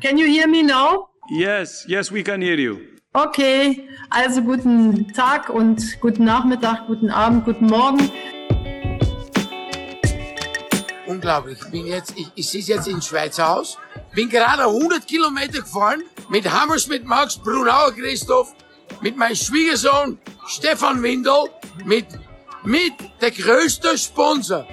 Can you hear me now? Yes, yes, we can hear you. Okay, also guten Tag und guten Nachmittag, guten Abend, guten Morgen. Unglaublich. Ich bin jetzt, ich, ich sitze jetzt in Schweizer Haus, bin gerade 100 Kilometer gefahren mit Hammersmith Max, Brunauer Christoph, mit meinem Schwiegersohn Stefan Windel, mit, mit der größte Sponsor.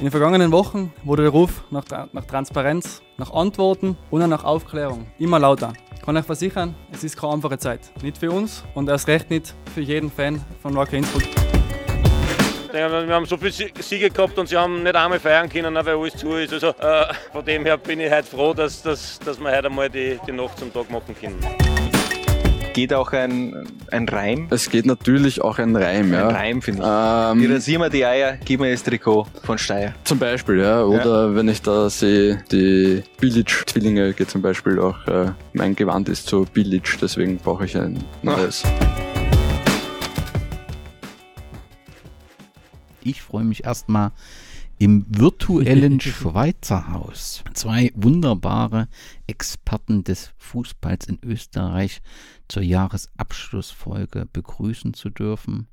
In den vergangenen Wochen wurde der Ruf nach, nach Transparenz, nach Antworten und nach Aufklärung immer lauter. Ich kann euch versichern, es ist keine einfache Zeit. Nicht für uns und erst recht nicht für jeden Fan von Wacker Innsbruck. Wir haben so viele Siege gehabt und sie haben nicht einmal feiern können, weil alles zu ist. Also äh, von dem her bin ich heute froh, dass, dass, dass wir heute einmal die, die Nacht zum Tag machen können. Geht auch ein, ein Reim? Es geht natürlich auch ein Reim, ja. Ein Reim, finde ich. Ähm, Wir rasieren wir die Eier, gib mir das Trikot von Steyr. zum Beispiel, ja. Oder wenn ich da sehe, die Billich-Zwillinge geht zum Beispiel auch, äh, mein Gewand ist so billig, deswegen brauche ich ein neues. Ich freue mich erstmal im virtuellen Schweizer Haus zwei wunderbare Experten des Fußballs in Österreich zur Jahresabschlussfolge begrüßen zu dürfen.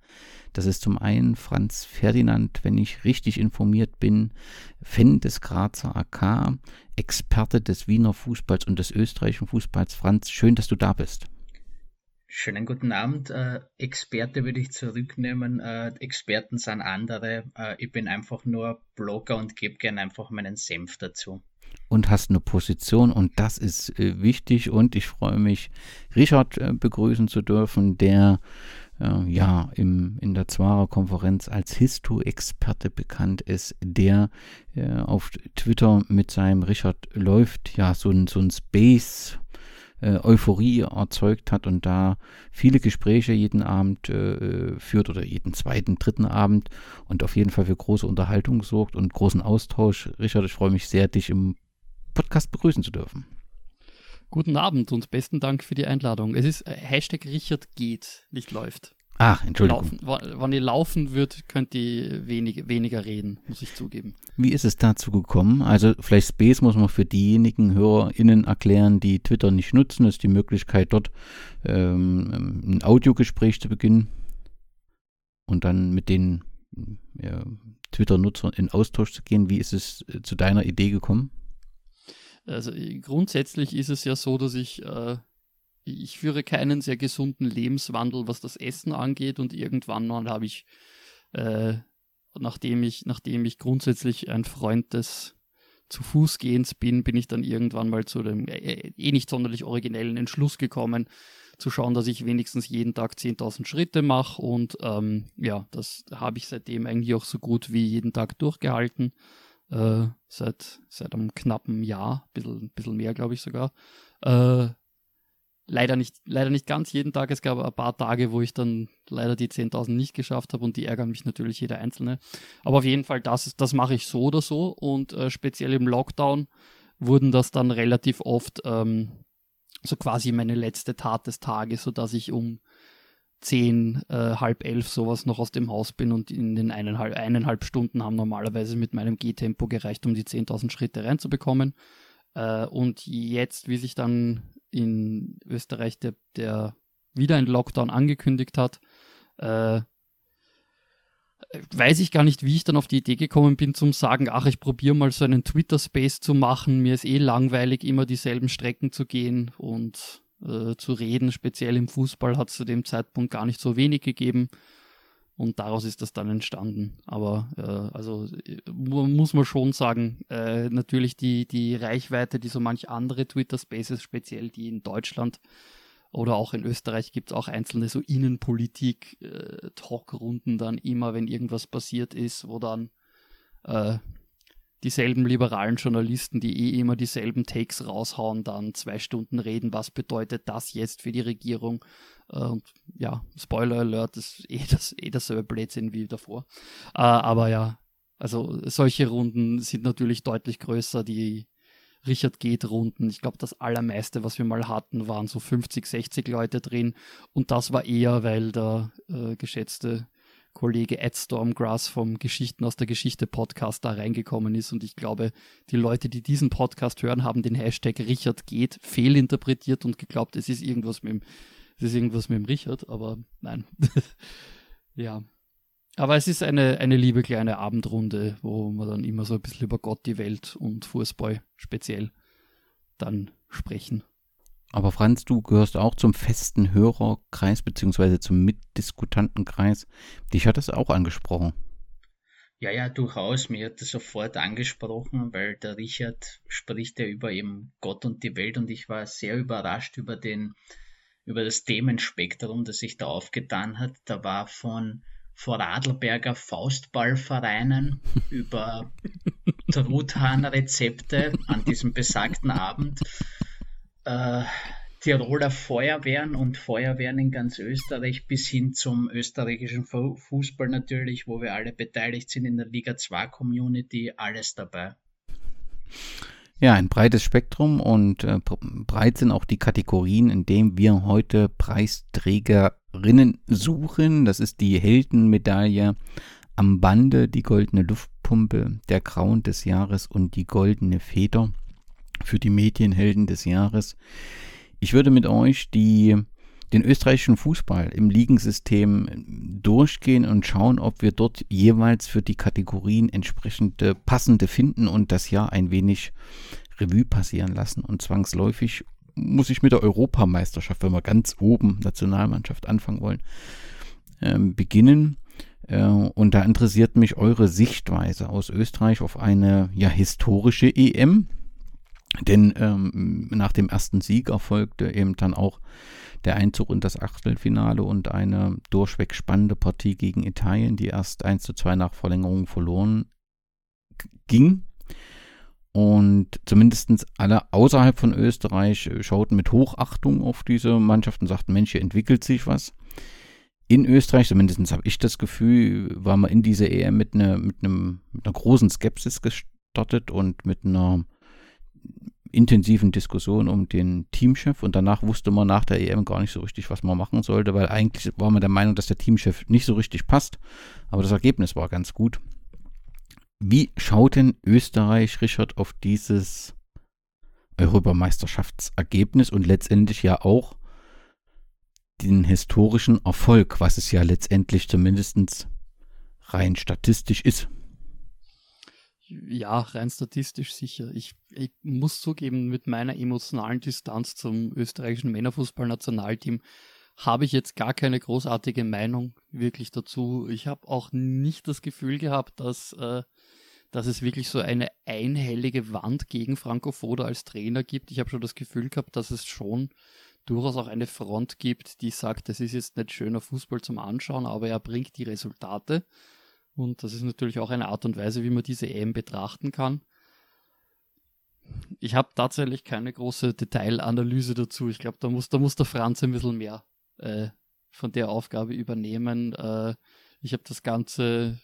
Das ist zum einen Franz Ferdinand, wenn ich richtig informiert bin, Fan des Grazer AK, Experte des Wiener Fußballs und des österreichischen Fußballs. Franz, schön, dass du da bist. Schönen guten Abend. Äh, Experte würde ich zurücknehmen. Äh, Experten sind andere. Äh, ich bin einfach nur Blogger und gebe gerne einfach meinen Senf dazu. und hast eine Position und das ist äh, wichtig und ich freue mich, Richard äh, begrüßen zu dürfen, der äh, ja im, in der Zwarer Konferenz als Histo-Experte bekannt ist, der auf Twitter mit seinem Richard läuft, ja, so ein, so ein Space äh, Euphorie erzeugt hat und da viele Gespräche jeden Abend äh, führt oder jeden zweiten, dritten Abend und auf jeden Fall für große Unterhaltung sorgt und großen Austausch. Richard, ich freue mich sehr, dich im Podcast begrüßen zu dürfen. Guten Abend und besten Dank für die Einladung. Es ist äh, Hashtag Richard geht, nicht läuft. Ach, Entschuldigung. Laufen, wa- wann ihr laufen wird, könnt ihr wenig, weniger reden, muss ich zugeben. Wie ist es dazu gekommen? Also vielleicht Space muss man für diejenigen HörerInnen erklären, die Twitter nicht nutzen. Ist die Möglichkeit, dort ähm, ein Audiogespräch zu beginnen und dann mit den ja, Twitter-Nutzern in Austausch zu gehen. Wie ist es äh, zu deiner Idee gekommen? Also äh, grundsätzlich ist es ja so, dass ich, äh, ich führe keinen sehr gesunden Lebenswandel, was das Essen angeht und irgendwann mal habe ich, äh, nachdem ich, nachdem ich grundsätzlich ein Freund des zu Fußgehens bin, bin ich dann irgendwann mal zu dem äh, eh nicht sonderlich originellen Entschluss gekommen, zu schauen, dass ich wenigstens jeden Tag 10.000 Schritte mache und ähm, ja, das habe ich seitdem eigentlich auch so gut wie jeden Tag durchgehalten. Äh, seit, seit einem knappen Jahr, bisschen, bisschen mehr, glaube ich sogar. Äh, leider, nicht, leider nicht ganz jeden Tag. Es gab ein paar Tage, wo ich dann leider die 10.000 nicht geschafft habe und die ärgern mich natürlich jeder Einzelne. Aber auf jeden Fall, das, das mache ich so oder so und äh, speziell im Lockdown wurden das dann relativ oft ähm, so quasi meine letzte Tat des Tages, sodass ich um zehn, äh, halb elf sowas noch aus dem Haus bin und in den eineinhalb, eineinhalb Stunden haben normalerweise mit meinem Gehtempo gereicht, um die 10.000 Schritte reinzubekommen. Äh, und jetzt, wie sich dann in Österreich der, der wieder ein Lockdown angekündigt hat, äh, weiß ich gar nicht, wie ich dann auf die Idee gekommen bin, zum sagen, ach, ich probiere mal so einen Twitter-Space zu machen. Mir ist eh langweilig, immer dieselben Strecken zu gehen und äh, zu reden. Speziell im Fußball hat es zu dem Zeitpunkt gar nicht so wenig gegeben. Und daraus ist das dann entstanden. Aber äh, also äh, mu- muss man schon sagen, äh, natürlich die, die Reichweite, die so manch andere Twitter-Spaces, speziell die in Deutschland oder auch in Österreich gibt es auch einzelne so Innenpolitik-Talkrunden dann immer, wenn irgendwas passiert ist, wo dann äh, dieselben liberalen Journalisten, die eh immer dieselben Takes raushauen, dann zwei Stunden reden, was bedeutet das jetzt für die Regierung. Und ja, Spoiler Alert, das ist eh, das, eh dasselbe Blödsinn wie davor. Äh, aber ja, also solche Runden sind natürlich deutlich größer, die Richard geht Runden. Ich glaube, das allermeiste, was wir mal hatten, waren so 50, 60 Leute drin. Und das war eher, weil der äh, geschätzte Kollege Ed Stormgrass vom Geschichten aus der Geschichte Podcast da reingekommen ist. Und ich glaube, die Leute, die diesen Podcast hören, haben den Hashtag Richard geht fehlinterpretiert und geglaubt, es ist irgendwas mit dem, es ist irgendwas mit dem Richard, aber nein. ja. Aber es ist eine, eine liebe kleine Abendrunde, wo wir dann immer so ein bisschen über Gott, die Welt und Fußball speziell dann sprechen. Aber Franz, du gehörst auch zum festen Hörerkreis beziehungsweise zum Mitdiskutantenkreis. Dich hat das auch angesprochen. Ja, ja, durchaus. Mir hat das sofort angesprochen, weil der Richard spricht ja über eben Gott und die Welt und ich war sehr überrascht über den, über das Themenspektrum, das sich da aufgetan hat. Da war von Vorarlberger Faustballvereinen über Truthahn-Rezepte an diesem besagten Abend äh, Tiroler Feuerwehren und Feuerwehren in ganz Österreich bis hin zum österreichischen Fußball natürlich, wo wir alle beteiligt sind in der Liga 2 Community, alles dabei. Ja, ein breites Spektrum und äh, breit sind auch die Kategorien, in denen wir heute Preisträgerinnen suchen. Das ist die Heldenmedaille am Bande, die goldene Luftpumpe, der Grauen des Jahres und die goldene Feder für die Medienhelden des Jahres. Ich würde mit euch die, den österreichischen Fußball im Ligensystem durchgehen und schauen, ob wir dort jeweils für die Kategorien entsprechende passende finden und das Jahr ein wenig Revue passieren lassen. Und zwangsläufig muss ich mit der Europameisterschaft, wenn wir ganz oben Nationalmannschaft anfangen wollen, ähm, beginnen. Äh, und da interessiert mich eure Sichtweise aus Österreich auf eine ja historische EM. Denn ähm, nach dem ersten Sieg erfolgte eben dann auch der Einzug in das Achtelfinale und eine durchweg spannende Partie gegen Italien, die erst 1 zu 2 nach Verlängerung verloren ging. Und zumindest alle außerhalb von Österreich schauten mit Hochachtung auf diese Mannschaft und sagten, Mensch, hier entwickelt sich was. In Österreich, zumindest habe ich das Gefühl, war man in diese EM mit, eine, mit, einem, mit einer großen Skepsis gestartet und mit einer intensiven Diskussion um den Teamchef und danach wusste man nach der EM gar nicht so richtig, was man machen sollte, weil eigentlich war man der Meinung, dass der Teamchef nicht so richtig passt, aber das Ergebnis war ganz gut. Wie schaut denn Österreich, Richard, auf dieses Europameisterschaftsergebnis und letztendlich ja auch den historischen Erfolg, was es ja letztendlich zumindest rein statistisch ist? Ja, rein statistisch sicher. Ich, ich, muss zugeben, mit meiner emotionalen Distanz zum österreichischen Männerfußballnationalteam habe ich jetzt gar keine großartige Meinung wirklich dazu. Ich habe auch nicht das Gefühl gehabt, dass, äh, dass es wirklich so eine einhellige Wand gegen Franco Foda als Trainer gibt. Ich habe schon das Gefühl gehabt, dass es schon durchaus auch eine Front gibt, die sagt, das ist jetzt nicht schöner Fußball zum Anschauen, aber er bringt die Resultate. Und das ist natürlich auch eine Art und Weise, wie man diese EM betrachten kann. Ich habe tatsächlich keine große Detailanalyse dazu. Ich glaube, da muss, da muss der Franz ein bisschen mehr äh, von der Aufgabe übernehmen. Äh, ich habe das Ganze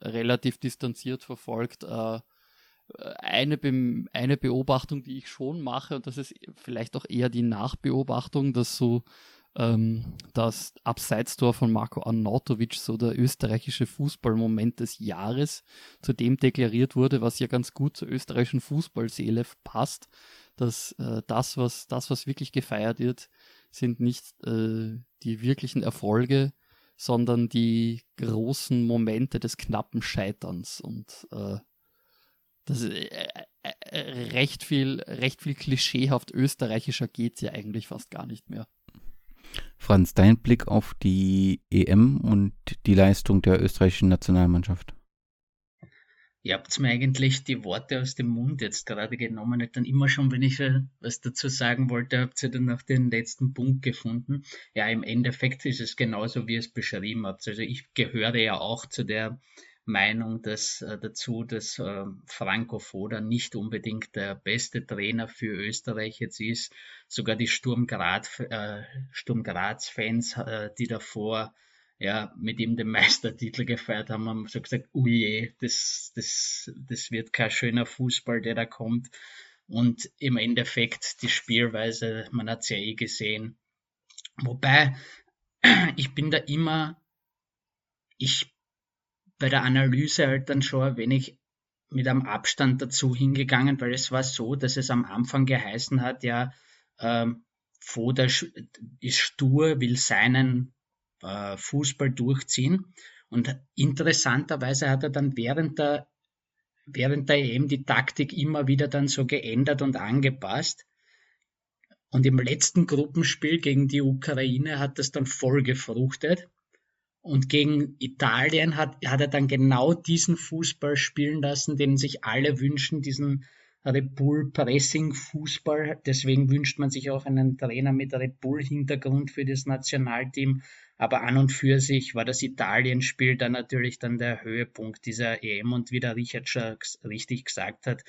relativ distanziert verfolgt. Äh, eine, Be eine Beobachtung, die ich schon mache, und das ist vielleicht auch eher die Nachbeobachtung, dass so ähm, das Abseitstor von Marco Arnautovic so der österreichische Fußballmoment des Jahres zu dem deklariert wurde, was ja ganz gut zur österreichischen Fußballseele passt, dass äh, das, was, das, was wirklich gefeiert wird, sind nicht äh, die wirklichen Erfolge, sondern die großen Momente des knappen Scheiterns und äh, das ist äh, äh, äh, recht viel, recht viel klischeehaft österreichischer geht es ja eigentlich fast gar nicht mehr. Franz, dein Blick auf die EM und die Leistung der österreichischen Nationalmannschaft? Ihr habt mir eigentlich die Worte aus dem Mund jetzt gerade genommen. Und dann immer schon, wenn ich was dazu sagen wollte, habt ihr dann noch den letzten Punkt gefunden. Ja, im Endeffekt ist es genauso, wie ihr es beschrieben habt. Also ich gehöre ja auch zu der Meinung dass, äh, dazu, dass äh, Franco Foda nicht unbedingt der beste Trainer für Österreich jetzt ist. Sogar die Sturm, Graz, äh, Sturm Graz-Fans, äh, die davor ja, mit ihm den Meistertitel gefeiert haben, haben so gesagt, uje, das, das, das wird kein schöner Fußball, der da kommt. Und im Endeffekt die Spielweise, man hat es ja eh gesehen. Wobei, ich bin da immer ich bei der Analyse halt dann schon ein wenig mit einem Abstand dazu hingegangen, weil es war so, dass es am Anfang geheißen hat, ja, ähm, Foda ist stur, will seinen äh, Fußball durchziehen. Und interessanterweise hat er dann während der, während der EM die Taktik immer wieder dann so geändert und angepasst. Und im letzten Gruppenspiel gegen die Ukraine hat das dann voll gefruchtet. Und gegen Italien hat, hat er dann genau diesen Fußball spielen lassen, den sich alle wünschen, diesen Red Bull Pressing Fußball. Deswegen wünscht man sich auch einen Trainer mit Red Bull Hintergrund für das Nationalteam. Aber an und für sich war das Italien-Spiel dann natürlich dann der Höhepunkt dieser EM und wie der Richard schon richtig gesagt hat,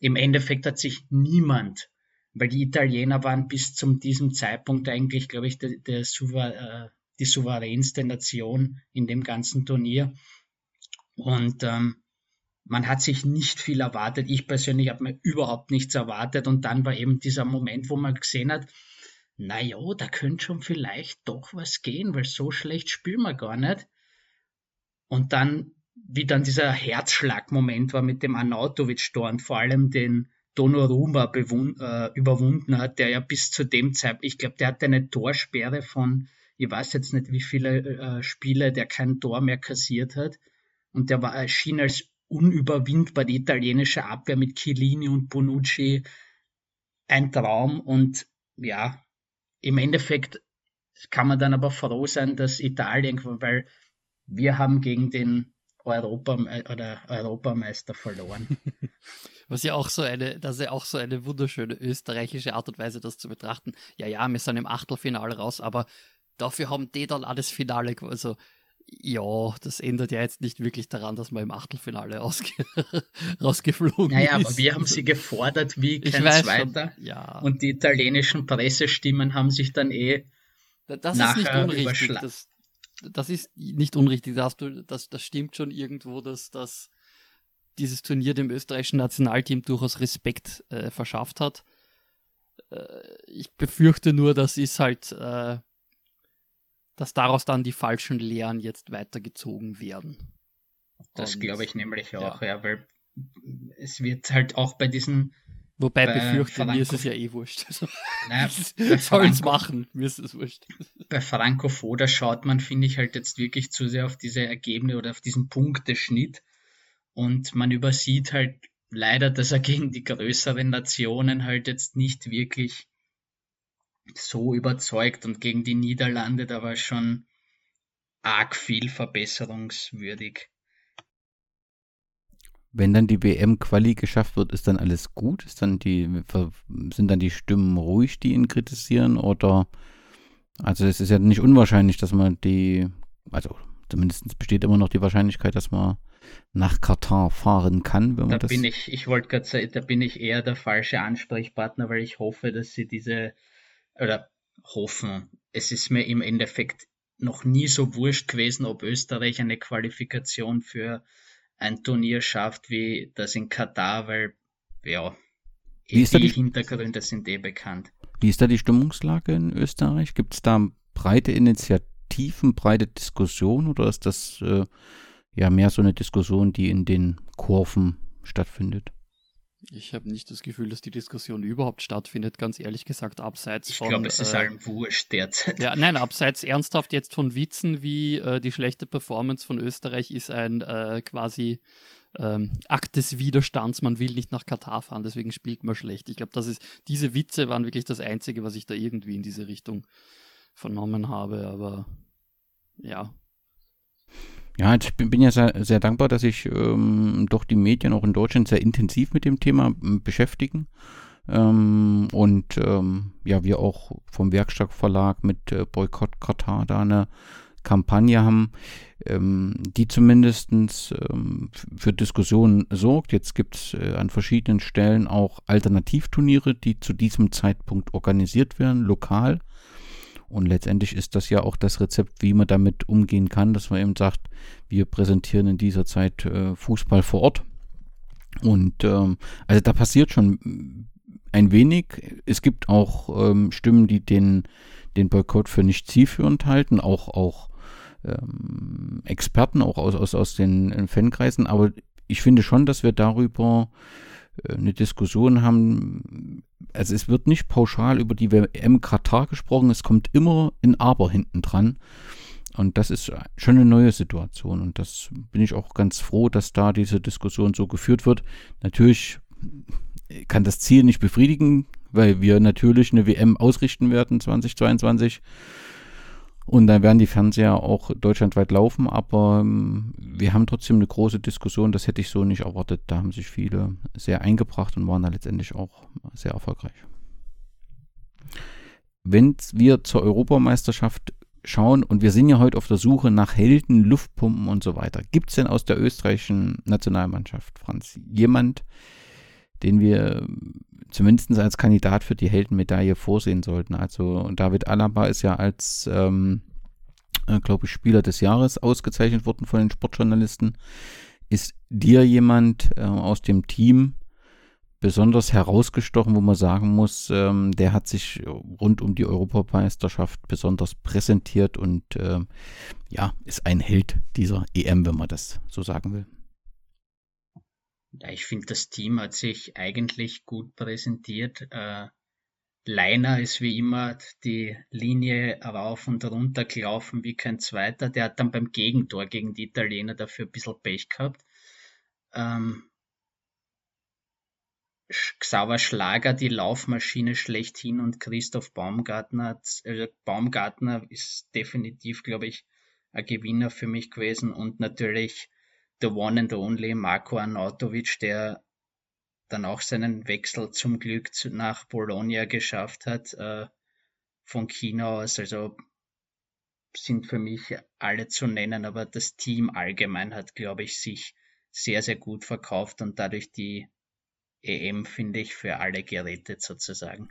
im Endeffekt hat sich niemand, weil die Italiener waren bis zu diesem Zeitpunkt eigentlich, glaube ich, der, der Souver, äh, die souveränste Nation in dem ganzen Turnier. Und ähm, man hat sich nicht viel erwartet. Ich persönlich habe mir überhaupt nichts erwartet. Und dann war eben dieser Moment, wo man gesehen hat, naja, da könnte schon vielleicht doch was gehen, weil so schlecht spielen wir gar nicht. Und dann, wie dann dieser Herzschlagmoment war mit dem Arnautovic-Tor und vor allem den Donnarumma äh, überwunden hat, der ja bis zu dem Zeitpunkt, ich glaube, der hatte eine Torsperre von ich weiß jetzt nicht, wie viele äh, Spiele der kein Tor mehr kassiert hat. Und der war, erschien als unüberwindbar die italienische Abwehr mit Chiellini und Bonucci ein Traum. Und ja, im Endeffekt kann man dann aber froh sein, dass Italien, weil wir haben gegen den Europa oder Europameister verloren. Was ja auch so eine, das ist ja auch so eine wunderschöne österreichische Art und Weise, das zu betrachten. Ja, ja, wir sind im Achtelfinale raus, aber dafür haben die dann das Finale, also ja, das ändert ja jetzt nicht wirklich daran, dass man im Achtelfinale ausge rausgeflogen naja, ist. aber wir haben sie gefordert wie kein Zweiter. Schon, ja. Und die italienischen Pressestimmen haben sich dann eh das ist nicht unrichtig. Das, das, ist nicht unrichtig. Das, das, das stimmt schon irgendwo, dass, dass dieses Turnier dem österreichischen Nationalteam durchaus Respekt äh, verschafft hat. Äh, ich befürchte nur, das ist halt äh, dass daraus dann die falschen Lehren jetzt weitergezogen werden. Das glaube ich nämlich auch, ja. ja. weil es wird halt auch bei diesen. Wobei bei befürchte, Franco mir ist es ja eh wurscht. Also, naja, Sollen es machen, mir ist es wurscht. Bei Franco Foda schaut man, finde ich, halt jetzt wirklich zu sehr auf diese Ergebnisse oder auf diesen Punkteschnitt. Und man übersieht halt leider, dass er gegen die größeren Nationen halt jetzt nicht wirklich so überzeugt und gegen die Niederlande, da war schon arg viel verbesserungswürdig. Wenn dann die WM-Quali geschafft wird, ist dann alles gut? Ist dann die, sind dann die Stimmen ruhig, die ihn kritisieren? Oder, also es ist ja nicht unwahrscheinlich, dass man die, also zumindest besteht immer noch die Wahrscheinlichkeit, dass man nach Katar fahren kann, wenn man da das. Bin ich, ich wollte gerade sagen, da bin ich eher der falsche Ansprechpartner, weil ich hoffe, dass sie diese oder hoffen. Es ist mir im Endeffekt noch nie so wurscht gewesen, ob Österreich eine Qualifikation für ein Turnier schafft wie das in Katar, weil ja, die, die Hintergründe sind eh bekannt. Wie ist da die Stimmungslage in Österreich? Gibt es da breite Initiativen, breite Diskussionen oder ist das äh, ja mehr so eine Diskussion, die in den Kurven stattfindet? Ich habe nicht das Gefühl, dass die Diskussion überhaupt stattfindet, ganz ehrlich gesagt, abseits ich von. Ich glaube, es ist äh, allen wurscht derzeit. Ja, nein, abseits ernsthaft jetzt von Witzen wie äh, die schlechte Performance von Österreich ist ein äh, quasi ähm, Akt des Widerstands, man will nicht nach Katar fahren, deswegen spielt man schlecht. Ich glaube, das ist, diese Witze waren wirklich das Einzige, was ich da irgendwie in diese Richtung vernommen habe, aber ja, ja, ich bin, bin ja sehr, sehr, dankbar, dass sich ähm, doch die Medien auch in Deutschland sehr intensiv mit dem Thema ähm, beschäftigen. Ähm, und ähm, ja, wir auch vom Werkstatt Verlag mit äh, Boykott Katar da eine Kampagne haben, ähm, die zumindest ähm, für Diskussionen sorgt. Jetzt gibt es äh, an verschiedenen Stellen auch Alternativturniere, die zu diesem Zeitpunkt organisiert werden, lokal. Und letztendlich ist das ja auch das Rezept, wie man damit umgehen kann, dass man eben sagt, wir präsentieren in dieser Zeit äh, Fußball vor Ort. Und ähm, also da passiert schon ein wenig. Es gibt auch ähm, Stimmen, die den, den Boykott für nicht zielführend halten, auch, auch ähm, Experten, auch aus, aus, aus den Fankreisen. Aber ich finde schon, dass wir darüber äh, eine Diskussion haben. Also es wird nicht pauschal über die WM Katar gesprochen, es kommt immer ein Aber hinten dran. Und das ist schon eine neue Situation. Und das bin ich auch ganz froh, dass da diese Diskussion so geführt wird. Natürlich kann das Ziel nicht befriedigen, weil wir natürlich eine WM ausrichten werden 2022. Und dann werden die Fernseher auch deutschlandweit laufen, aber ähm, wir haben trotzdem eine große Diskussion, das hätte ich so nicht erwartet. Da haben sich viele sehr eingebracht und waren da letztendlich auch sehr erfolgreich. Wenn wir zur Europameisterschaft schauen, und wir sind ja heute auf der Suche nach Helden, Luftpumpen und so weiter, gibt es denn aus der österreichischen Nationalmannschaft, Franz, jemand, den wir zumindest als Kandidat für die Heldenmedaille vorsehen sollten. Also David Alaba ist ja als, ähm, äh, glaube ich, Spieler des Jahres ausgezeichnet worden von den Sportjournalisten. Ist dir jemand äh, aus dem Team besonders herausgestochen, wo man sagen muss, ähm, der hat sich rund um die Europameisterschaft besonders präsentiert und äh, ja, ist ein Held dieser EM, wenn man das so sagen will. Ich finde, das Team hat sich eigentlich gut präsentiert. Äh, Leiner ist wie immer die Linie rauf und runter gelaufen wie kein zweiter. Der hat dann beim Gegentor gegen die Italiener dafür ein bisschen Pech gehabt. Ähm, Xaver Schlager, die Laufmaschine schlechthin und Christoph Baumgartner, äh, Baumgartner ist definitiv, glaube ich, ein Gewinner für mich gewesen und natürlich the one and only Marco Arnautovic, der dann auch seinen Wechsel zum Glück nach Bologna geschafft hat, äh, von China aus. Also sind für mich alle zu nennen, aber das Team allgemein hat, glaube ich, sich sehr, sehr gut verkauft und dadurch die EM, finde ich, für alle gerettet sozusagen.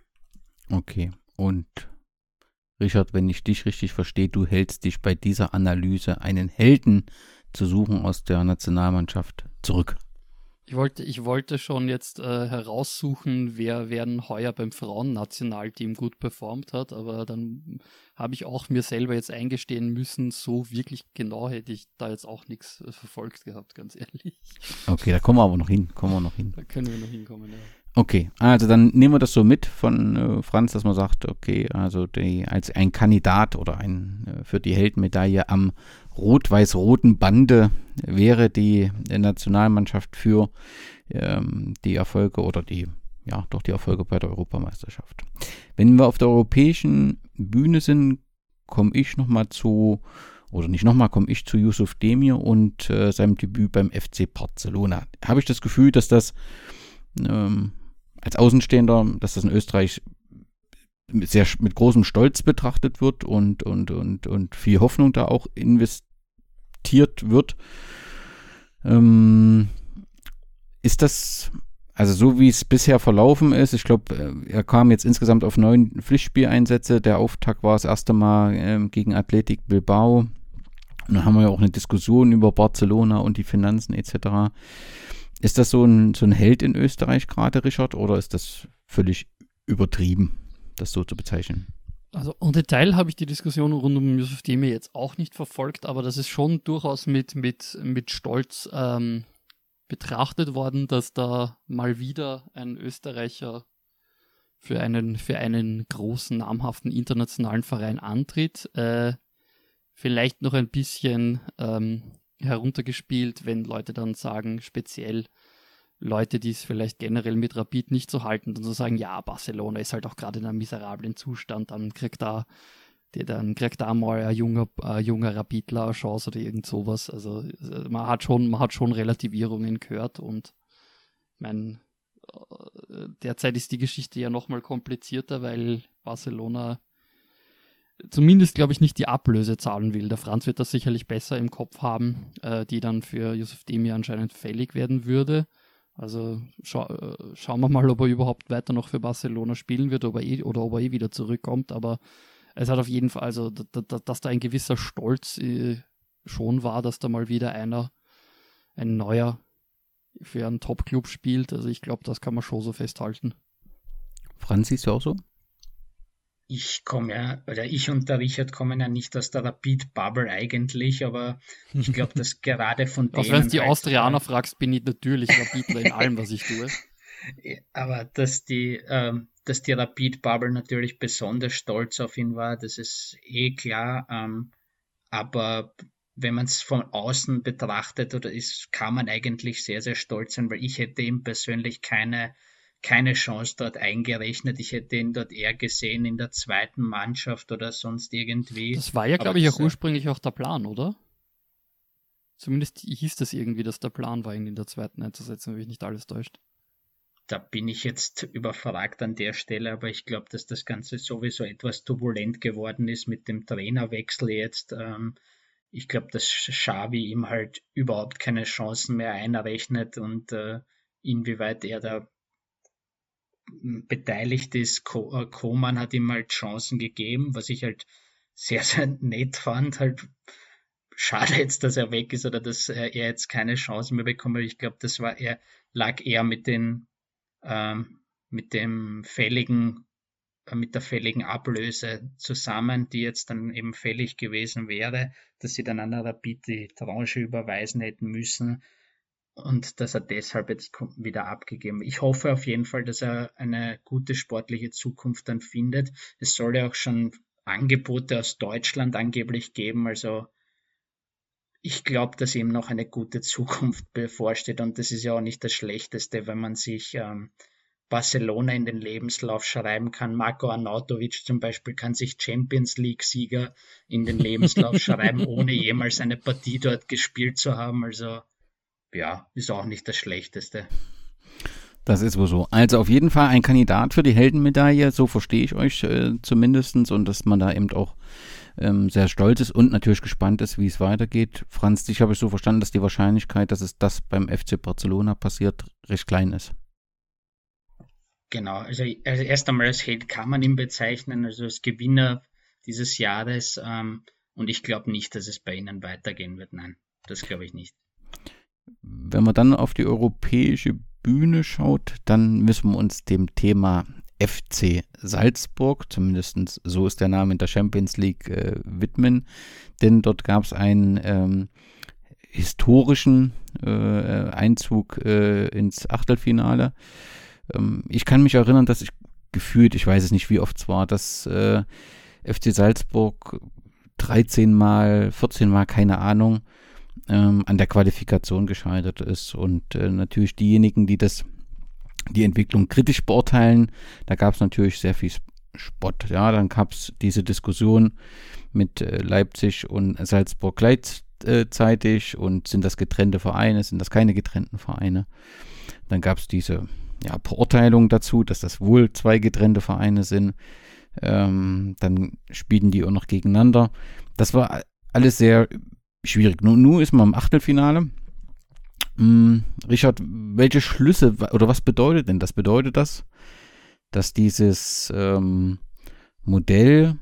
Okay, und Richard, wenn ich dich richtig verstehe, du hältst dich bei dieser Analyse einen Helden zu suchen aus der Nationalmannschaft zurück. Ich wollte, ich wollte schon jetzt äh, heraussuchen, wer, wer heuer beim Frauennationalteam gut performt hat, aber dann habe ich auch mir selber jetzt eingestehen müssen, so wirklich genau hätte ich da jetzt auch nichts äh, verfolgt gehabt, ganz ehrlich. Okay, da kommen wir aber noch hin, kommen wir noch hin. Da können wir noch hinkommen, ja. Okay, also dann nehmen wir das so mit von äh, Franz, dass man sagt, okay, also die, als ein Kandidat oder ein äh, für die Heldenmedaille am rot-weiß-roten Bande wäre die Nationalmannschaft für ähm, die Erfolge oder die, ja, doch die Erfolge bei der Europameisterschaft. Wenn wir auf der europäischen Bühne sind, komme ich nochmal zu, oder nicht nochmal, komme ich zu Yusuf Demir und äh, seinem Debüt beim FC Barcelona. Habe ich das Gefühl, dass das ähm, als Außenstehender, dass das in Österreich sehr mit großem Stolz betrachtet wird und, und, und, und viel Hoffnung da auch investiert wird. Ähm, ist das, also so wie es bisher verlaufen ist, ich glaube, äh, er kam jetzt insgesamt auf neun Pflichtspieleinsätze. Der Auftakt war das erste Mal ähm, gegen Athletic Bilbao. Und dann haben wir ja auch eine Diskussion über Barcelona und die Finanzen etc. Ist das so ein, so ein Held in Österreich gerade, Richard, oder ist das völlig übertrieben, das so zu bezeichnen? Also im Detail habe ich die Diskussion rund um Yusuf Demir jetzt auch nicht verfolgt, aber das ist schon durchaus mit, mit, mit Stolz ähm, betrachtet worden, dass da mal wieder ein Österreicher für einen, für einen großen, namhaften internationalen Verein antritt. Äh, vielleicht noch ein bisschen ähm, heruntergespielt, wenn Leute dann sagen, speziell Leute, die es vielleicht generell mit Rapid nicht so halten, dann so sagen, ja, Barcelona ist halt auch gerade in einem miserablen Zustand, dann kriegt da dann kriegt da mal ein junger, ein junger Rapidler eine Chance oder irgend sowas. Also man hat schon, man hat schon Relativierungen gehört und mein äh, derzeit ist die Geschichte ja nochmal komplizierter, weil Barcelona zumindest, glaube ich, nicht die Ablöse zahlen will. Der Franz wird das sicherlich besser im Kopf haben, äh, die dann für Josef Demir anscheinend fällig werden würde. Also scha äh, schauen wir mal, ob er überhaupt weiter noch für Barcelona spielen wird ob eh, oder ob er eh wieder zurückkommt. Aber es hat auf jeden Fall, also dass da ein gewisser Stolz äh, schon war, dass da mal wieder einer, ein neuer für einen Top-Club spielt. Also ich glaube, das kann man schon so festhalten. Franz, siehst du auch so? Ich komme ja, oder ich und der Richard kommen ja nicht aus der Rapid-Bubble eigentlich, aber ich glaube, dass gerade von denen. Auch wenn du die halt, Austrianer äh, fragst, bin ich natürlich Rapidler in allem, was ich tue. Aber dass die, ähm, dass die Rapid-Bubble natürlich besonders stolz auf ihn war, das ist eh klar. Ähm, aber wenn man es von außen betrachtet oder ist, kann man eigentlich sehr, sehr stolz sein, weil ich hätte ihm persönlich keine, keine Chance dort eingerechnet. Ich hätte ihn dort eher gesehen in der zweiten Mannschaft oder sonst irgendwie. Das war ja, glaube ich, auch ursprünglich auch der Plan, oder? Zumindest hieß das irgendwie, dass der Plan war, ihn in der zweiten einzusetzen, wenn mich nicht alles täuscht da bin ich jetzt überfragt an der Stelle, aber ich glaube, dass das Ganze sowieso etwas turbulent geworden ist mit dem Trainerwechsel jetzt. Ähm, ich glaube, dass Xavi ihm halt überhaupt keine Chancen mehr einrechnet und äh, inwieweit er da beteiligt ist. Äh, Koman hat ihm halt Chancen gegeben, was ich halt sehr, sehr nett fand. Halt schade jetzt, dass er weg ist oder dass er jetzt keine Chance mehr bekommt. Ich glaube, das war er, lag eher mit den ähm, mit dem fälligen, äh, mit der fälligen Ablöse zusammen, die jetzt dann eben fällig gewesen wäre, dass sie dann an Rapid die Tranche überweisen hätten müssen und dass er deshalb jetzt wieder abgegeben. Ich hoffe auf jeden Fall, dass er eine gute sportliche Zukunft dann findet. Es soll ja auch schon Angebote aus Deutschland angeblich geben, also ich glaube, dass ihm noch eine gute Zukunft bevorsteht und das ist ja auch nicht das Schlechteste, wenn man sich ähm, Barcelona in den Lebenslauf schreiben kann. Marco Arnautovic zum Beispiel kann sich Champions League-Sieger in den Lebenslauf schreiben, ohne jemals eine Partie dort gespielt zu haben. Also ja, ist auch nicht das Schlechteste. Das ist wohl so. Also auf jeden Fall ein Kandidat für die Heldenmedaille, so verstehe ich euch äh, zumindest und dass man da eben auch ähm, sehr stolz ist und natürlich gespannt ist, wie es weitergeht. Franz, dich habe ich so verstanden, dass die Wahrscheinlichkeit, dass es das beim FC Barcelona passiert, recht klein ist. Genau, also, also erst einmal als Held kann man ihn bezeichnen, also als Gewinner dieses Jahres. Ähm, und ich glaube nicht, dass es bei ihnen weitergehen wird. Nein, das glaube ich nicht. Wenn man dann auf die europäische Bühne schaut, dann müssen wir uns dem Thema FC Salzburg, zumindest so ist der Name in der Champions League, äh, widmen. Denn dort gab es einen ähm, historischen äh, Einzug äh, ins Achtelfinale. Ähm, ich kann mich erinnern, dass ich gefühlt, ich weiß es nicht, wie oft es war, dass äh, FC Salzburg 13 Mal, 14 Mal, keine Ahnung, ähm, an der Qualifikation gescheitert ist. Und äh, natürlich diejenigen, die das die Entwicklung kritisch beurteilen. Da gab es natürlich sehr viel Spott. Ja, dann gab es diese Diskussion mit äh, Leipzig und Salzburg gleichzeitig und sind das getrennte Vereine, sind das keine getrennten Vereine. Dann gab es diese ja, Beurteilung dazu, dass das wohl zwei getrennte Vereine sind. Ähm, dann spielen die auch noch gegeneinander. Das war alles sehr schwierig. Nun, nun ist man im Achtelfinale hm, Richard, welche Schlüsse oder was bedeutet denn das? Bedeutet das, dass dieses ähm, Modell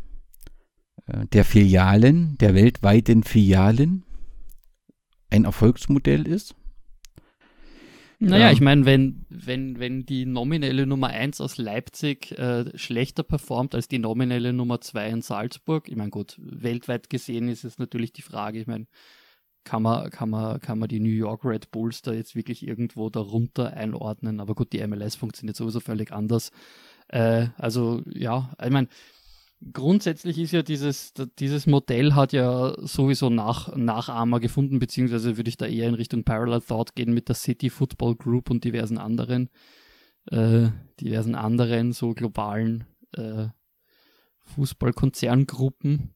äh, der Filialen, der weltweiten Filialen, ein Erfolgsmodell ist? Naja, ja. ich meine, wenn, wenn, wenn die nominelle Nummer 1 aus Leipzig äh, schlechter performt als die nominelle Nummer 2 in Salzburg, ich meine, gut, weltweit gesehen ist es natürlich die Frage, ich meine, kann man, kann man, kann man die New York Red Bulls da jetzt wirklich irgendwo darunter einordnen. Aber gut, die MLS funktioniert sowieso völlig anders. Äh, also ja, ich meine, grundsätzlich ist ja dieses, dieses Modell hat ja sowieso Nach, Nachahmer gefunden, beziehungsweise würde ich da eher in Richtung Parallel Thought gehen mit der City Football Group und diversen anderen, äh, diversen anderen so globalen äh, Fußballkonzerngruppen.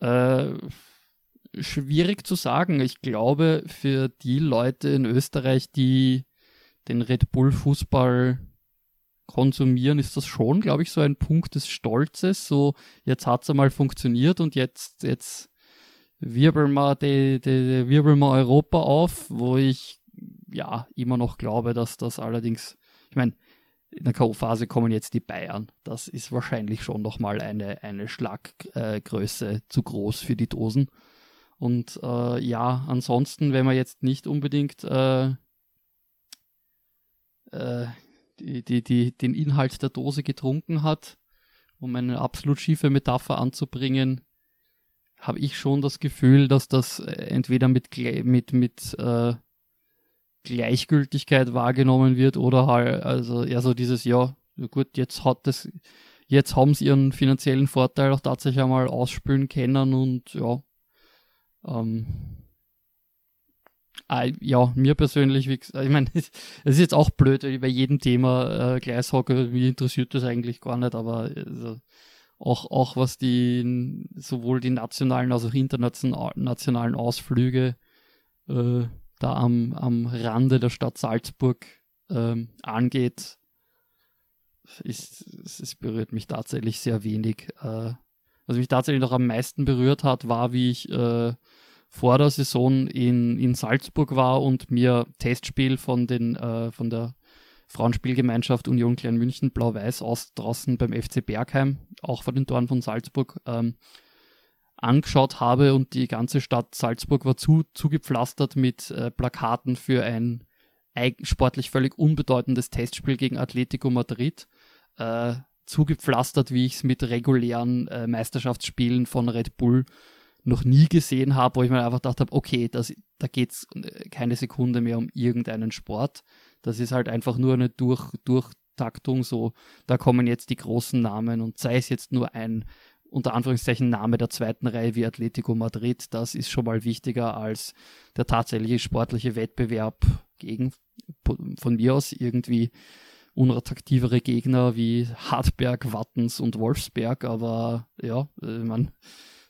Äh, schwierig zu sagen. Ich glaube, für die Leute in Österreich, die den Red Bull Fußball konsumieren, ist das schon, glaube ich, so ein Punkt des Stolzes. So, jetzt hat es einmal funktioniert und jetzt, jetzt wirbeln wir, die, die, wirbeln wir Europa auf, wo ich ja immer noch glaube, dass das allerdings, ich meine, in der K.O.-Phase kommen jetzt die Bayern. Das ist wahrscheinlich schon nochmal eine, eine Schlaggröße äh, zu groß für die Dosen. Und äh, ja, ansonsten, wenn man jetzt nicht unbedingt äh, äh, die, die, die, den Inhalt der Dose getrunken hat um eine absolut schiefe Metapher anzubringen, habe ich schon das Gefühl, dass das äh, entweder mit, mit, mit äh, Gleichgültigkeit wahrgenommen wird oder halt, also eher so dieses, ja, gut, jetzt hat das, jetzt haben sie ihren finanziellen Vorteil auch tatsächlich einmal ausspülen können und ja, ähm, ah, ja, mir persönlich, wie gesagt, ich meine, es ist jetzt auch blöd, bei jedem Thema äh, Gleishockey, mich interessiert das eigentlich gar nicht, aber also, auch, auch was die sowohl die nationalen als auch internationalen Ausflüge äh, da am, am Rande der Stadt Salzburg ähm, angeht, ist, es berührt mich tatsächlich sehr wenig. Äh, was mich tatsächlich noch am meisten berührt hat, war, wie ich äh, vor der Saison in, in Salzburg war und mir Testspiel von, den, äh, von der Frauenspielgemeinschaft Union Klein München Blau-Weiß aus draußen beim FC Bergheim, auch vor den Toren von Salzburg, ähm, angeschaut habe und die ganze Stadt Salzburg war zu, zugepflastert mit äh, Plakaten für ein sportlich völlig unbedeutendes Testspiel gegen Atletico Madrid. Äh, zugepflastert, wie ich es mit regulären äh, Meisterschaftsspielen von Red Bull noch nie gesehen habe, wo ich mir einfach gedacht habe, okay, das, da geht es äh, keine Sekunde mehr um irgendeinen Sport. Das ist halt einfach nur eine Durch, Durchtaktung, so, da kommen jetzt die großen Namen und sei es jetzt nur ein unter Anführungszeichen Name der zweiten Reihe wie Atletico Madrid, das ist schon mal wichtiger als der tatsächliche sportliche Wettbewerb gegen von mir aus irgendwie unattraktivere Gegner wie Hartberg, Wattens und Wolfsberg, aber ja, äh, man,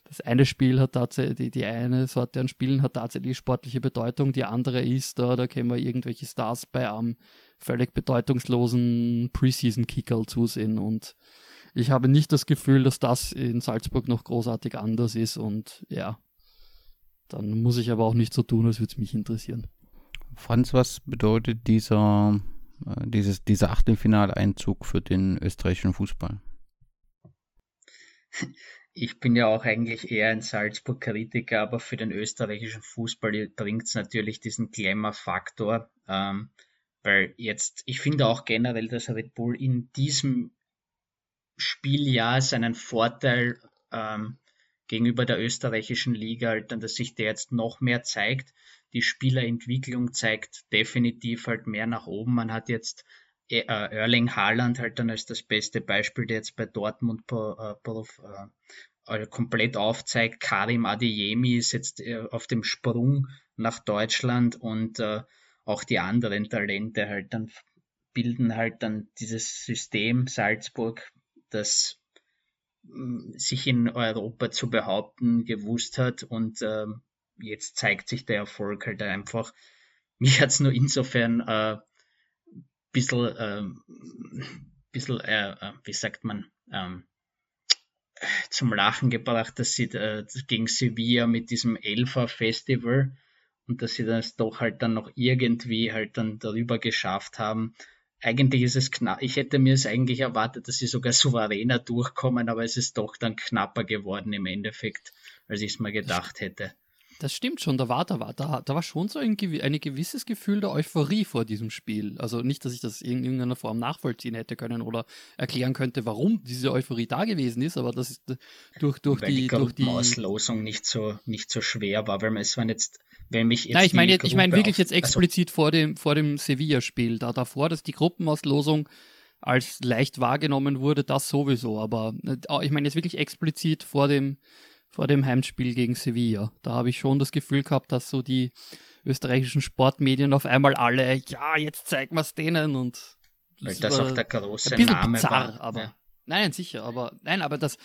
das eine Spiel hat tatsächlich, die, die eine Sorte an Spielen hat tatsächlich sportliche Bedeutung, die andere ist, da, da können wir irgendwelche Stars bei einem völlig bedeutungslosen Preseason-Kickerl zusehen und ich habe nicht das Gefühl, dass das in Salzburg noch großartig anders ist und ja, dann muss ich aber auch nicht so tun, als würde es mich interessieren. Franz, was bedeutet dieser, äh, dieses, dieser Achtelfinaleinzug für den österreichischen Fußball? Ich bin ja auch eigentlich eher ein Salzburg-Kritiker, aber für den österreichischen Fußball bringt es natürlich diesen Glamour-Faktor. Ähm, weil jetzt, ich finde auch generell, dass Red Bull in diesem Spieljahr seinen Vorteil ähm, gegenüber der österreichischen Liga, halt dann, dass sich der jetzt noch mehr zeigt. Die Spielerentwicklung zeigt definitiv halt mehr nach oben. Man hat jetzt Erling Haaland halt dann als das beste Beispiel, der jetzt bei Dortmund äh, äh, komplett aufzeigt. Karim Adeyemi ist jetzt äh, auf dem Sprung nach Deutschland und äh, auch die anderen Talente halt dann bilden halt dann dieses System Salzburg das mm, sich in Europa zu behaupten gewusst hat und äh, jetzt zeigt sich der Erfolg halt einfach. Mich hat es nur insofern äh, bisschen, äh, bisschen äh, äh, wie sagt man, ähm, zum Lachen gebracht, dass sie äh, gegen Sevilla mit diesem Elfer-Festival und dass sie das doch halt dann noch irgendwie halt dann darüber geschafft haben, eigentlich ist es knapp. Ich hätte mir es eigentlich erwartet, dass sie sogar souveräner durchkommen, aber es ist doch dann knapper geworden im Endeffekt, als ich es mal gedacht hätte. Das stimmt schon, da war, da war, da, da war schon so ein, ein gewisses Gefühl der Euphorie vor diesem Spiel. Also nicht, dass ich das in irgendeiner Form nachvollziehen hätte können oder erklären könnte, warum diese Euphorie da gewesen ist, aber das ist durch, durch weil die, die durch die Auslosung nicht so, nicht so schwer war, weil es waren jetzt wenn mich jetzt Nein, ich meine jetzt, ich meine wirklich jetzt also explizit also, vor dem, vor dem Sevilla-Spiel. Da davor, dass die Gruppenauslosung als leicht wahrgenommen wurde, das sowieso. Aber äh, ich meine jetzt wirklich explizit vor dem, vor dem Heimspiel gegen Sevilla. Da habe ich schon das Gefühl gehabt, dass so die österreichischen Sportmedien auf einmal alle, ja, jetzt zeigen wir es denen und das, das auch der große ein bisschen Name bizarr, war. aber ja. Nein, sicher, aber nein, aber das,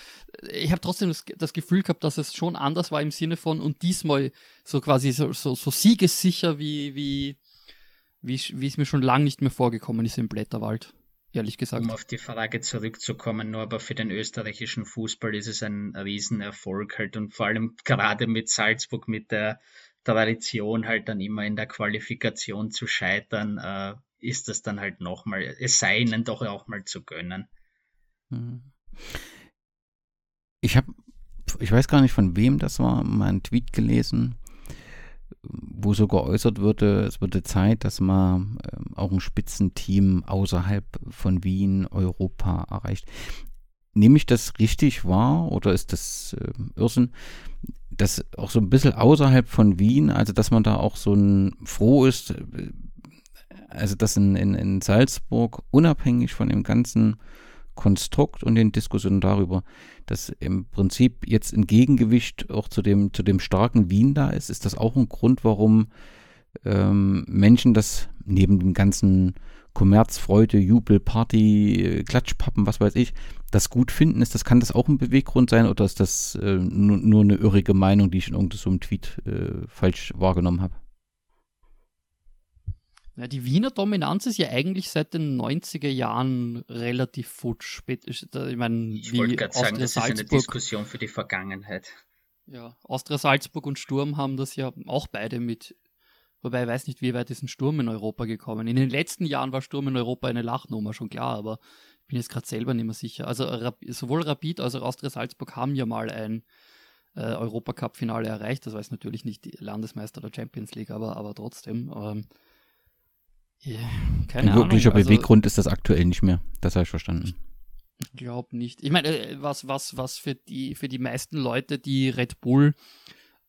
ich habe trotzdem das, das, Gefühl gehabt, dass es schon anders war im Sinne von und diesmal so quasi so, so, so siegessicher, wie, wie, wie, wie es mir schon lange nicht mehr vorgekommen ist im Blätterwald, ehrlich gesagt. Um auf die Frage zurückzukommen, nur aber für den österreichischen Fußball ist es ein Riesenerfolg halt und vor allem gerade mit Salzburg, mit der Tradition halt dann immer in der Qualifikation zu scheitern, äh, ist das dann halt nochmal, es sei ihnen doch auch mal zu gönnen. Mhm. Ich habe, ich weiß gar nicht von wem das war, mal einen Tweet gelesen, wo so geäußert wurde, es würde Zeit, dass man ähm, auch ein Spitzenteam außerhalb von Wien, Europa erreicht. nehme ich das richtig wahr oder ist das äh, Irrsinn, dass auch so ein bisschen außerhalb von Wien, also dass man da auch so ein froh ist, äh, also dass in, in, in Salzburg unabhängig von dem ganzen Konstrukt und den Diskussionen darüber, dass im Prinzip jetzt ein Gegengewicht auch zu dem, zu dem starken Wien da ist, ist das auch ein Grund, warum ähm, Menschen das neben dem ganzen Kommerz, Freude, Jubel, Party, Klatschpappen, was weiß ich, das gut finden ist, das kann das auch ein Beweggrund sein oder ist das äh, nur, nur, eine irrige Meinung, die ich in irgendeinem Tweet äh, falsch wahrgenommen habe? Ja, die Wiener Dominanz ist ja eigentlich seit den 90er Jahren relativ futsch. Ich meine, ich wollte gerade sagen, das ist eine Diskussion für die Vergangenheit. Ja, Austria Salzburg und Sturm haben das ja auch beide mit Wobei ich weiß nicht, wie weit ist ein Sturm in Europa gekommen. In den letzten Jahren war Sturm in Europa eine Lachnummer, schon klar, aber ich bin jetzt gerade selber nicht mehr sicher. Also sowohl Rapid als auch Austria Salzburg haben ja mal ein äh, Europacup-Finale erreicht. Das war jetzt natürlich nicht die Landesmeister der Champions League, aber, aber trotzdem. Ähm, yeah, keine ein wirklicher Ahnung. Also Beweggrund ist das aktuell nicht mehr. Das habe ich verstanden. Ich glaube nicht. Ich meine, äh, was, was, was für die, für die meisten Leute, die Red Bull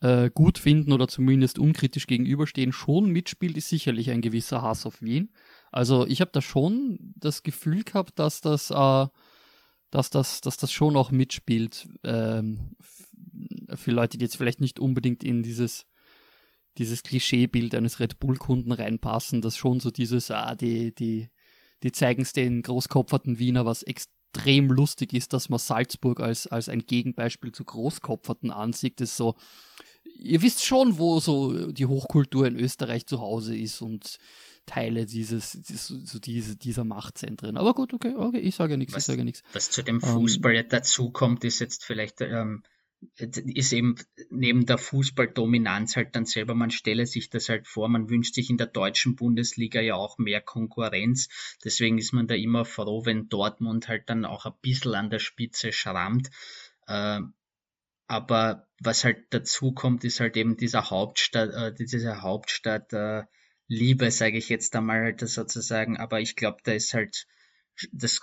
äh, gut finden oder zumindest unkritisch gegenüberstehen, schon mitspielt, ist sicherlich ein gewisser Hass auf Wien. Also ich habe da schon das Gefühl gehabt, dass das, äh, dass das, dass das schon auch mitspielt ähm, für Leute, die jetzt vielleicht nicht unbedingt in dieses dieses Klischeebild eines Red Bull-Kunden reinpassen, dass schon so dieses, ah, die, die, die zeigen es den großkopferten Wiener, was extrem lustig ist, dass man Salzburg als, als ein Gegenbeispiel zu Großkopferten ansieht, das ist so, ihr wisst schon, wo so die Hochkultur in Österreich zu Hause ist und Teile dieses, so diese, dieser Machtzentren. Aber gut, okay, okay, ich sage nichts, ich sage nichts. Was zu dem ähm, Fußball ähm, dazu kommt, ist jetzt vielleicht ähm, ist eben neben der Fußballdominanz halt dann selber, man stelle sich das halt vor, man wünscht sich in der deutschen Bundesliga ja auch mehr Konkurrenz. Deswegen ist man da immer froh, wenn Dortmund halt dann auch ein bisschen an der Spitze schrammt. Äh, aber was halt dazu kommt, ist halt eben dieser Hauptstadt, äh, diese Hauptstadt äh, Liebe, sage ich jetzt einmal halt sozusagen. Aber ich glaube, da ist halt, das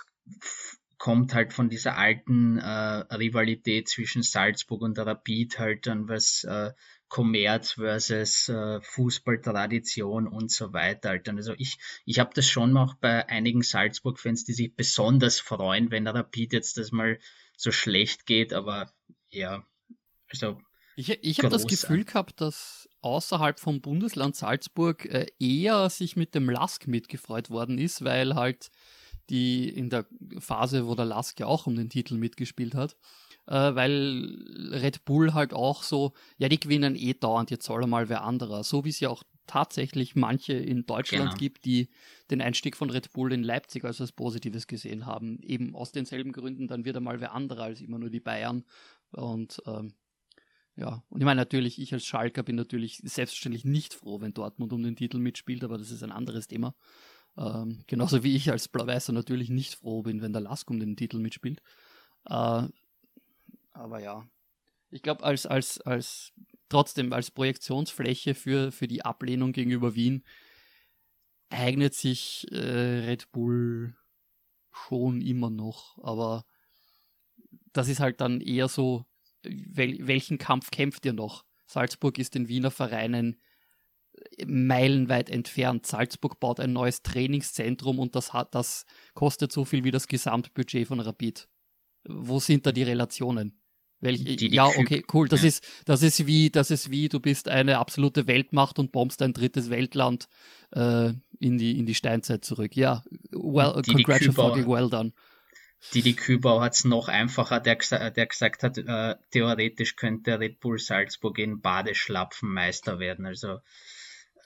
kommt halt von dieser alten äh, Rivalität zwischen Salzburg und Rapid halt dann was äh, Kommerz versus äh, Fußballtradition und so weiter. Halt. Also ich, ich habe das schon auch bei einigen Salzburg-Fans, die sich besonders freuen, wenn Rapid jetzt das mal so schlecht geht, aber ja, also ich, ich habe das Gefühl gehabt, dass außerhalb vom Bundesland Salzburg äh, eher sich mit dem Lask mitgefreut worden ist, weil halt die in der Phase, wo der Lask ja auch um den Titel mitgespielt hat, äh, weil Red Bull halt auch so, ja, die gewinnen eh dauernd, jetzt soll er mal wer anderer. So wie es ja auch tatsächlich manche in Deutschland genau. gibt, die den Einstieg von Red Bull in Leipzig als was Positives gesehen haben. Eben aus denselben Gründen, dann wird er mal wer anderer als immer nur die Bayern. Und ähm, ja, und ich meine natürlich, ich als Schalker bin natürlich selbstverständlich nicht froh, wenn Dortmund um den Titel mitspielt, aber das ist ein anderes Thema. Ähm, genauso wie ich als Blau-Weißer natürlich nicht froh bin, wenn der Lask um den Titel mitspielt. Äh, aber ja, ich glaube, als, als, als trotzdem als Projektionsfläche für, für die Ablehnung gegenüber Wien eignet sich äh, Red Bull schon immer noch, aber das ist halt dann eher so wel, welchen Kampf kämpft ihr noch? Salzburg ist den Wiener Vereinen meilenweit entfernt. Salzburg baut ein neues Trainingszentrum und das hat, das kostet so viel wie das Gesamtbudget von Rapid. Wo sind da die Relationen? Welch, die, ja, okay, cool. Das ja. ist, das ist wie, das ist wie, du bist eine absolute Weltmacht und bombst ein drittes Weltland äh, in die in die Steinzeit zurück. Ja, well, die, congratulations, well done. Didi Kübau hat es noch einfacher, der, der gesagt hat, äh, theoretisch könnte Red Bull Salzburg in Badeschlapfen Meister werden. Also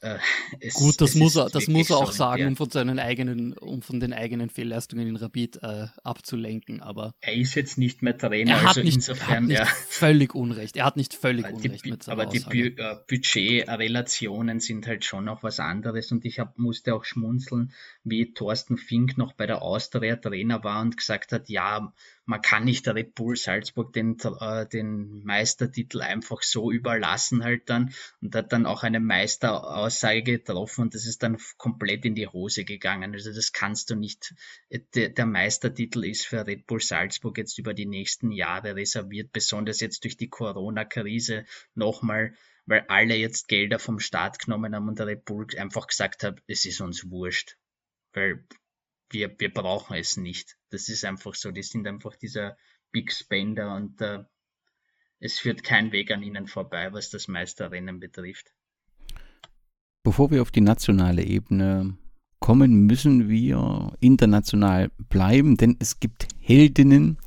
äh, es, Gut, das muss er, das muss er auch sagen, um von seinen eigenen, um von den eigenen Fehlleistungen in Rapid äh, abzulenken. Aber er ist jetzt nicht mehr Trainer, er hat also nicht, insofern er hat nicht völlig Unrecht. Er hat nicht völlig die, Unrecht mit Aber die Bu äh, Budgetrelationen sind halt schon noch was anderes und ich hab, musste auch schmunzeln, wie Thorsten Fink noch bei der Austria Trainer war und gesagt hat, ja, man kann nicht der Red Bull Salzburg den, äh, den Meistertitel einfach so überlassen halt dann und hat dann auch einen Meister aus Aussage getroffen und das ist dann komplett in die Hose gegangen. Also das kannst du nicht. Der, der Meistertitel ist für Red Bull Salzburg jetzt über die nächsten Jahre reserviert, besonders jetzt durch die Corona-Krise nochmal, weil alle jetzt Gelder vom Staat genommen haben und der Red Bull einfach gesagt hat, es ist uns wurscht. Weil wir, wir brauchen es nicht. Das ist einfach so. Die sind einfach dieser Big Spender und äh, es führt kein Weg an ihnen vorbei, was das Meisterrennen betrifft. Bevor wir auf die nationale Ebene kommen, müssen wir international bleiben, denn es gibt Heldinnen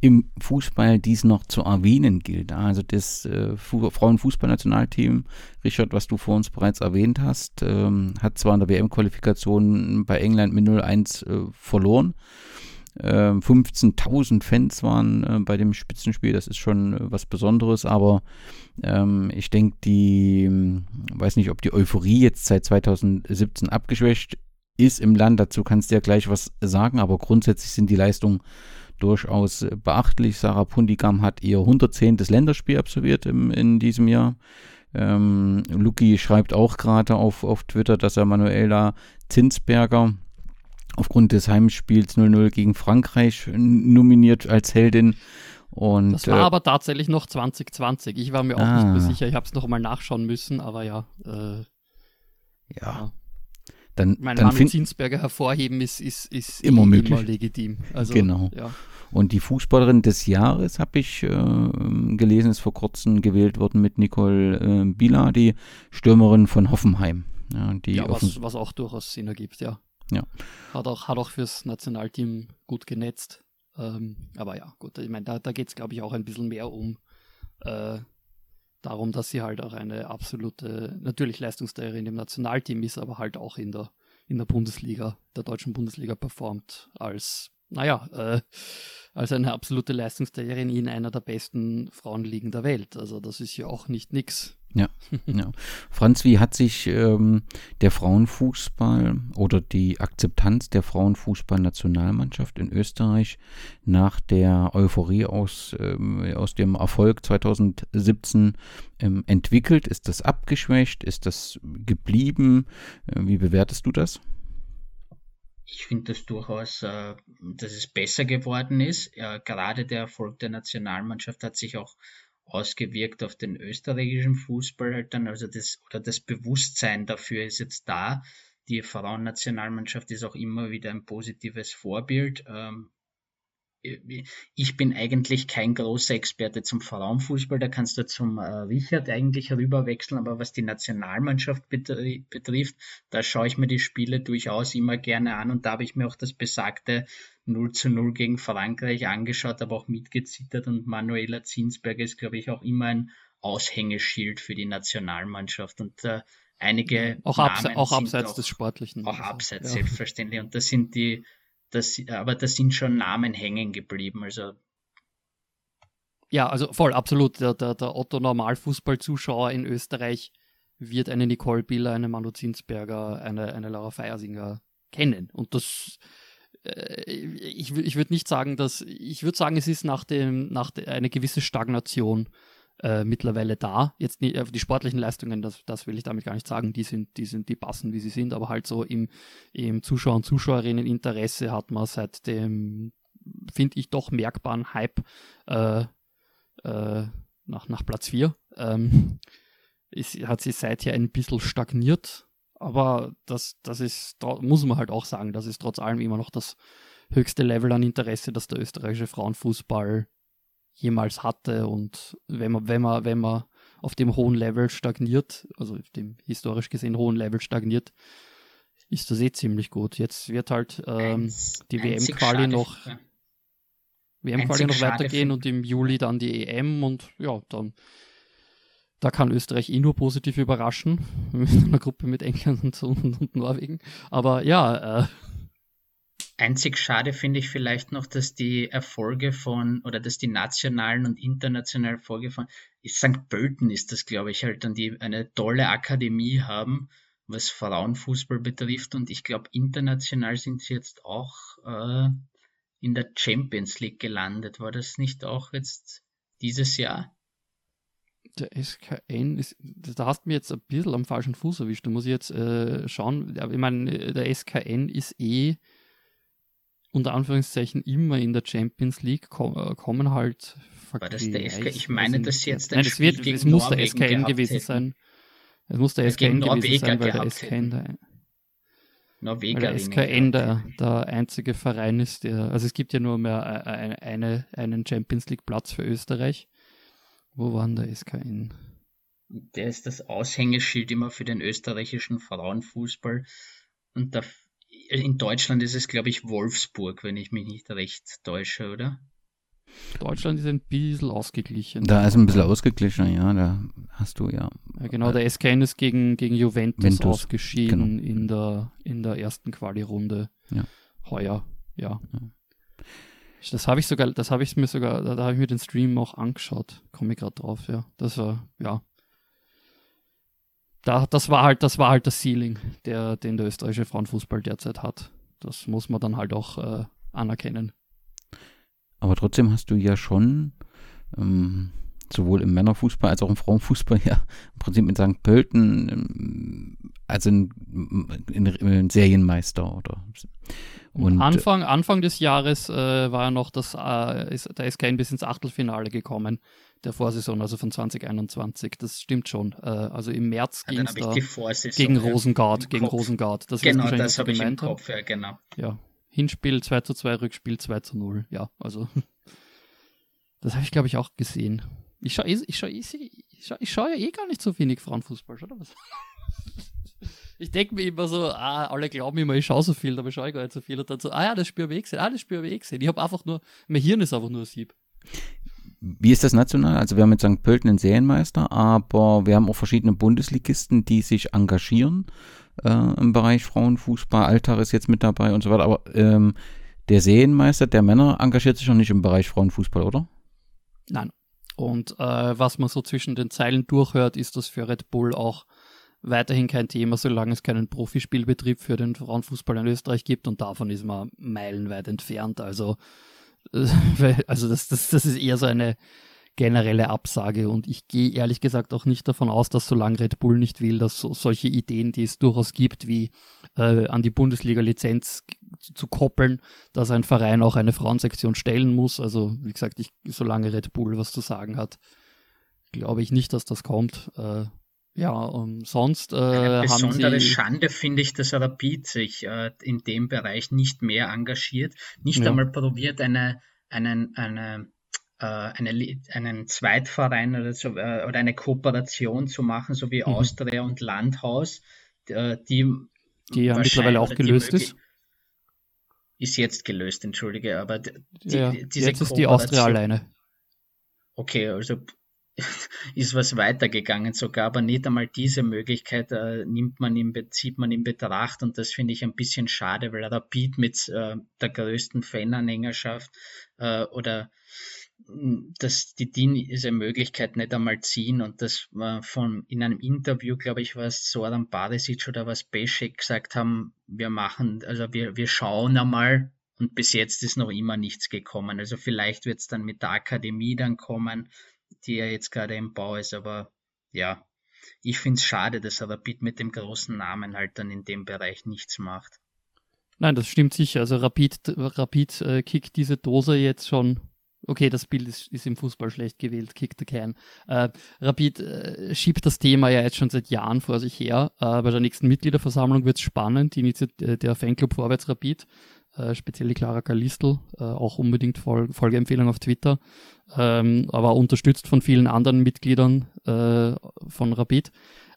im Fußball, die es noch zu erwähnen gilt. Also das äh, Frauenfußballnationalteam, Richard, was du vor uns bereits erwähnt hast, ähm, hat zwar in der WM-Qualifikation bei England mit 0-1 äh, verloren, 15.000 ähm, Fans waren äh, bei dem Spitzenspiel, das ist schon äh, was Besonderes, aber ähm, ich denke, die, hm, weiß nicht, ob die Euphorie jetzt seit 2017 abgeschwächt ist im Land, dazu kannst du ja gleich was sagen, aber grundsätzlich sind die Leistungen durchaus äh, beachtlich. Sarah Pundigam hat ihr 110. Länderspiel absolviert im, in diesem Jahr. Ähm, Luki schreibt auch gerade auf, auf Twitter, dass er Manuela Zinsberger aufgrund des Heimspiels 0-0 gegen Frankreich nominiert als Heldin. Und, das war äh, aber tatsächlich noch 2020. Ich war mir auch ah, nicht mehr sicher. Ich habe es noch mal nachschauen müssen, aber ja. Äh, ja. ja. Dann, mein dann Manu Zinsberger hervorheben ist, ist, ist immer, möglich. immer legitim. Also, genau. Ja. Und die Fußballerin des Jahres, habe ich äh, gelesen, ist vor kurzem gewählt worden mit Nicole äh, Bila, die Stürmerin von Hoffenheim. Ja, die ja was, was auch durchaus Sinn ergibt, ja. Ja. Hat auch, hat auch fürs Nationalteam gut genetzt. Ähm, aber ja, gut, ich meine, da, da geht es, glaube ich, auch ein bisschen mehr um äh, darum, dass sie halt auch eine absolute, natürlich Leistungsträgerin im Nationalteam ist, aber halt auch in der, in der Bundesliga, der deutschen Bundesliga performt als, naja, äh, als eine absolute Leistungsträgerin in einer der besten Frauenligen der Welt. Also das ist ja auch nicht nix. Ja, ja. Franz, wie hat sich ähm, der Frauenfußball oder die Akzeptanz der Frauenfußballnationalmannschaft in Österreich nach der Euphorie aus, ähm, aus dem Erfolg 2017 ähm, entwickelt? Ist das abgeschwächt? Ist das geblieben? Äh, wie bewertest du das? Ich finde das durchaus, äh, dass es besser geworden ist. Ja, gerade der Erfolg der Nationalmannschaft hat sich auch ausgewirkt auf den österreichischen Fußball halt dann, also das, oder das Bewusstsein dafür ist jetzt da. Die Frauennationalmannschaft ist auch immer wieder ein positives Vorbild. Ähm, ich bin eigentlich kein großer Experte zum Frauenfußball, da kannst du zum äh, Richard eigentlich rüberwechseln, aber was die Nationalmannschaft betri betrifft, da schaue ich mir die Spiele durchaus immer gerne an und da habe ich mir auch das besagte 0 zu 0 gegen Frankreich angeschaut, aber auch mitgezittert und Manuela Zinsberger ist, glaube ich, auch immer ein Aushängeschild für die Nationalmannschaft und äh, einige auch, abse auch abseits auch, des Sportlichen. Auch also, abseits, ja. selbstverständlich. Und das sind die das, aber da sind schon Namen hängen geblieben. Also ja, also voll, absolut. Der, der, der Otto Normalfußballzuschauer in Österreich wird eine Nicole Biller, eine Manu Zinsberger, eine, eine Laura Feiersinger kennen. Und das, ich, ich würde nicht sagen, dass, ich würde sagen, es ist nach dem, nach de, eine gewisse Stagnation äh, mittlerweile da. Jetzt nicht, äh, die sportlichen Leistungen, das, das will ich damit gar nicht sagen, die sind, die sind, die passen, wie sie sind, aber halt so im, im Zuschauer- und Zuschauerinnen-Interesse hat man seit dem, finde ich, doch merkbaren Hype äh, äh, nach, nach Platz 4. Ähm, ist, hat sie seither ein bisschen stagniert, aber das, das ist, muss man halt auch sagen, das ist trotz allem immer noch das höchste Level an Interesse, das der österreichische Frauenfußball jemals hatte. Und wenn man, wenn man, wenn man auf dem hohen Level stagniert, also auf dem historisch gesehen hohen Level stagniert, ist das eh ziemlich gut. Jetzt wird halt ähm, die WM-Quali noch, WM-Quali noch weitergehen und im Juli dann die EM und ja, dann da kann Österreich eh nur positiv überraschen, mit einer Gruppe mit England und, und, Norwegen. Aber ja, äh, Einzig schade finde ich vielleicht noch, dass die Erfolge von oder dass die nationalen und internationalen Erfolge von St. Pölten ist das, glaube ich, halt dann die eine tolle Akademie haben, was Frauenfußball betrifft. Und ich glaube, international sind sie jetzt auch äh, in der Champions League gelandet. War das nicht auch jetzt dieses Jahr? Der SKN ist, da hast du mir jetzt ein bisschen am falschen Fuß erwischt. Da muss ich jetzt äh, schauen. Ich meine, der SKN ist eh unter Anführungszeichen immer in der Champions League, äh, kommen halt War das der SK? Ich meine, dass jetzt ein Nein, das wird, es muss der SKN gewesen hätten. sein. Es muss der SKN gewesen sein, weil der SKN der, weil der SKN der, der einzige Verein ist, der, also es gibt ja nur mehr eine, einen Champions League Platz für Österreich. Wo war denn der SKN? Der ist das Aushängeschild immer für den österreichischen Frauenfußball. Und da, in Deutschland ist es, glaube ich, Wolfsburg, wenn ich mich nicht recht täusche, oder? Deutschland ist ein bisschen ausgeglichen. Da ist ein bisschen ausgeglichen, ja, da hast du ja. ja genau, der SKN ist gegen, gegen Juventus, Ventus, ausgeschieden genau. in, der, in der ersten Quali-Runde. Ja. Heuer, ja. ja. Das habe ich sogar, das habe ich mir sogar, da, da habe ich mir den Stream auch angeschaut. Komme ich gerade drauf, ja. Das war, ja. Da, das war halt, das war halt das Ceiling, der, den der österreichische Frauenfußball derzeit hat. Das muss man dann halt auch äh, anerkennen. Aber trotzdem hast du ja schon ähm, sowohl im Männerfußball als auch im Frauenfußball ja im Prinzip mit St. Pölten ähm, also ein, ein, ein Serienmeister oder und Anfang, Anfang des Jahres äh, war ja noch das, äh, ist, der SK bis ins Achtelfinale gekommen, der Vorsaison, also von 2021. Das stimmt schon. Äh, also im März ja, ging es da gegen Rosengard, gegen Rosengard. Das genau, das habe ich im Kopf, ja, genau. Ja, Hinspiel 2 zu 2, Rückspiel 2 zu 0. Ja, also das habe ich, glaube ich, auch gesehen. Ich schaue eh, ich schau, ich, schau, ich schau ja eh gar nicht so wenig Frauenfußball, oder was? ich denke mir immer so, ah, alle glauben immer, ich schaue so viel, aber ich schaue gar nicht so viel. Und dann so, ah ja, das Spiel habe ich gesehen, ah, das Spiel habe ich gesehen. Ich habe einfach nur, mein Hirn ist einfach nur ein Sieb. Wie ist das national? Also wir haben mit St. Pölten einen Serienmeister, aber wir haben auch verschiedene Bundesligisten, die sich engagieren äh, im Bereich Frauenfußball. Altar ist jetzt mit dabei und so weiter. Aber ähm, der Serienmeister der Männer engagiert sich noch nicht im Bereich Frauenfußball, oder? Nein. Und äh, was man so zwischen den Zeilen durchhört, ist das für Red Bull auch weiterhin kein Thema, solange es keinen Profispielbetrieb für den Frauenfußball in Österreich gibt und davon ist man meilenweit entfernt. Also, also das, das, das ist eher so eine generelle Absage und ich gehe ehrlich gesagt auch nicht davon aus, dass solange Red Bull nicht will, dass so, solche Ideen, die es durchaus gibt, wie äh, an die Bundesliga-Lizenz zu koppeln, dass ein Verein auch eine Frauensektion stellen muss. Also wie gesagt, ich, solange Red Bull was zu sagen hat, glaube ich nicht, dass das kommt. Äh, ja, und sonst äh, Eine besondere Sie... Schande finde ich, dass Rapid sich äh, in dem Bereich nicht mehr engagiert, nicht ja. einmal probiert, eine, einen, eine, äh, eine, einen Zweitverein oder, so, äh, oder eine Kooperation zu machen, so wie mhm. Austria und Landhaus, äh, die, die ja mittlerweile auch gelöst ist. Ist jetzt gelöst, entschuldige, aber die, ja, diese jetzt ist die Austria alleine. Okay, also ist was weitergegangen sogar, aber nicht einmal diese Möglichkeit äh, nimmt man in, zieht man in Betracht und das finde ich ein bisschen schade, weil Rapid mit äh, der größten Fananhängerschaft äh, oder hm, dass die diese Möglichkeit nicht einmal ziehen und das war von in einem Interview, glaube ich, was Soran Barisic oder was Beschek gesagt haben, wir machen, also wir, wir schauen einmal und bis jetzt ist noch immer nichts gekommen. Also vielleicht wird es dann mit der Akademie dann kommen, die ja jetzt gerade im Bau ist, aber ja, ich finde es schade, dass Rapid mit dem großen Namen halt dann in dem Bereich nichts macht. Nein, das stimmt sicher. Also Rapid, Rapid äh, kickt diese Dose jetzt schon. Okay, das Bild ist, ist im Fußball schlecht gewählt, kickt der kein. Äh, Rapid äh, schiebt das Thema ja jetzt schon seit Jahren vor sich her. Äh, bei der nächsten Mitgliederversammlung wird es spannend. Die Initiat äh, der Fanclub Vorwärts Rapid äh, speziell die Clara Kalistel, äh, auch unbedingt Fol Folgeempfehlung auf Twitter, ähm, aber unterstützt von vielen anderen Mitgliedern äh, von Rapid,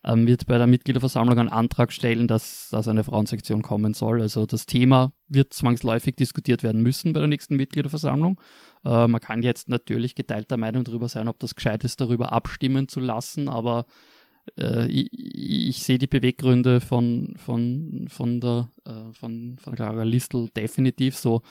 ähm, wird bei der Mitgliederversammlung einen Antrag stellen, dass, dass eine Frauensektion kommen soll. Also das Thema wird zwangsläufig diskutiert werden müssen bei der nächsten Mitgliederversammlung. Äh, man kann jetzt natürlich geteilter Meinung darüber sein, ob das gescheit ist, darüber abstimmen zu lassen, aber äh, ich, ich sehe die Beweggründe von, von, von der äh, von, von Clara Listel definitiv so.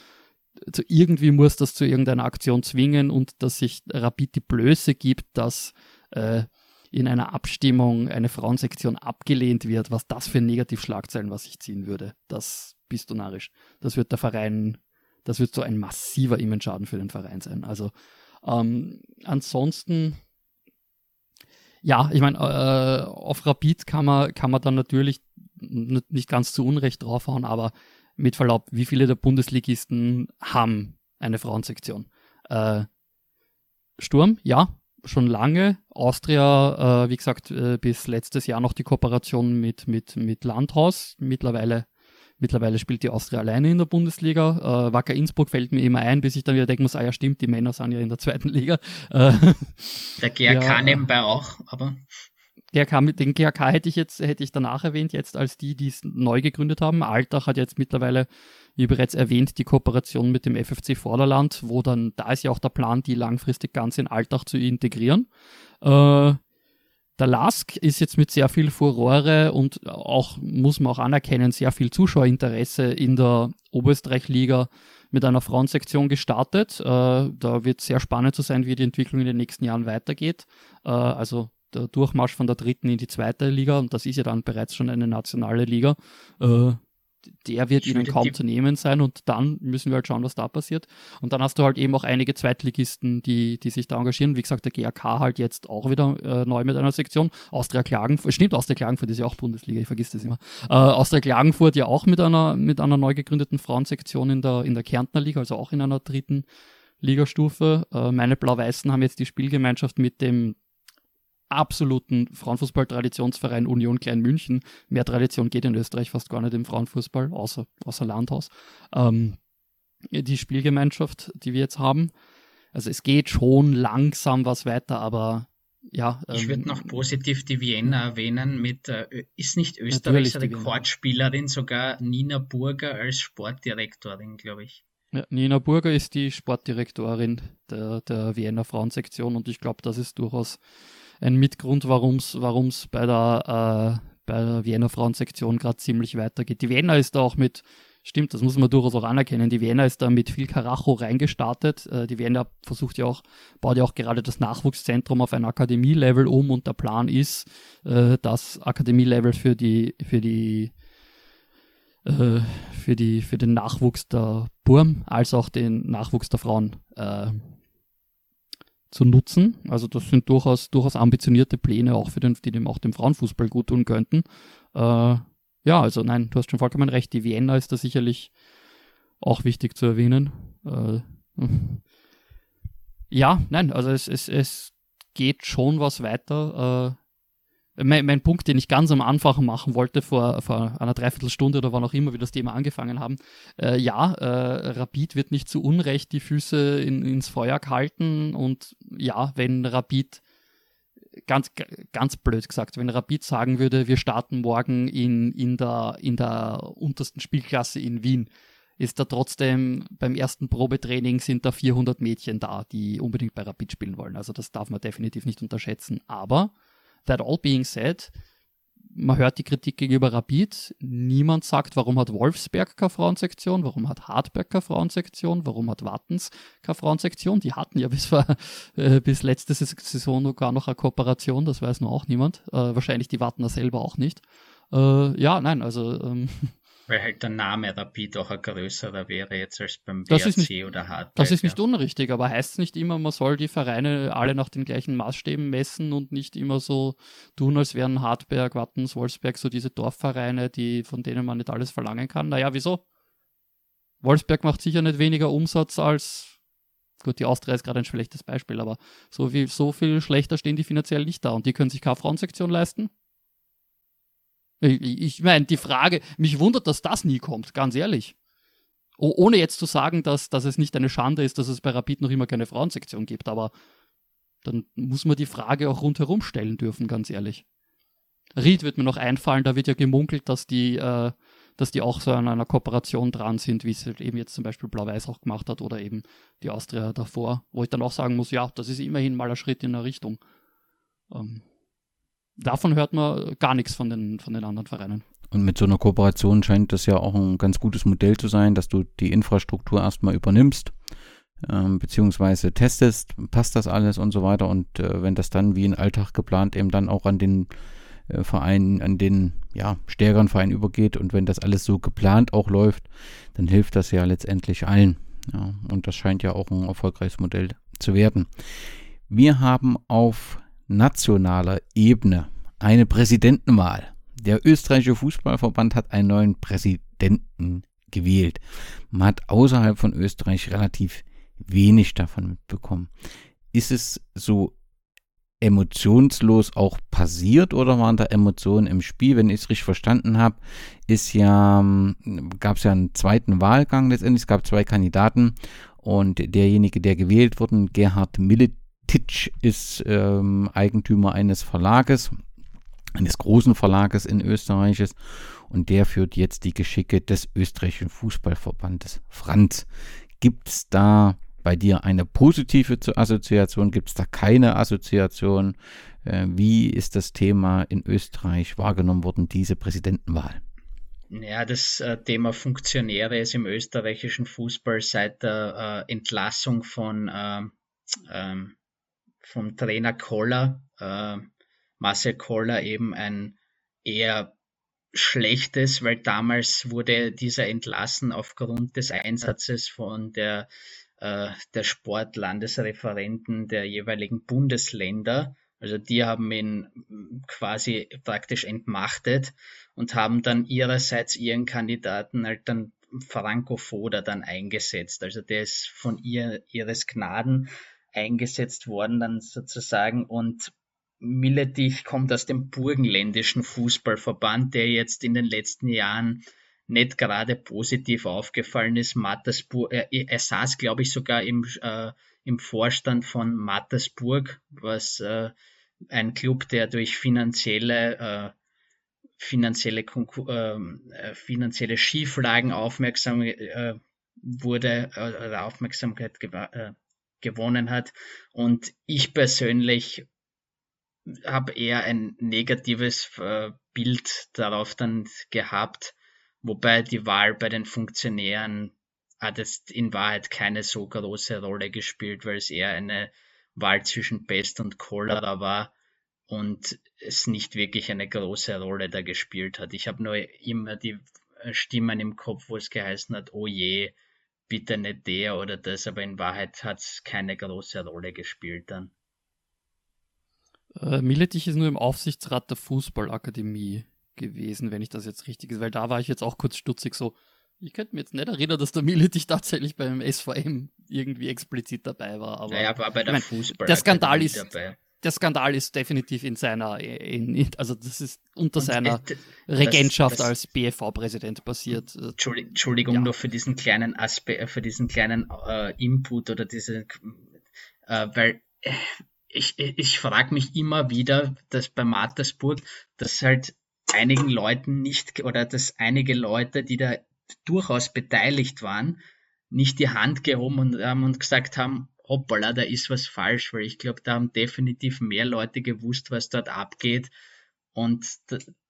Also irgendwie muss das zu irgendeiner Aktion zwingen und dass sich Rapid die Blöße gibt, dass äh, in einer Abstimmung eine Frauensektion abgelehnt wird, was das für Negativschlagzeilen, was ich ziehen würde. Das bist du narrisch. Das wird der Verein, das wird so ein massiver Image-Schaden für den Verein sein. Also ähm, ansonsten ja, ich meine, äh, auf Rapid kann man, kann man dann natürlich nicht ganz zu Unrecht draufhauen, aber mit Verlaub, wie viele der Bundesligisten haben eine Frauensektion? Äh, Sturm, ja, schon lange. Austria, äh, wie gesagt, äh, bis letztes Jahr noch die Kooperation mit, mit, mit Landhaus. Mittlerweile, mittlerweile spielt die Austria alleine in der Bundesliga. Äh, Wacker Innsbruck fällt mir immer ein, bis ich dann wieder denken muss, ah ja stimmt, die Männer sind ja in der zweiten Liga. Äh, der GRK ja, nebenbei auch, aber. GRK, den GRK hätte ich jetzt, hätte ich danach erwähnt, jetzt als die, die es neu gegründet haben. Altach hat jetzt mittlerweile, wie bereits erwähnt, die Kooperation mit dem FFC Vorderland, wo dann, da ist ja auch der Plan, die langfristig ganz in Altach zu integrieren. Äh, der Lask ist jetzt mit sehr viel Furore und auch, muss man auch anerkennen, sehr viel Zuschauerinteresse in der Oberösterreich-Liga mit einer Frauensektion gestartet. Äh, da wird sehr spannend zu sein, wie die Entwicklung in den nächsten Jahren weitergeht. Äh, also der Durchmarsch von der dritten in die zweite Liga, und das ist ja dann bereits schon eine nationale Liga, äh, der wird ihnen kaum zu nehmen sein und dann müssen wir halt schauen, was da passiert. Und dann hast du halt eben auch einige Zweitligisten, die, die sich da engagieren. Wie gesagt, der GAK halt jetzt auch wieder äh, neu mit einer Sektion. Austria Klagenfurt, stimmt, Austria Klagenfurt ist ja auch Bundesliga, ich vergesse das immer. Äh, Austria Klagenfurt ja auch mit einer, mit einer neu gegründeten Frauensektion in der, in der Kärntner Liga, also auch in einer dritten Ligastufe. Äh, meine Blau-Weißen haben jetzt die Spielgemeinschaft mit dem absoluten Frauenfußball-Traditionsverein Union Klein München. Mehr Tradition geht in Österreich fast gar nicht im Frauenfußball, außer, außer Landhaus. Ähm, die Spielgemeinschaft, die wir jetzt haben. Also es geht schon langsam was weiter, aber ja. Ähm, ich würde noch positiv die Vienna erwähnen mit, äh, ist nicht Österreichs Rekordspielerin sogar Nina Burger als Sportdirektorin, glaube ich. Ja, Nina Burger ist die Sportdirektorin der, der Vienna Frauensektion und ich glaube, das ist durchaus ein Mitgrund, warum es bei der, äh, bei der Wiener Frauensektion gerade ziemlich weitergeht. Die Wiener ist da auch mit, stimmt, das muss man durchaus auch anerkennen, die Wiener ist da mit viel Karacho reingestartet. Äh, die Wiener versucht ja auch, baut ja auch gerade das Nachwuchszentrum auf ein Akademielevel um und der Plan ist, äh, das Akademielevel für die, für die äh, für, die, für den Nachwuchs der Burm als auch den Nachwuchs der Frauen äh, zu nutzen. Also das sind durchaus, durchaus ambitionierte Pläne auch für den, die dem auch dem Frauenfußball gut tun könnten. Äh, ja, also nein, du hast schon vollkommen recht. Die Vienna ist da sicherlich auch wichtig zu erwähnen. Äh, ja, nein, also es, es, es geht schon was weiter. Mein, mein, Punkt, den ich ganz am Anfang machen wollte, vor, vor einer Dreiviertelstunde oder wann auch immer wir das Thema angefangen haben, äh, ja, äh, Rapid wird nicht zu Unrecht die Füße in, ins Feuer gehalten und ja, wenn Rapid ganz, ganz blöd gesagt, wenn Rapid sagen würde, wir starten morgen in, in, der, in der untersten Spielklasse in Wien, ist da trotzdem beim ersten Probetraining sind da 400 Mädchen da, die unbedingt bei Rapid spielen wollen. Also das darf man definitiv nicht unterschätzen. Aber That all being said, man hört die Kritik gegenüber Rapid. Niemand sagt, warum hat Wolfsberg keine Frauensektion, warum hat Hartberg keine Frauensektion, warum hat Wattens keine Frauensektion. Die hatten ja bis, äh, bis letzte Saison gar noch eine Kooperation, das weiß nur auch niemand. Äh, wahrscheinlich die Wattener selber auch nicht. Äh, ja, nein, also ähm, weil halt der Name Rapid auch ein größerer wäre jetzt als beim WRC nicht, oder Hartberg. Das ist nicht ja. unrichtig, aber heißt es nicht immer, man soll die Vereine alle nach den gleichen Maßstäben messen und nicht immer so tun, als wären Hartberg, Wattens, Wolfsberg so diese Dorfvereine, die, von denen man nicht alles verlangen kann. Naja, wieso? Wolfsberg macht sicher nicht weniger Umsatz als Gut, die Austria ist gerade ein schlechtes Beispiel, aber so viel, so viel schlechter stehen die finanziell nicht da und die können sich keine Frauensektion leisten. Ich, meine, die Frage, mich wundert, dass das nie kommt, ganz ehrlich. Oh, ohne jetzt zu sagen, dass, dass es nicht eine Schande ist, dass es bei Rapid noch immer keine Frauensektion gibt, aber dann muss man die Frage auch rundherum stellen dürfen, ganz ehrlich. Ried wird mir noch einfallen, da wird ja gemunkelt, dass die, äh, dass die auch so an einer Kooperation dran sind, wie es halt eben jetzt zum Beispiel Blau-Weiß auch gemacht hat oder eben die Austria davor, wo ich dann auch sagen muss, ja, das ist immerhin mal ein Schritt in eine Richtung. Ähm, davon hört man gar nichts von den, von den anderen Vereinen. Und mit so einer Kooperation scheint das ja auch ein ganz gutes Modell zu sein, dass du die Infrastruktur erstmal übernimmst, ähm, beziehungsweise testest, passt das alles und so weiter. Und äh, wenn das dann wie ein Alltag geplant eben dann auch an den äh, Verein, an den ja, stärkeren Verein übergeht und wenn das alles so geplant auch läuft, dann hilft das ja letztendlich allen. Ja, und das scheint ja auch ein erfolgreiches Modell zu werden. Wir haben auf nationaler Ebene eine Präsidentenwahl. Der österreichische Fußballverband hat einen neuen Präsidenten gewählt. Man hat außerhalb von Österreich relativ wenig davon mitbekommen. Ist es so emotionslos auch passiert oder waren da Emotionen im Spiel? Wenn ich es richtig verstanden habe, ist ja, gab es ja einen zweiten Wahlgang letztendlich. Es gab zwei Kandidaten und derjenige, der gewählt wurde, Gerhard Milletitsch, ist ähm, Eigentümer eines Verlages, eines großen Verlages in Österreich und der führt jetzt die Geschicke des österreichischen Fußballverbandes Franz. Gibt es da bei dir eine positive Assoziation? Gibt es da keine Assoziation? Äh, wie ist das Thema in Österreich wahrgenommen worden, diese Präsidentenwahl? Ja, das äh, Thema Funktionäre ist im österreichischen Fußball seit der äh, Entlassung von ähm, ähm vom Trainer Koller, äh, Marcel Koller, eben ein eher schlechtes, weil damals wurde dieser entlassen aufgrund des Einsatzes von der äh, der Sportlandesreferenten der jeweiligen Bundesländer. Also die haben ihn quasi praktisch entmachtet und haben dann ihrerseits ihren Kandidaten halt dann Franco Foda dann eingesetzt. Also der ist von ihr, ihres Gnaden eingesetzt worden dann sozusagen und Milletich kommt aus dem burgenländischen Fußballverband, der jetzt in den letzten Jahren nicht gerade positiv aufgefallen ist. Mattersburg, er, er saß, glaube ich, sogar im, äh, im Vorstand von Mattersburg, was äh, ein Club, der durch finanzielle äh, finanzielle, ähm, äh, finanzielle Schieflagen aufmerksam äh, wurde äh, Aufmerksamkeit äh, gewonnen hat. Und ich persönlich habe eher ein negatives äh, Bild darauf dann gehabt, Wobei die Wahl bei den Funktionären hat jetzt in Wahrheit keine so große Rolle gespielt, weil es eher eine Wahl zwischen Pest und Cholera war und es nicht wirklich eine große Rolle da gespielt hat. Ich habe nur immer die Stimmen im Kopf, wo es geheißen hat, oh je, bitte nicht der oder das, aber in Wahrheit hat es keine große Rolle gespielt dann. Äh, Milletich ist nur im Aufsichtsrat der Fußballakademie gewesen, wenn ich das jetzt richtig ist, weil da war ich jetzt auch kurz stutzig so. Ich könnte mir jetzt nicht erinnern, dass der Militich tatsächlich beim SVM irgendwie explizit dabei war. Aber naja, war bei der ich mein, Fußball der Skandal ist dabei. Der Skandal ist definitiv in seiner, in, also das ist unter Und seiner äh, Regentschaft das, das, als BFV-Präsident passiert. Entschuldigung ja. nur für diesen kleinen Aspekt, für diesen kleinen äh, Input oder diese, äh, weil äh, ich, ich, ich frage mich immer wieder, dass bei Mattersburg, dass halt einigen Leuten nicht oder dass einige Leute, die da durchaus beteiligt waren, nicht die Hand gehoben und, ähm, und gesagt haben, hoppala, da ist was falsch, weil ich glaube, da haben definitiv mehr Leute gewusst, was dort abgeht. Und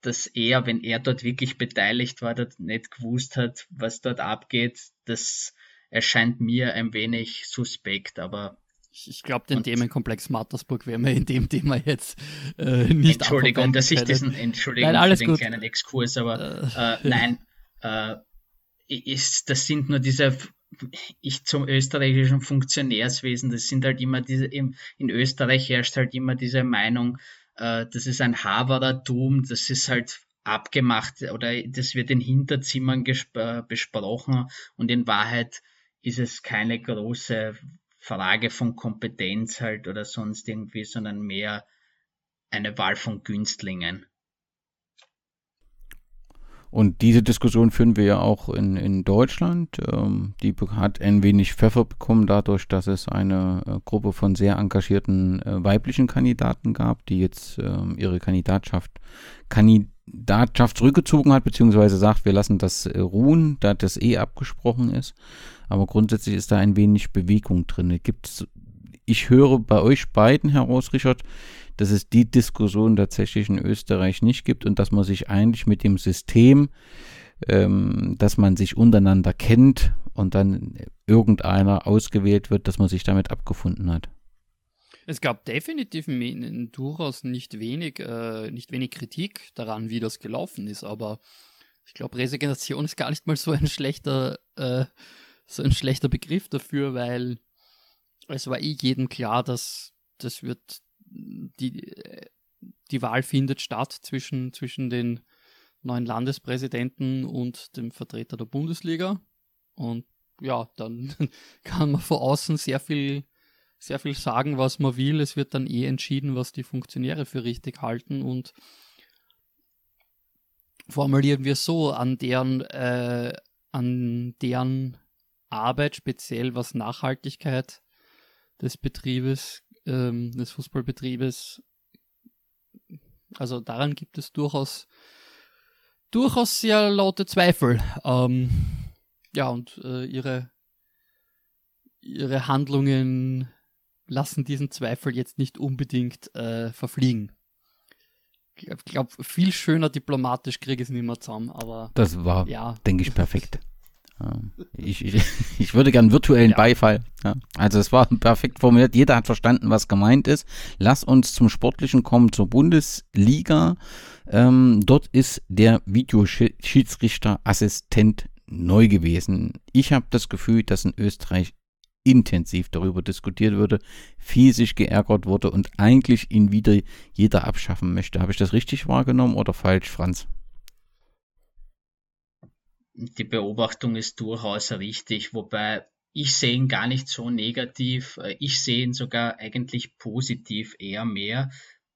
dass er, wenn er dort wirklich beteiligt war, dort nicht gewusst hat, was dort abgeht, das erscheint mir ein wenig suspekt, aber ich, glaube, den Themenkomplex Mattersburg werden wir in dem Thema jetzt äh, nicht Entschuldigung, dass ich diesen, Entschuldigung nein, alles für den gut. kleinen Exkurs, aber äh, äh, nein, äh, ist, das sind nur diese, ich zum österreichischen Funktionärswesen, das sind halt immer diese, in, in Österreich herrscht halt immer diese Meinung, äh, das ist ein Haverertum, das ist halt abgemacht oder das wird in Hinterzimmern äh, besprochen und in Wahrheit ist es keine große Frage von Kompetenz halt oder sonst irgendwie, sondern mehr eine Wahl von Günstlingen. Und diese Diskussion führen wir ja auch in, in Deutschland. Ähm, die hat ein wenig Pfeffer bekommen dadurch, dass es eine äh, Gruppe von sehr engagierten äh, weiblichen Kandidaten gab, die jetzt ähm, ihre Kandidatschaft, Kandidatschaft zurückgezogen hat, beziehungsweise sagt, wir lassen das äh, ruhen, da das eh abgesprochen ist. Aber grundsätzlich ist da ein wenig Bewegung drin. Gibt's, ich höre bei euch beiden heraus, Richard, dass es die Diskussion tatsächlich in Österreich nicht gibt und dass man sich eigentlich mit dem System, ähm, dass man sich untereinander kennt und dann irgendeiner ausgewählt wird, dass man sich damit abgefunden hat. Es gab definitiv durchaus nicht wenig, äh, nicht wenig Kritik daran, wie das gelaufen ist, aber ich glaube, Resignation ist gar nicht mal so ein schlechter äh, so ein schlechter Begriff dafür, weil es war eh jedem klar, dass das wird die, die Wahl findet statt zwischen, zwischen den neuen Landespräsidenten und dem Vertreter der Bundesliga. Und ja, dann kann man von außen sehr viel, sehr viel sagen, was man will. Es wird dann eh entschieden, was die Funktionäre für richtig halten und formulieren wir so, an deren, äh, an deren Arbeit, speziell was Nachhaltigkeit des Betriebes, ähm, des Fußballbetriebes, also daran gibt es durchaus, durchaus sehr laute Zweifel. Ähm, ja, und äh, ihre, ihre Handlungen lassen diesen Zweifel jetzt nicht unbedingt äh, verfliegen. Ich glaube, viel schöner diplomatisch kriege ich es nicht mehr zusammen, aber. Das war, ja. denke ich, perfekt. Ich, ich, ich würde gern virtuellen ja. Beifall. Ja. Also es war perfekt formuliert. Jeder hat verstanden, was gemeint ist. Lass uns zum Sportlichen kommen, zur Bundesliga. Ähm, dort ist der Videoschiedsrichterassistent neu gewesen. Ich habe das Gefühl, dass in Österreich intensiv darüber diskutiert wurde, viel sich geärgert wurde und eigentlich ihn wieder jeder abschaffen möchte. Habe ich das richtig wahrgenommen oder falsch, Franz? Die Beobachtung ist durchaus richtig, wobei ich sehe ihn gar nicht so negativ. Ich sehe ihn sogar eigentlich positiv eher mehr,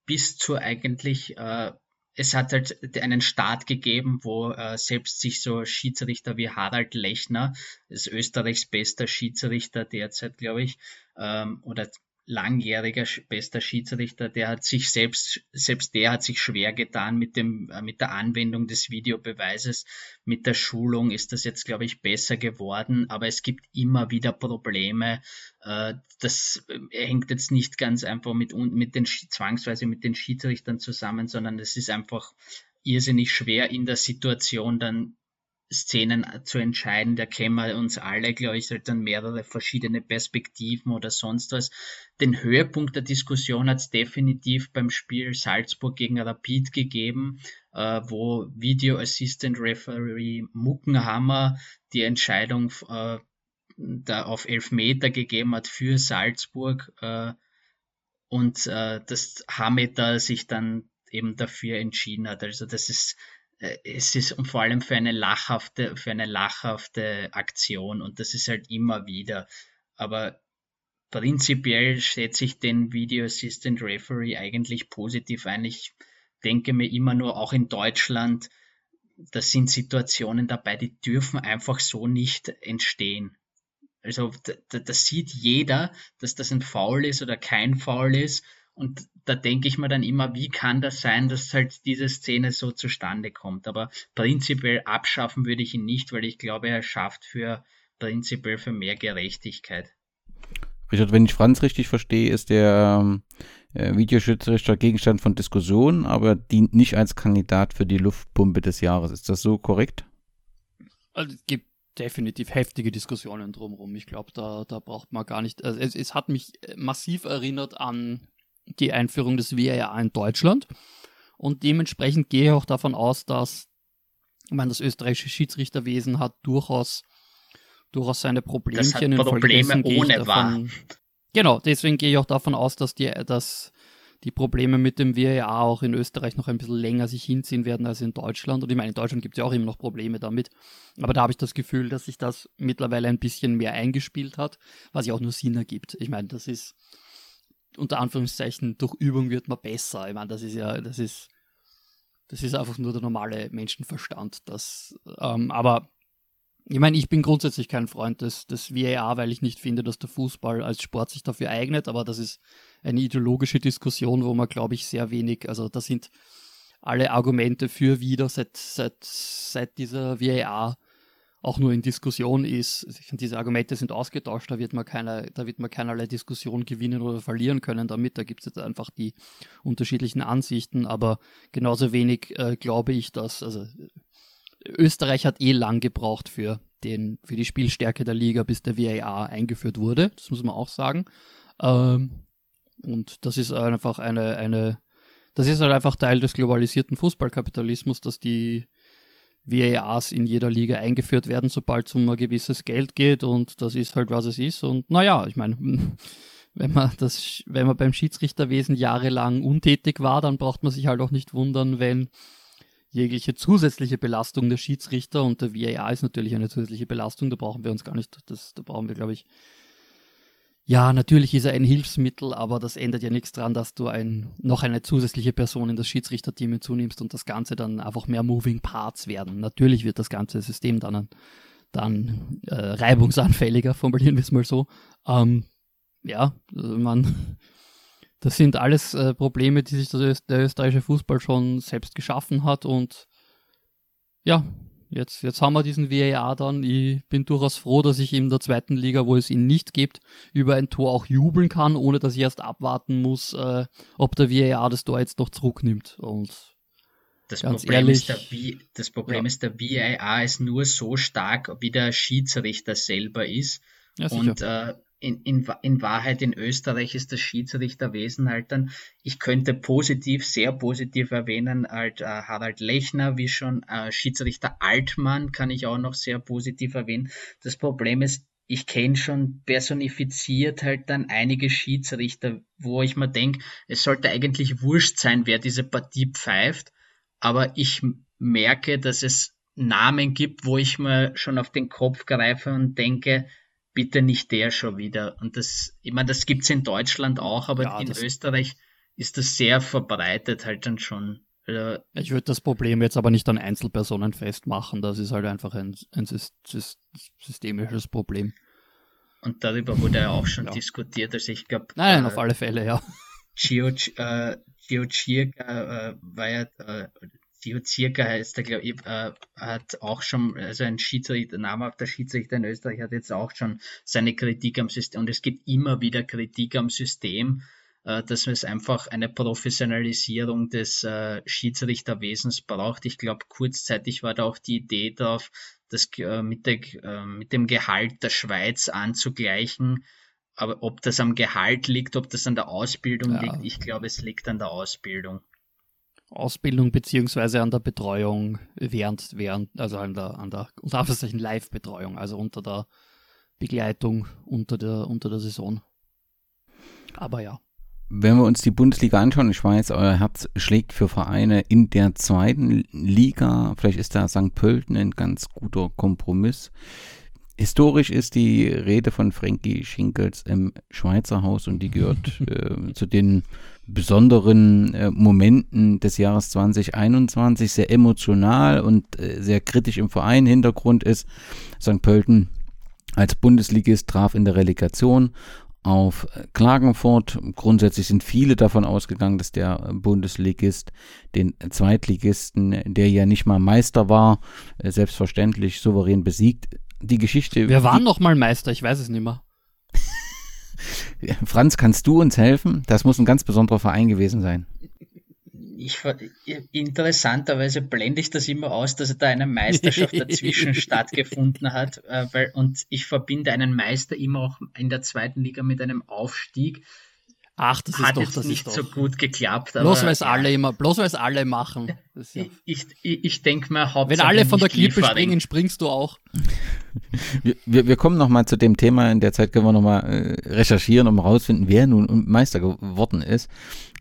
bis zu eigentlich äh, es hat halt einen Start gegeben, wo äh, selbst sich so Schiedsrichter wie Harald Lechner, ist Österreichs bester Schiedsrichter derzeit, glaube ich, ähm, oder langjähriger bester Schiedsrichter, der hat sich selbst, selbst der hat sich schwer getan mit dem, äh, mit der Anwendung des Videobeweises. Mit der Schulung ist das jetzt, glaube ich, besser geworden, aber es gibt immer wieder Probleme. Äh, das äh, hängt jetzt nicht ganz einfach mit, mit den, zwangsweise mit den Schiedsrichtern zusammen, sondern es ist einfach irrsinnig schwer in der Situation dann Szenen zu entscheiden. Da kennen wir uns alle, glaube ich, halt dann mehrere verschiedene Perspektiven oder sonst was. Den Höhepunkt der Diskussion hat es definitiv beim Spiel Salzburg gegen Rapid gegeben, äh, wo Video Assistant Referee Muckenhammer die Entscheidung äh, da auf Elfmeter gegeben hat für Salzburg äh, und äh, das Hameter sich dann eben dafür entschieden hat. Also das ist es ist vor allem für eine lachhafte, für eine lachhafte Aktion und das ist halt immer wieder. Aber prinzipiell schätze ich den Video Assistant Referee eigentlich positiv ein. Ich denke mir immer nur, auch in Deutschland, da sind Situationen dabei, die dürfen einfach so nicht entstehen. Also da, da sieht jeder, dass das ein Foul ist oder kein Foul ist und da denke ich mir dann immer, wie kann das sein, dass halt diese Szene so zustande kommt. Aber prinzipiell abschaffen würde ich ihn nicht, weil ich glaube, er schafft für prinzipiell für mehr Gerechtigkeit. Richard, wenn ich Franz richtig verstehe, ist der ähm, äh, Videoschiedsrichter Gegenstand von Diskussionen, aber dient nicht als Kandidat für die Luftpumpe des Jahres. Ist das so korrekt? Also, es gibt definitiv heftige Diskussionen drumherum. Ich glaube, da, da braucht man gar nicht. Also es, es hat mich massiv erinnert an die Einführung des WRA in Deutschland. Und dementsprechend gehe ich auch davon aus, dass ich meine, das österreichische Schiedsrichterwesen hat durchaus, durchaus seine Problemchen. Das hat Probleme ohne war. Genau, deswegen gehe ich auch davon aus, dass die, dass die Probleme mit dem WRA auch in Österreich noch ein bisschen länger sich hinziehen werden als in Deutschland. Und ich meine, in Deutschland gibt es ja auch immer noch Probleme damit. Aber da habe ich das Gefühl, dass sich das mittlerweile ein bisschen mehr eingespielt hat, was ja auch nur Sinn ergibt. Ich meine, das ist, unter Anführungszeichen, durch Übung wird man besser. Ich meine, das ist ja, das ist, das ist einfach nur der normale Menschenverstand. Das, ähm, aber ich meine, ich bin grundsätzlich kein Freund des, des VAR, weil ich nicht finde, dass der Fußball als Sport sich dafür eignet, aber das ist eine ideologische Diskussion, wo man, glaube ich, sehr wenig, also da sind alle Argumente für wieder seit, seit, seit dieser VAR auch nur in Diskussion ist. Diese Argumente sind ausgetauscht, da wird man keine, da wird man keinerlei Diskussion gewinnen oder verlieren können damit. Da gibt es jetzt einfach die unterschiedlichen Ansichten, aber genauso wenig äh, glaube ich, dass, also Österreich hat eh lang gebraucht für den, für die Spielstärke der Liga, bis der VAR eingeführt wurde. Das muss man auch sagen. Ähm, und das ist einfach eine, eine, das ist halt einfach Teil des globalisierten Fußballkapitalismus, dass die VARs in jeder Liga eingeführt werden, sobald es um ein gewisses Geld geht und das ist halt, was es ist. Und naja, ich meine, wenn man das, wenn man beim Schiedsrichterwesen jahrelang untätig war, dann braucht man sich halt auch nicht wundern, wenn jegliche zusätzliche Belastung der Schiedsrichter und der VAR ist natürlich eine zusätzliche Belastung, da brauchen wir uns gar nicht, das, da brauchen wir, glaube ich, ja, natürlich ist er ein Hilfsmittel, aber das ändert ja nichts daran, dass du ein, noch eine zusätzliche Person in das Schiedsrichterteam hinzunimmst und das Ganze dann einfach mehr Moving Parts werden. Natürlich wird das ganze System dann, dann äh, reibungsanfälliger, formulieren wir es mal so. Ähm, ja, also man, das sind alles äh, Probleme, die sich das, der österreichische Fußball schon selbst geschaffen hat und ja, jetzt, jetzt haben wir diesen VAR dann. Ich bin durchaus froh, dass ich in der zweiten Liga, wo es ihn nicht gibt, über ein Tor auch jubeln kann, ohne dass ich erst abwarten muss, äh, ob der VAR das Tor jetzt noch zurücknimmt. Und das Problem, ehrlich, ist, der, das Problem ja. ist, der VAR ist nur so stark, wie der Schiedsrichter selber ist. Ja, und äh, in, in, in Wahrheit in Österreich ist das Schiedsrichterwesen halt dann, ich könnte positiv, sehr positiv erwähnen, halt äh, Harald Lechner, wie schon äh, Schiedsrichter Altmann kann ich auch noch sehr positiv erwähnen. Das Problem ist, ich kenne schon personifiziert halt dann einige Schiedsrichter, wo ich mir denke, es sollte eigentlich wurscht sein, wer diese Partie pfeift, aber ich merke, dass es Namen gibt, wo ich mir schon auf den Kopf greife und denke, bitte nicht der schon wieder. Und das, ich meine, das gibt's in Deutschland auch, aber ja, in Österreich ist das sehr verbreitet halt dann schon. Äh, ich würde das Problem jetzt aber nicht an Einzelpersonen festmachen, das ist halt einfach ein, ein systemisches Problem. Und darüber wurde ja auch schon ja. diskutiert, also ich glaube. Nein, äh, auf alle Fälle, ja. Gio, äh, Gio Chirka äh, war ja, äh, Theo Zirka heißt der, glaube ich, äh, hat auch schon, also ein Schiedsrichter, namhafter Schiedsrichter in Österreich hat jetzt auch schon seine Kritik am System und es gibt immer wieder Kritik am System, äh, dass es einfach eine Professionalisierung des äh, Schiedsrichterwesens braucht. Ich glaube, kurzzeitig war da auch die Idee drauf, das äh, mit, der, äh, mit dem Gehalt der Schweiz anzugleichen. Aber ob das am Gehalt liegt, ob das an der Ausbildung ja. liegt, ich glaube, es liegt an der Ausbildung. Ausbildung beziehungsweise an der Betreuung während, während, also an der, an der, unter Anführungszeichen Live-Betreuung, also unter der Begleitung unter der, unter der Saison. Aber ja. Wenn wir uns die Bundesliga anschauen, ich weiß, euer Herz schlägt für Vereine in der zweiten Liga. Vielleicht ist da St. Pölten ein ganz guter Kompromiss. Historisch ist die Rede von Frankie Schinkels im Schweizer Haus und die gehört äh, zu den besonderen äh, Momenten des Jahres 2021, sehr emotional und äh, sehr kritisch im Verein. Hintergrund ist, St. Pölten als Bundesligist traf in der Relegation auf Klagenfurt. Grundsätzlich sind viele davon ausgegangen, dass der Bundesligist den Zweitligisten, der ja nicht mal Meister war, äh, selbstverständlich souverän besiegt die Geschichte. Wir waren noch mal Meister, ich weiß es nicht mehr. Franz, kannst du uns helfen? Das muss ein ganz besonderer Verein gewesen sein. Ich, interessanterweise blende ich das immer aus, dass da eine Meisterschaft dazwischen stattgefunden hat. Äh, weil, und ich verbinde einen Meister immer auch in der zweiten Liga mit einem Aufstieg. Ach, das Hat ist doch, jetzt das nicht ist so gut geklappt. Bloß weil es ja. alle immer, bloß weil es alle machen. Ja ich, ich, ich denke mal, Wenn alle von der Klippe liefern. springen, springst du auch. Wir, wir, wir kommen nochmal zu dem Thema. In der Zeit können wir nochmal äh, recherchieren, um herauszufinden, wer nun Meister geworden ist.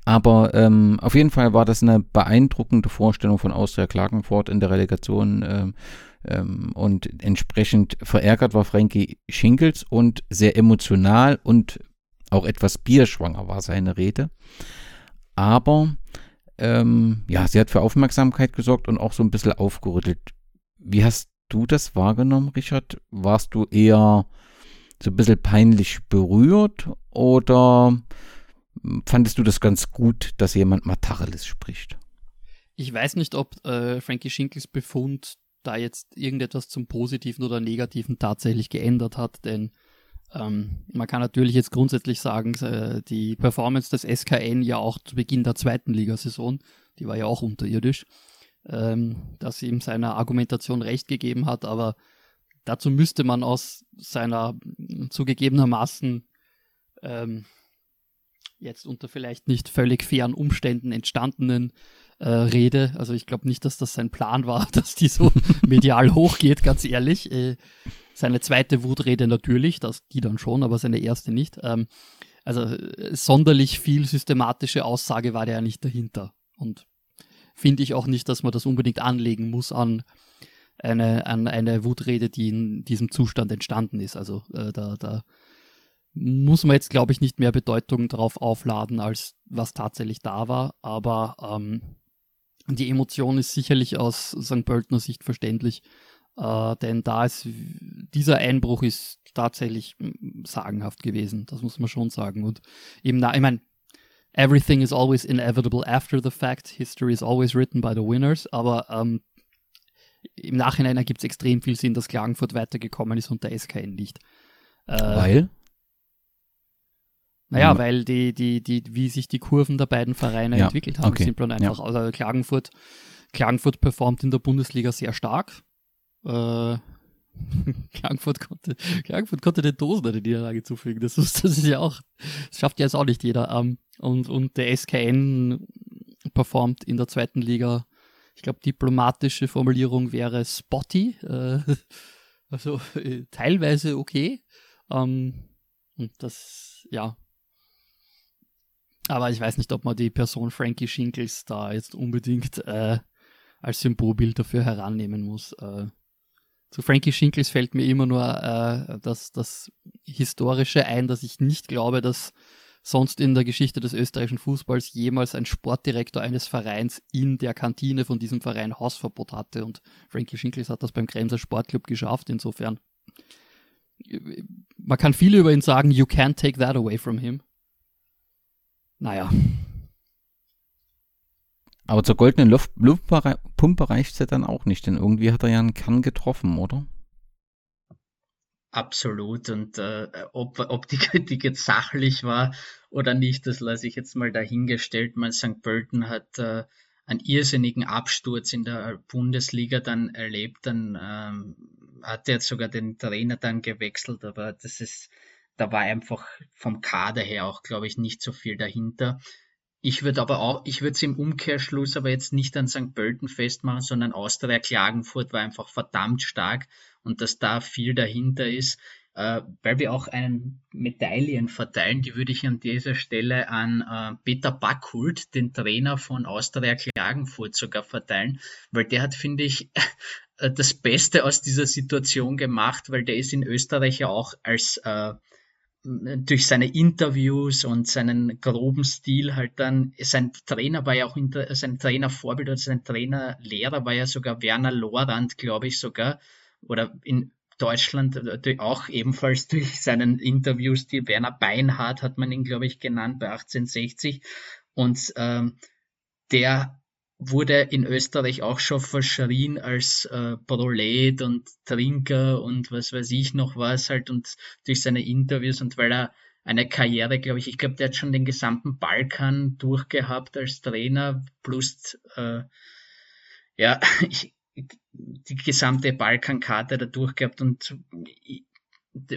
Aber ähm, auf jeden Fall war das eine beeindruckende Vorstellung von Austria Klagenfurt in der Relegation. Ähm, ähm, und entsprechend verärgert war Frankie Schinkels und sehr emotional und auch etwas bierschwanger war seine Rede. Aber ähm, ja, sie hat für Aufmerksamkeit gesorgt und auch so ein bisschen aufgerüttelt. Wie hast du das wahrgenommen, Richard? Warst du eher so ein bisschen peinlich berührt oder fandest du das ganz gut, dass jemand Matacheles spricht? Ich weiß nicht, ob äh, Frankie Schinkels Befund da jetzt irgendetwas zum Positiven oder Negativen tatsächlich geändert hat, denn ähm, man kann natürlich jetzt grundsätzlich sagen, äh, die Performance des SKN ja auch zu Beginn der zweiten Ligasaison, die war ja auch unterirdisch, ähm, dass ihm seiner Argumentation recht gegeben hat, aber dazu müsste man aus seiner zugegebenermaßen ähm, jetzt unter vielleicht nicht völlig fairen Umständen entstandenen äh, Rede, also ich glaube nicht, dass das sein Plan war, dass die so medial hochgeht, ganz ehrlich. Äh, seine zweite Wutrede natürlich, das, die dann schon, aber seine erste nicht. Ähm, also äh, sonderlich viel systematische Aussage war da ja nicht dahinter. Und finde ich auch nicht, dass man das unbedingt anlegen muss an eine, an eine Wutrede, die in diesem Zustand entstanden ist. Also äh, da, da muss man jetzt, glaube ich, nicht mehr Bedeutung drauf aufladen, als was tatsächlich da war. Aber ähm, die Emotion ist sicherlich aus St. Pöltener Sicht verständlich. Äh, denn da ist dieser Einbruch ist tatsächlich sagenhaft gewesen. Das muss man schon sagen. Und eben, ich meine, everything is always inevitable after the fact. History is always written by the winners. Aber ähm, im Nachhinein ergibt es extrem viel Sinn, dass Klagenfurt weitergekommen ist und der SKN nicht. Äh, weil? Naja, mhm. weil die, die, die, wie sich die Kurven der beiden Vereine ja, entwickelt haben, okay. simpel und einfach. Ja. Also Klagenfurt, Klagenfurt performt in der Bundesliga sehr stark. Äh, Klagenfurt konnte, Klagenfurt konnte den Dosen eine Niederlage zufügen. Das ist, das ist ja auch, das schafft ja jetzt auch nicht jeder. Um, und, und der SKN performt in der zweiten Liga, ich glaube, diplomatische Formulierung wäre spotty, äh, also äh, teilweise okay. Um, und das, ja. Aber ich weiß nicht, ob man die Person Frankie Schinkels da jetzt unbedingt äh, als Symbolbild dafür herannehmen muss. Äh, zu Frankie Schinkels fällt mir immer nur äh, das, das Historische ein, dass ich nicht glaube, dass sonst in der Geschichte des österreichischen Fußballs jemals ein Sportdirektor eines Vereins in der Kantine von diesem Verein Hausverbot hatte. Und Frankie Schinkels hat das beim Kremser Sportclub geschafft. Insofern, man kann viel über ihn sagen, you can't take that away from him. Naja, aber zur goldenen Luft Luftpumpe reicht es ja dann auch nicht, denn irgendwie hat er ja einen Kern getroffen, oder? Absolut. Und äh, ob, ob die Kritik jetzt sachlich war oder nicht, das lasse ich jetzt mal dahingestellt. Mein St. Pölten hat äh, einen irrsinnigen Absturz in der Bundesliga dann erlebt. Dann ähm, hat er sogar den Trainer dann gewechselt, aber das ist, da war einfach vom Kader her auch, glaube ich, nicht so viel dahinter. Ich würde aber auch, ich würde es im Umkehrschluss aber jetzt nicht an St. Pölten festmachen, sondern Austria Klagenfurt war einfach verdammt stark und dass da viel dahinter ist, äh, weil wir auch einen Medaillen verteilen, die würde ich an dieser Stelle an äh, Peter Backhult, den Trainer von Austria Klagenfurt sogar verteilen, weil der hat, finde ich, das Beste aus dieser Situation gemacht, weil der ist in Österreich ja auch als äh, durch seine Interviews und seinen groben Stil halt dann, sein Trainer war ja auch, sein Trainervorbild oder sein Trainerlehrer war ja sogar Werner Lorand, glaube ich sogar, oder in Deutschland auch ebenfalls durch seinen Interviewstil. Werner Beinhardt hat man ihn, glaube ich, genannt bei 1860. Und ähm, der wurde in Österreich auch schon verschrien als äh, Prolet und Trinker und was weiß ich noch was halt und durch seine Interviews und weil er eine Karriere, glaube ich, ich glaube, der hat schon den gesamten Balkan durchgehabt als Trainer plus äh, ja, ich, die gesamte Balkankarte da durchgehabt und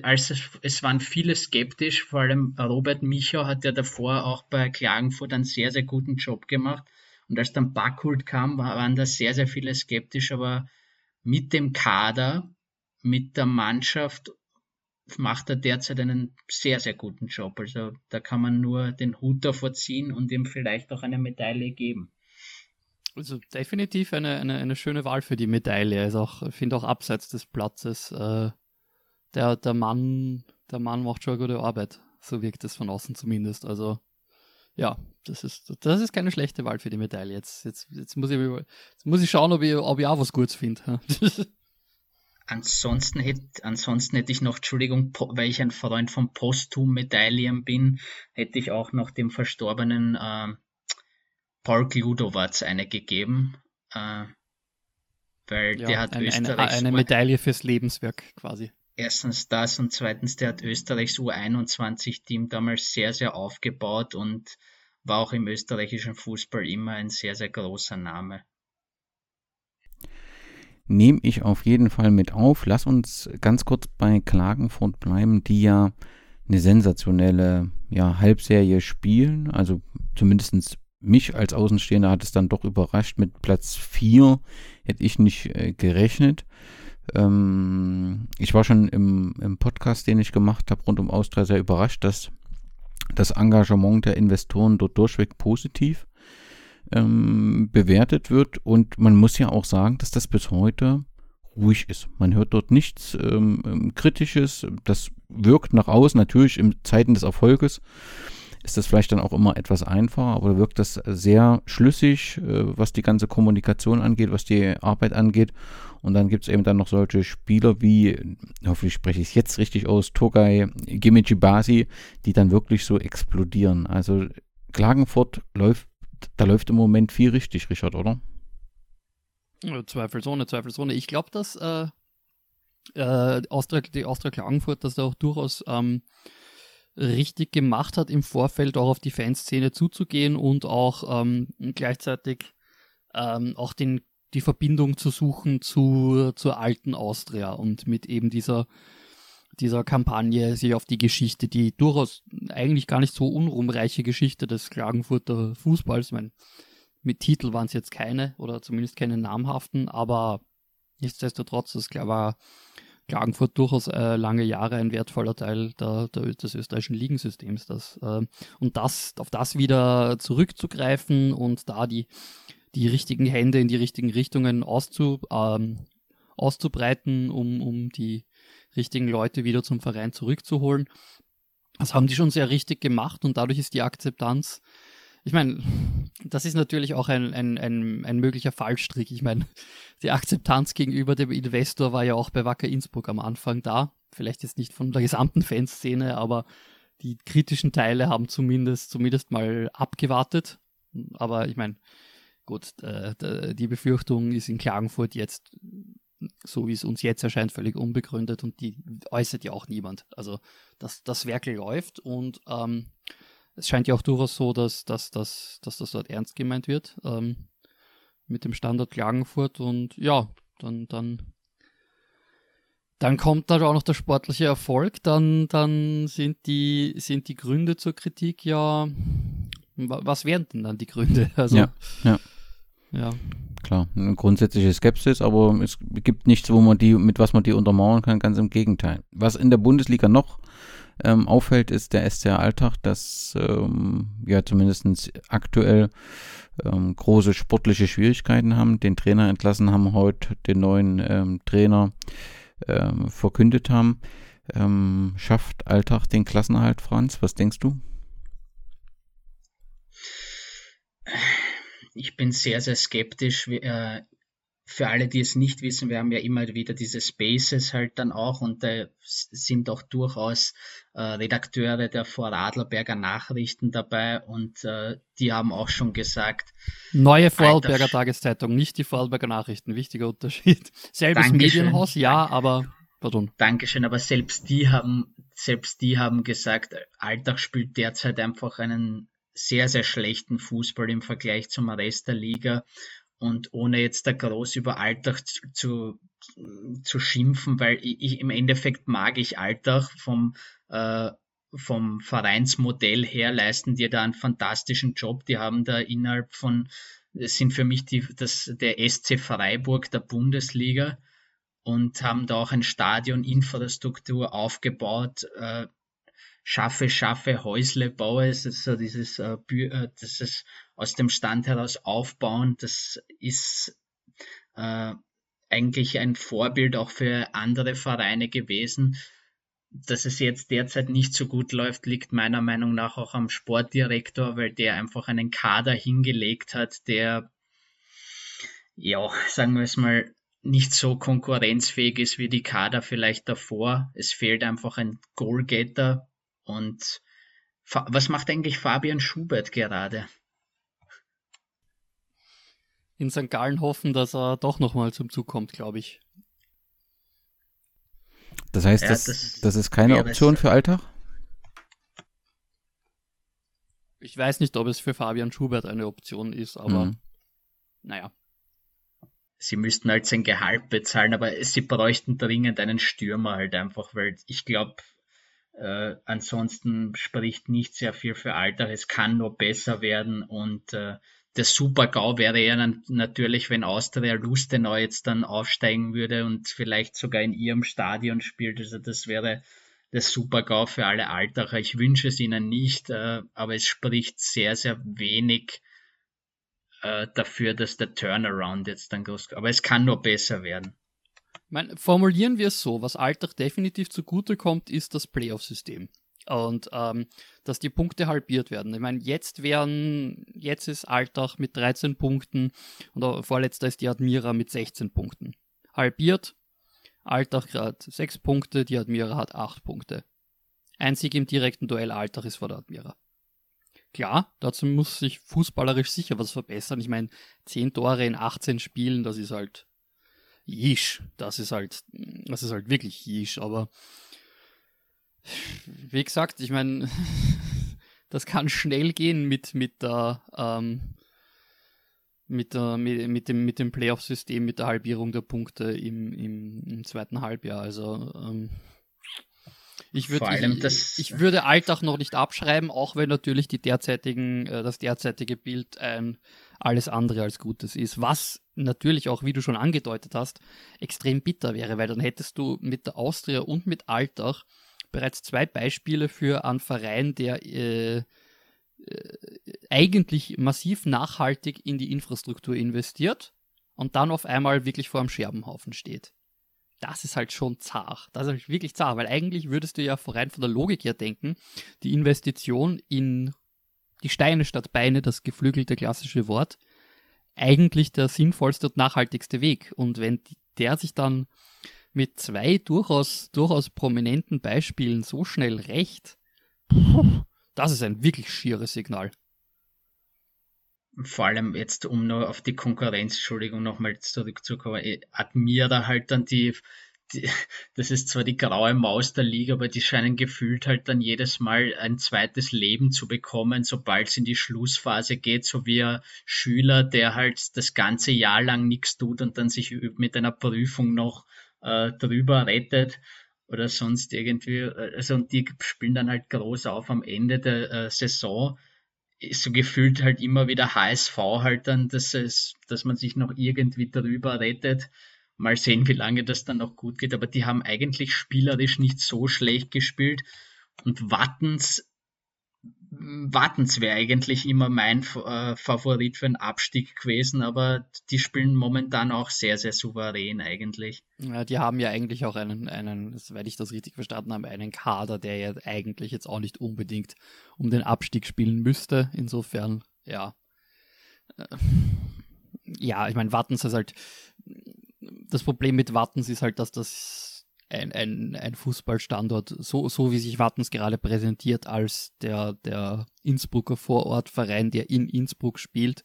als es, es waren viele skeptisch, vor allem Robert Michau hat ja davor auch bei Klagenfurt einen sehr, sehr guten Job gemacht und als dann Backhult kam, waren da sehr, sehr viele skeptisch, aber mit dem Kader, mit der Mannschaft macht er derzeit einen sehr, sehr guten Job. Also da kann man nur den Hut davor ziehen und ihm vielleicht auch eine Medaille geben. Also definitiv eine, eine, eine schöne Wahl für die Medaille. Also auch, ich finde auch abseits des Platzes, äh, der, der Mann, der Mann macht schon eine gute Arbeit. So wirkt es von außen zumindest. Also ja, das ist, das ist keine schlechte Wahl für die Medaille. Jetzt, jetzt, jetzt, muss, ich, jetzt muss ich schauen, ob ich, ob ich auch was Gutes finde. ansonsten, hätte, ansonsten hätte ich noch, Entschuldigung, weil ich ein Freund von Posthum-Medaillen bin, hätte ich auch noch dem verstorbenen äh, Paul Gludowatz eine gegeben. Äh, weil ja, der hat eine. Eine, eine Medaille fürs Lebenswerk quasi erstens das und zweitens, der hat Österreichs U21-Team damals sehr, sehr aufgebaut und war auch im österreichischen Fußball immer ein sehr, sehr großer Name. Nehme ich auf jeden Fall mit auf. Lass uns ganz kurz bei Klagenfurt bleiben, die ja eine sensationelle ja, Halbserie spielen. Also zumindest mich als Außenstehender hat es dann doch überrascht. Mit Platz 4 hätte ich nicht äh, gerechnet. Ähm, ich war schon im, im Podcast, den ich gemacht habe, rund um Austria sehr überrascht, dass das Engagement der Investoren dort durchweg positiv ähm, bewertet wird. Und man muss ja auch sagen, dass das bis heute ruhig ist. Man hört dort nichts ähm, ähm Kritisches. Das wirkt nach außen natürlich in Zeiten des Erfolges ist das vielleicht dann auch immer etwas einfacher, aber wirkt das sehr schlüssig, äh, was die ganze Kommunikation angeht, was die Arbeit angeht. Und dann gibt es eben dann noch solche Spieler wie, hoffentlich spreche ich es jetzt richtig aus, Togai Basi, die dann wirklich so explodieren. Also Klagenfurt läuft, da läuft im Moment viel richtig, Richard, oder? Zweifelsohne, Zweifelsohne. Ich glaube, dass äh, äh, Austria, die Austria Klagenfurt, dass da auch durchaus ähm, richtig gemacht hat, im Vorfeld auch auf die Fanszene zuzugehen und auch ähm, gleichzeitig ähm, auch den, die Verbindung zu suchen zu, zur alten Austria und mit eben dieser, dieser Kampagne sich auf die Geschichte, die durchaus eigentlich gar nicht so unruhmreiche Geschichte des Klagenfurter Fußballs, ich meine, mit Titel waren es jetzt keine oder zumindest keine namhaften, aber nichtsdestotrotz, das war Klagenfurt durchaus äh, lange Jahre ein wertvoller Teil der, der, des österreichischen Ligensystems. Das, äh, und das, auf das wieder zurückzugreifen und da die, die richtigen Hände in die richtigen Richtungen auszu, ähm, auszubreiten, um, um die richtigen Leute wieder zum Verein zurückzuholen. Das haben die schon sehr richtig gemacht und dadurch ist die Akzeptanz ich meine, das ist natürlich auch ein, ein, ein, ein möglicher Fallstrick. Ich meine, die Akzeptanz gegenüber dem Investor war ja auch bei Wacker Innsbruck am Anfang da. Vielleicht jetzt nicht von der gesamten Fanszene, aber die kritischen Teile haben zumindest, zumindest mal abgewartet. Aber ich meine, gut, äh, die Befürchtung ist in Klagenfurt jetzt, so wie es uns jetzt erscheint, völlig unbegründet und die äußert ja auch niemand. Also das, das Werkel läuft und ähm, es scheint ja auch durchaus so, dass, dass, dass, dass das dort ernst gemeint wird ähm, mit dem Standort Klagenfurt und ja, dann, dann, dann kommt da auch noch der sportliche Erfolg, dann, dann sind, die, sind die Gründe zur Kritik ja, was wären denn dann die Gründe? Also, ja, ja. Ja. Klar, eine grundsätzliche Skepsis, aber es gibt nichts, wo man die, mit was man die untermauern kann, ganz im Gegenteil. Was in der Bundesliga noch ähm, auffällt, ist der SCR Alltag, dass ähm, ja zumindest aktuell ähm, große sportliche Schwierigkeiten haben, den Trainer entlassen haben, heute den neuen ähm, Trainer ähm, verkündet haben. Ähm, schafft Alltag den Klassenerhalt, Franz? Was denkst du? Ich bin sehr, sehr skeptisch. Äh, für alle, die es nicht wissen, wir haben ja immer wieder diese Spaces halt dann auch und da sind auch durchaus äh, Redakteure der Vorarlberger Nachrichten dabei und äh, die haben auch schon gesagt. Neue Vorarlberger Tageszeitung, nicht die Vorarlberger Nachrichten, wichtiger Unterschied. Selbes Dankeschön. Medienhaus, ja, aber pardon. Dankeschön, aber selbst die haben, selbst die haben gesagt, Alltag spielt derzeit einfach einen sehr, sehr schlechten Fußball im Vergleich zum Rest der Liga und ohne jetzt da groß über Alltag zu, zu, schimpfen, weil ich, im Endeffekt mag ich Alltag vom, äh, vom Vereinsmodell her, leisten die da einen fantastischen Job. Die haben da innerhalb von, sind für mich die, das, der SC Freiburg der Bundesliga und haben da auch ein Stadion, Infrastruktur aufgebaut, äh, schaffe, schaffe, Häusle baue. Es ist so dieses, äh, äh, das ist aus dem Stand heraus aufbauen. Das ist äh, eigentlich ein Vorbild auch für andere Vereine gewesen. Dass es jetzt derzeit nicht so gut läuft, liegt meiner Meinung nach auch am Sportdirektor, weil der einfach einen Kader hingelegt hat, der, ja, sagen wir es mal, nicht so konkurrenzfähig ist wie die Kader vielleicht davor. Es fehlt einfach ein Goalgetter, und was macht eigentlich Fabian Schubert gerade? In St. Gallen hoffen, dass er doch nochmal zum Zug kommt, glaube ich. Das heißt, ja, das, das, das, ist keine Option für Alltag? Ich weiß nicht, ob es für Fabian Schubert eine Option ist, aber mhm. naja. Sie müssten halt sein Gehalt bezahlen, aber sie bräuchten dringend einen Stürmer halt einfach, weil ich glaube, äh, ansonsten spricht nicht sehr viel für Alter. Es kann nur besser werden und äh, der Super-GAU wäre ja dann natürlich, wenn Austria Lustenau jetzt dann aufsteigen würde und vielleicht sogar in ihrem Stadion spielt. Also das wäre der Super-GAU für alle Altacher. Ich wünsche es ihnen nicht, äh, aber es spricht sehr, sehr wenig äh, dafür, dass der Turnaround jetzt dann groß, aber es kann nur besser werden. Meine, formulieren wir es so, was Altach definitiv zugute kommt, ist das Playoff-System. Und ähm, dass die Punkte halbiert werden. Ich meine, jetzt wären, jetzt ist Altach mit 13 Punkten und vorletzter ist die Admira mit 16 Punkten. Halbiert, Altach hat 6 Punkte, die Admira hat 8 Punkte. Einzig im direkten Duell Altach ist vor der Admira. Klar, dazu muss sich fußballerisch sicher was verbessern. Ich meine, 10 Tore in 18 Spielen, das ist halt jisch. Das ist halt, das ist halt wirklich jisch, aber wie gesagt, ich meine, das kann schnell gehen mit, mit der, ähm, mit, der, mit, mit dem, mit dem Playoff-System, mit der Halbierung der Punkte im, im, im zweiten Halbjahr. Also ähm, ich, würd, ich, ich, würde Alltag noch nicht abschreiben, auch wenn natürlich die derzeitigen, äh, das derzeitige Bild ein alles andere als Gutes ist. Was natürlich auch, wie du schon angedeutet hast, extrem bitter wäre, weil dann hättest du mit der Austria und mit Alltag bereits zwei Beispiele für einen Verein, der äh, äh, eigentlich massiv nachhaltig in die Infrastruktur investiert und dann auf einmal wirklich vor einem Scherbenhaufen steht. Das ist halt schon zart. Das ist wirklich zart, weil eigentlich würdest du ja rein von der Logik her denken, die Investition in die Steine statt Beine, das geflügelte klassische Wort, eigentlich der sinnvollste und nachhaltigste Weg. Und wenn der sich dann mit zwei durchaus, durchaus prominenten Beispielen so schnell rächt, das ist ein wirklich schieres Signal. Vor allem jetzt, um nur auf die Konkurrenz, Entschuldigung, nochmal zurückzukommen, Admira halt dann die, die, das ist zwar die graue Maus der Liga, aber die scheinen gefühlt halt dann jedes Mal ein zweites Leben zu bekommen, sobald es in die Schlussphase geht, so wie ein Schüler, der halt das ganze Jahr lang nichts tut und dann sich mit einer Prüfung noch äh, drüber rettet oder sonst irgendwie. Äh, also und die spielen dann halt groß auf am Ende der äh, Saison. Ist so gefühlt halt immer wieder HSV halt dann, dass es, dass man sich noch irgendwie drüber rettet. Mal sehen, wie lange das dann noch gut geht. Aber die haben eigentlich spielerisch nicht so schlecht gespielt. Und Wattens Wattens wäre eigentlich immer mein äh, Favorit für einen Abstieg gewesen, aber die spielen momentan auch sehr, sehr souverän eigentlich. Ja, die haben ja eigentlich auch einen, einen, weil ich das richtig verstanden habe, einen Kader, der ja eigentlich jetzt auch nicht unbedingt um den Abstieg spielen müsste. Insofern, ja. Äh, ja, ich meine, Wattens ist halt, das Problem mit Wattens ist halt, dass das ein, ein, ein Fußballstandort, so, so wie sich Wattens gerade präsentiert als der, der Innsbrucker Vorortverein, der in Innsbruck spielt.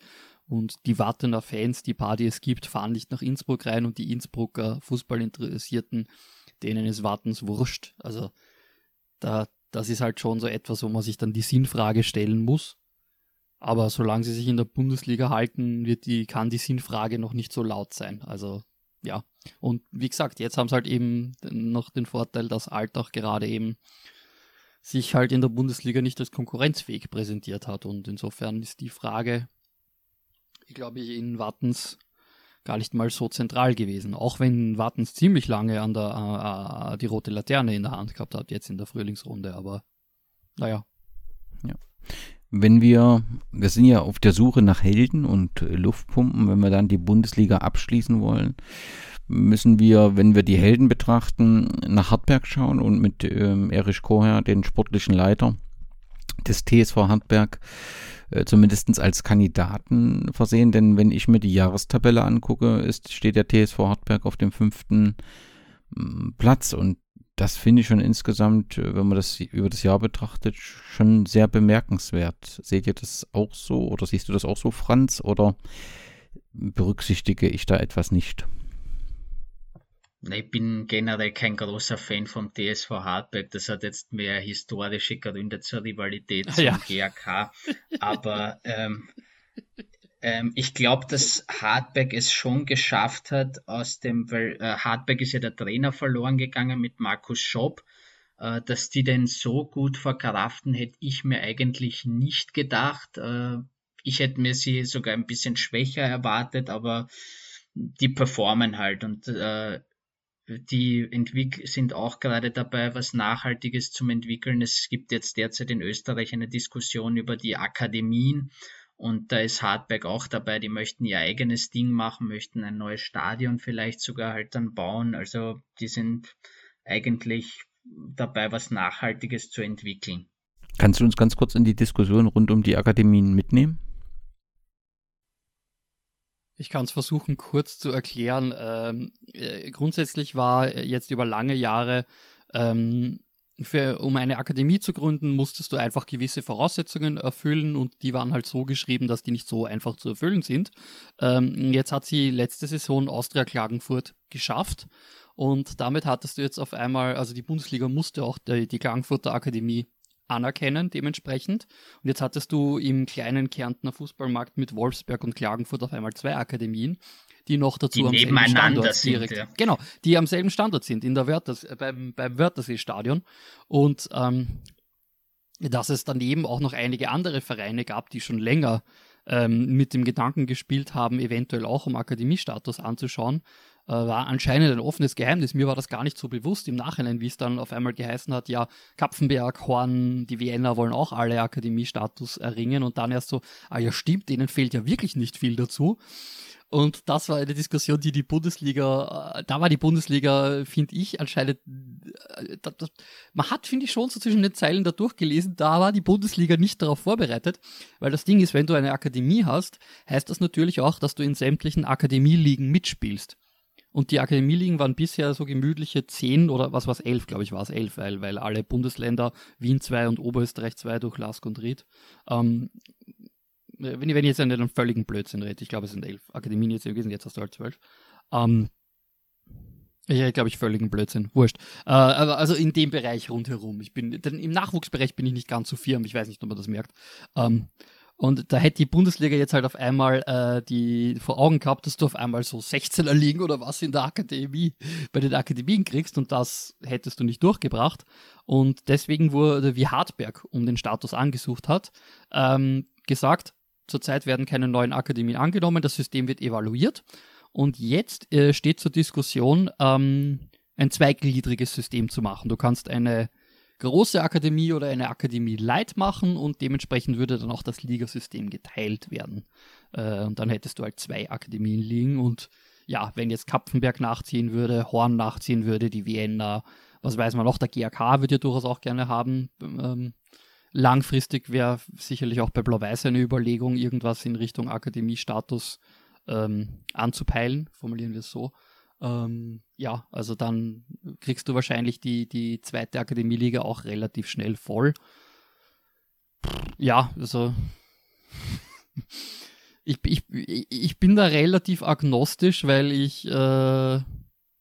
Und die Wattener Fans, die die es gibt, fahren nicht nach Innsbruck rein und die Innsbrucker Fußballinteressierten, denen ist Wattens wurscht. Also da, das ist halt schon so etwas, wo man sich dann die Sinnfrage stellen muss. Aber solange sie sich in der Bundesliga halten, wird die, kann die Sinnfrage noch nicht so laut sein. Also ja, und wie gesagt, jetzt haben sie halt eben noch den Vorteil, dass Altach gerade eben sich halt in der Bundesliga nicht als konkurrenzfähig präsentiert hat. Und insofern ist die Frage, ich glaube, in Wattens gar nicht mal so zentral gewesen. Auch wenn Wattens ziemlich lange an der äh, äh die rote Laterne in der Hand gehabt hat, jetzt in der Frühlingsrunde, aber naja. Ja. Wenn wir, wir sind ja auf der Suche nach Helden und äh, Luftpumpen, wenn wir dann die Bundesliga abschließen wollen, müssen wir, wenn wir die Helden betrachten, nach Hartberg schauen und mit ähm, Erich Koher, den sportlichen Leiter des TSV Hartberg, äh, zumindest als Kandidaten versehen. Denn wenn ich mir die Jahrestabelle angucke, ist, steht der TSV Hartberg auf dem fünften Platz und das finde ich schon insgesamt, äh, wenn man das über das Jahr betrachtet, schon sehr bemerkenswert. Seht ihr das auch so oder siehst du das auch so, Franz, oder berücksichtige ich da etwas nicht? Ich bin generell kein großer Fan vom TSV Hartberg. Das hat jetzt mehr historische Gründe zur Rivalität zum ja. GAK. Aber ähm, ähm, ich glaube, dass Hartberg es schon geschafft hat, aus dem, weil äh, Hartberg ist ja der Trainer verloren gegangen mit Markus Schopp, äh, dass die den so gut verkraften, hätte ich mir eigentlich nicht gedacht. Äh, ich hätte mir sie sogar ein bisschen schwächer erwartet, aber die performen halt und äh, die Entwick sind auch gerade dabei, was Nachhaltiges zu entwickeln. Es gibt jetzt derzeit in Österreich eine Diskussion über die Akademien und da ist Hardback auch dabei. Die möchten ihr eigenes Ding machen, möchten ein neues Stadion vielleicht sogar halt dann bauen. Also die sind eigentlich dabei, was Nachhaltiges zu entwickeln. Kannst du uns ganz kurz in die Diskussion rund um die Akademien mitnehmen? Ich kann es versuchen kurz zu erklären. Ähm, äh, grundsätzlich war jetzt über lange Jahre, ähm, für, um eine Akademie zu gründen, musstest du einfach gewisse Voraussetzungen erfüllen und die waren halt so geschrieben, dass die nicht so einfach zu erfüllen sind. Ähm, jetzt hat sie letzte Saison Austria Klagenfurt geschafft und damit hattest du jetzt auf einmal, also die Bundesliga musste auch die, die Klagenfurter Akademie anerkennen dementsprechend. Und jetzt hattest du im kleinen Kärntner Fußballmarkt mit Wolfsberg und Klagenfurt auf einmal zwei Akademien, die noch dazu die am selben Standort sind, direkt, ja. genau, die am selben Standort sind in der Wörthers, äh, beim, beim Wörthersee-Stadion und ähm, dass es daneben auch noch einige andere Vereine gab, die schon länger ähm, mit dem Gedanken gespielt haben, eventuell auch um Akademiestatus anzuschauen, äh, war anscheinend ein offenes Geheimnis. Mir war das gar nicht so bewusst im Nachhinein, wie es dann auf einmal geheißen hat, ja, Kapfenberg, Horn, die Vienna wollen auch alle Akademiestatus erringen und dann erst so, ah ja stimmt, denen fehlt ja wirklich nicht viel dazu. Und das war eine Diskussion, die die Bundesliga, äh, da war die Bundesliga, finde ich, anscheinend, äh, das, das, man hat, finde ich, schon so zwischen den Zeilen da durchgelesen, da war die Bundesliga nicht darauf vorbereitet, weil das Ding ist, wenn du eine Akademie hast, heißt das natürlich auch, dass du in sämtlichen Akademieligen mitspielst. Und die Akademieligen waren bisher so gemütliche zehn oder was war es, elf, glaube ich, war es elf, weil, weil alle Bundesländer, Wien 2 und Oberösterreich 2 durch Lask und Ried, ähm, wenn ich, wenn ich jetzt einen völligen Blödsinn rede, ich glaube, es sind elf Akademien jetzt gewesen, jetzt hast du halt zwölf. Ähm, ich glaube ich völligen Blödsinn, wurscht. Äh, aber also in dem Bereich rundherum. Ich bin, denn im Nachwuchsbereich bin ich nicht ganz so firm, ich weiß nicht, ob man das merkt. Ähm, und da hätte die Bundesliga jetzt halt auf einmal äh, die vor Augen gehabt, dass du auf einmal so 16er liegen oder was in der Akademie, bei den Akademien kriegst und das hättest du nicht durchgebracht. Und deswegen wurde, wie Hartberg um den Status angesucht hat, ähm, gesagt, zurzeit werden keine neuen Akademien angenommen, das System wird evaluiert. Und jetzt äh, steht zur Diskussion, ähm, ein zweigliedriges System zu machen. Du kannst eine große Akademie oder eine Akademie Light machen und dementsprechend würde dann auch das Ligasystem geteilt werden. Äh, und dann hättest du halt zwei Akademien liegen und ja, wenn jetzt Kapfenberg nachziehen würde, Horn nachziehen würde, die Vienna, was weiß man noch, der GAK würde ja durchaus auch gerne haben. Ähm, langfristig wäre sicherlich auch bei Blau-Weiß eine Überlegung, irgendwas in Richtung Akademiestatus ähm, anzupeilen, formulieren wir es so. Ähm, ja, also dann kriegst du wahrscheinlich die, die zweite Akademieliga auch relativ schnell voll. Ja, also ich, ich, ich bin da relativ agnostisch, weil ich äh,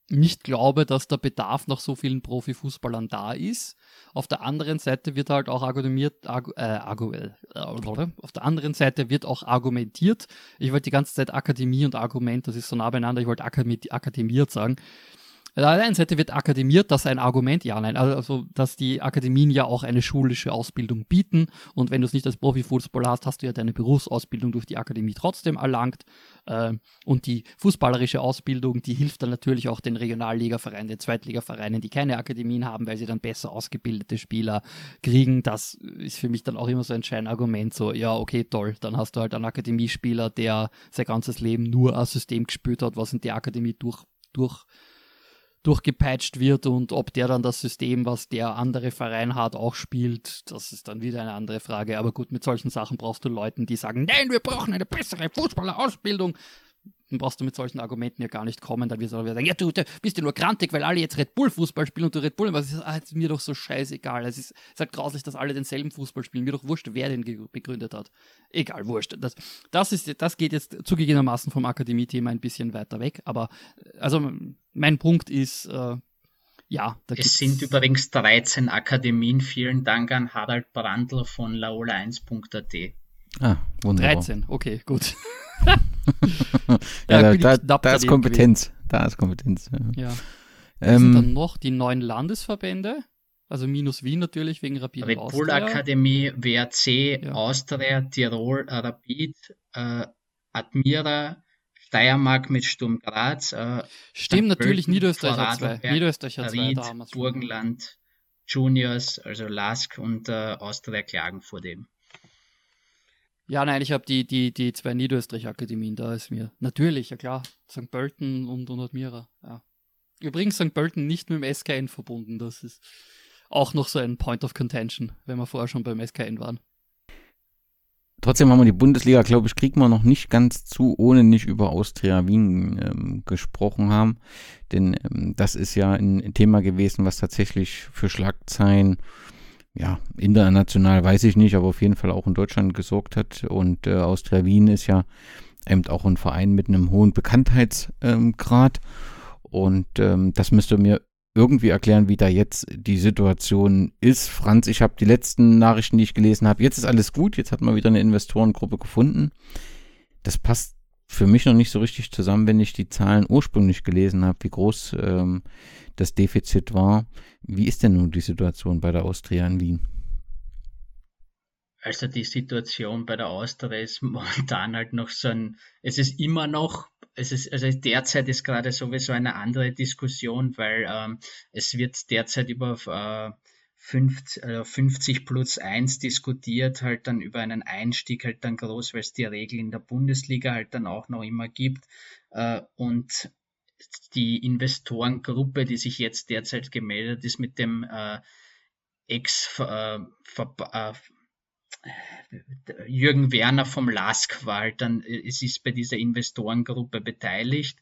nicht glaube, dass der Bedarf nach so vielen Profifußballern da ist. Auf der anderen Seite wird halt auch argumentiert, argu, äh, argu, äh, auf der anderen Seite wird auch argumentiert. Ich wollte die ganze Zeit Akademie und Argument, das ist so nah beieinander, ich wollte akademiert sagen. Auf der einen Seite wird akademiert, das ist ein Argument, ja, nein, also, dass die Akademien ja auch eine schulische Ausbildung bieten und wenn du es nicht als Profifußballer hast, hast du ja deine Berufsausbildung durch die Akademie trotzdem erlangt äh, und die fußballerische Ausbildung, die hilft dann natürlich auch den Regionalligavereinen, den Zweitligavereinen, die keine Akademien haben, weil sie dann besser ausgebildete Spieler kriegen. Das ist für mich dann auch immer so ein Scheinargument, so, ja, okay, toll, dann hast du halt einen Akademiespieler, der sein ganzes Leben nur ein System gespürt hat, was in der Akademie durch, durch durchgepeitscht wird und ob der dann das System, was der andere Verein hat, auch spielt, das ist dann wieder eine andere Frage. Aber gut, mit solchen Sachen brauchst du Leuten, die sagen, nein, wir brauchen eine bessere Fußballerausbildung dann brauchst du mit solchen Argumenten ja gar nicht kommen. Dann wirst du sagen, ja, du, du bist ja nur grantig, weil alle jetzt Red Bull Fußball spielen und du Red Bull, was ist, ah, ist mir doch so scheißegal. Es ist, es ist grauslich, dass alle denselben Fußball spielen. Mir doch wurscht, wer den begründet hat. Egal, wurscht. Das, das, ist, das geht jetzt zugegebenermaßen vom Akademie-Thema ein bisschen weiter weg. Aber, also, mein Punkt ist, äh, ja, da Es sind übrigens 13 Akademien. Vielen Dank an Harald Brandl von laola1.at. Ah, wunderbar. 13, okay, gut. ja, da, da, da ist Kompetenz. Gewesen. Da ist Kompetenz. Ja. ja. Ähm, sind dann noch die neuen Landesverbände, also minus Wien natürlich wegen Rapid Red Bull Akademie, WRC, ja. Austria, Tirol, Rapid, äh, Admira, Steiermark mit Sturm Graz. Äh, Stimmt, natürlich Niederösterreich hat zwei. Niederösterreich hat zwei. Da Burgenland, Juniors, also Lask und äh, Austria klagen vor dem. Ja, nein, ich habe die, die, die zwei Niederösterreich-Akademien, da ist mir. Natürlich, ja klar. St. Pölten und, und Admira, ja. Übrigens St. Pölten nicht mit dem SKN verbunden, das ist auch noch so ein Point of Contention, wenn wir vorher schon beim SKN waren. Trotzdem haben wir die Bundesliga, glaube ich, kriegen wir noch nicht ganz zu, ohne nicht über Austria Wien ähm, gesprochen haben. Denn ähm, das ist ja ein, Thema gewesen, was tatsächlich für Schlagzeilen, ja, international weiß ich nicht, aber auf jeden Fall auch in Deutschland gesorgt hat. Und äh, Austria Wien ist ja eben auch ein Verein mit einem hohen Bekanntheitsgrad. Ähm, und das müsste mir irgendwie erklären, wie da jetzt die Situation ist. Franz, ich habe die letzten Nachrichten, die ich gelesen habe, jetzt ist alles gut, jetzt hat man wieder eine Investorengruppe gefunden. Das passt für mich noch nicht so richtig zusammen, wenn ich die Zahlen ursprünglich gelesen habe, wie groß ähm, das Defizit war. Wie ist denn nun die Situation bei der Austria in Wien? Also die Situation bei der Austria ist momentan halt noch so ein, es ist immer noch es ist, also derzeit ist gerade sowieso eine andere Diskussion, weil ähm, es wird derzeit über äh, 50, äh, 50 plus 1 diskutiert, halt dann über einen Einstieg halt dann groß, weil es die Regel in der Bundesliga halt dann auch noch immer gibt. Äh, und die Investorengruppe, die sich jetzt derzeit gemeldet ist mit dem äh, Ex äh, äh Jürgen Werner vom LASK war halt dann, es ist bei dieser Investorengruppe beteiligt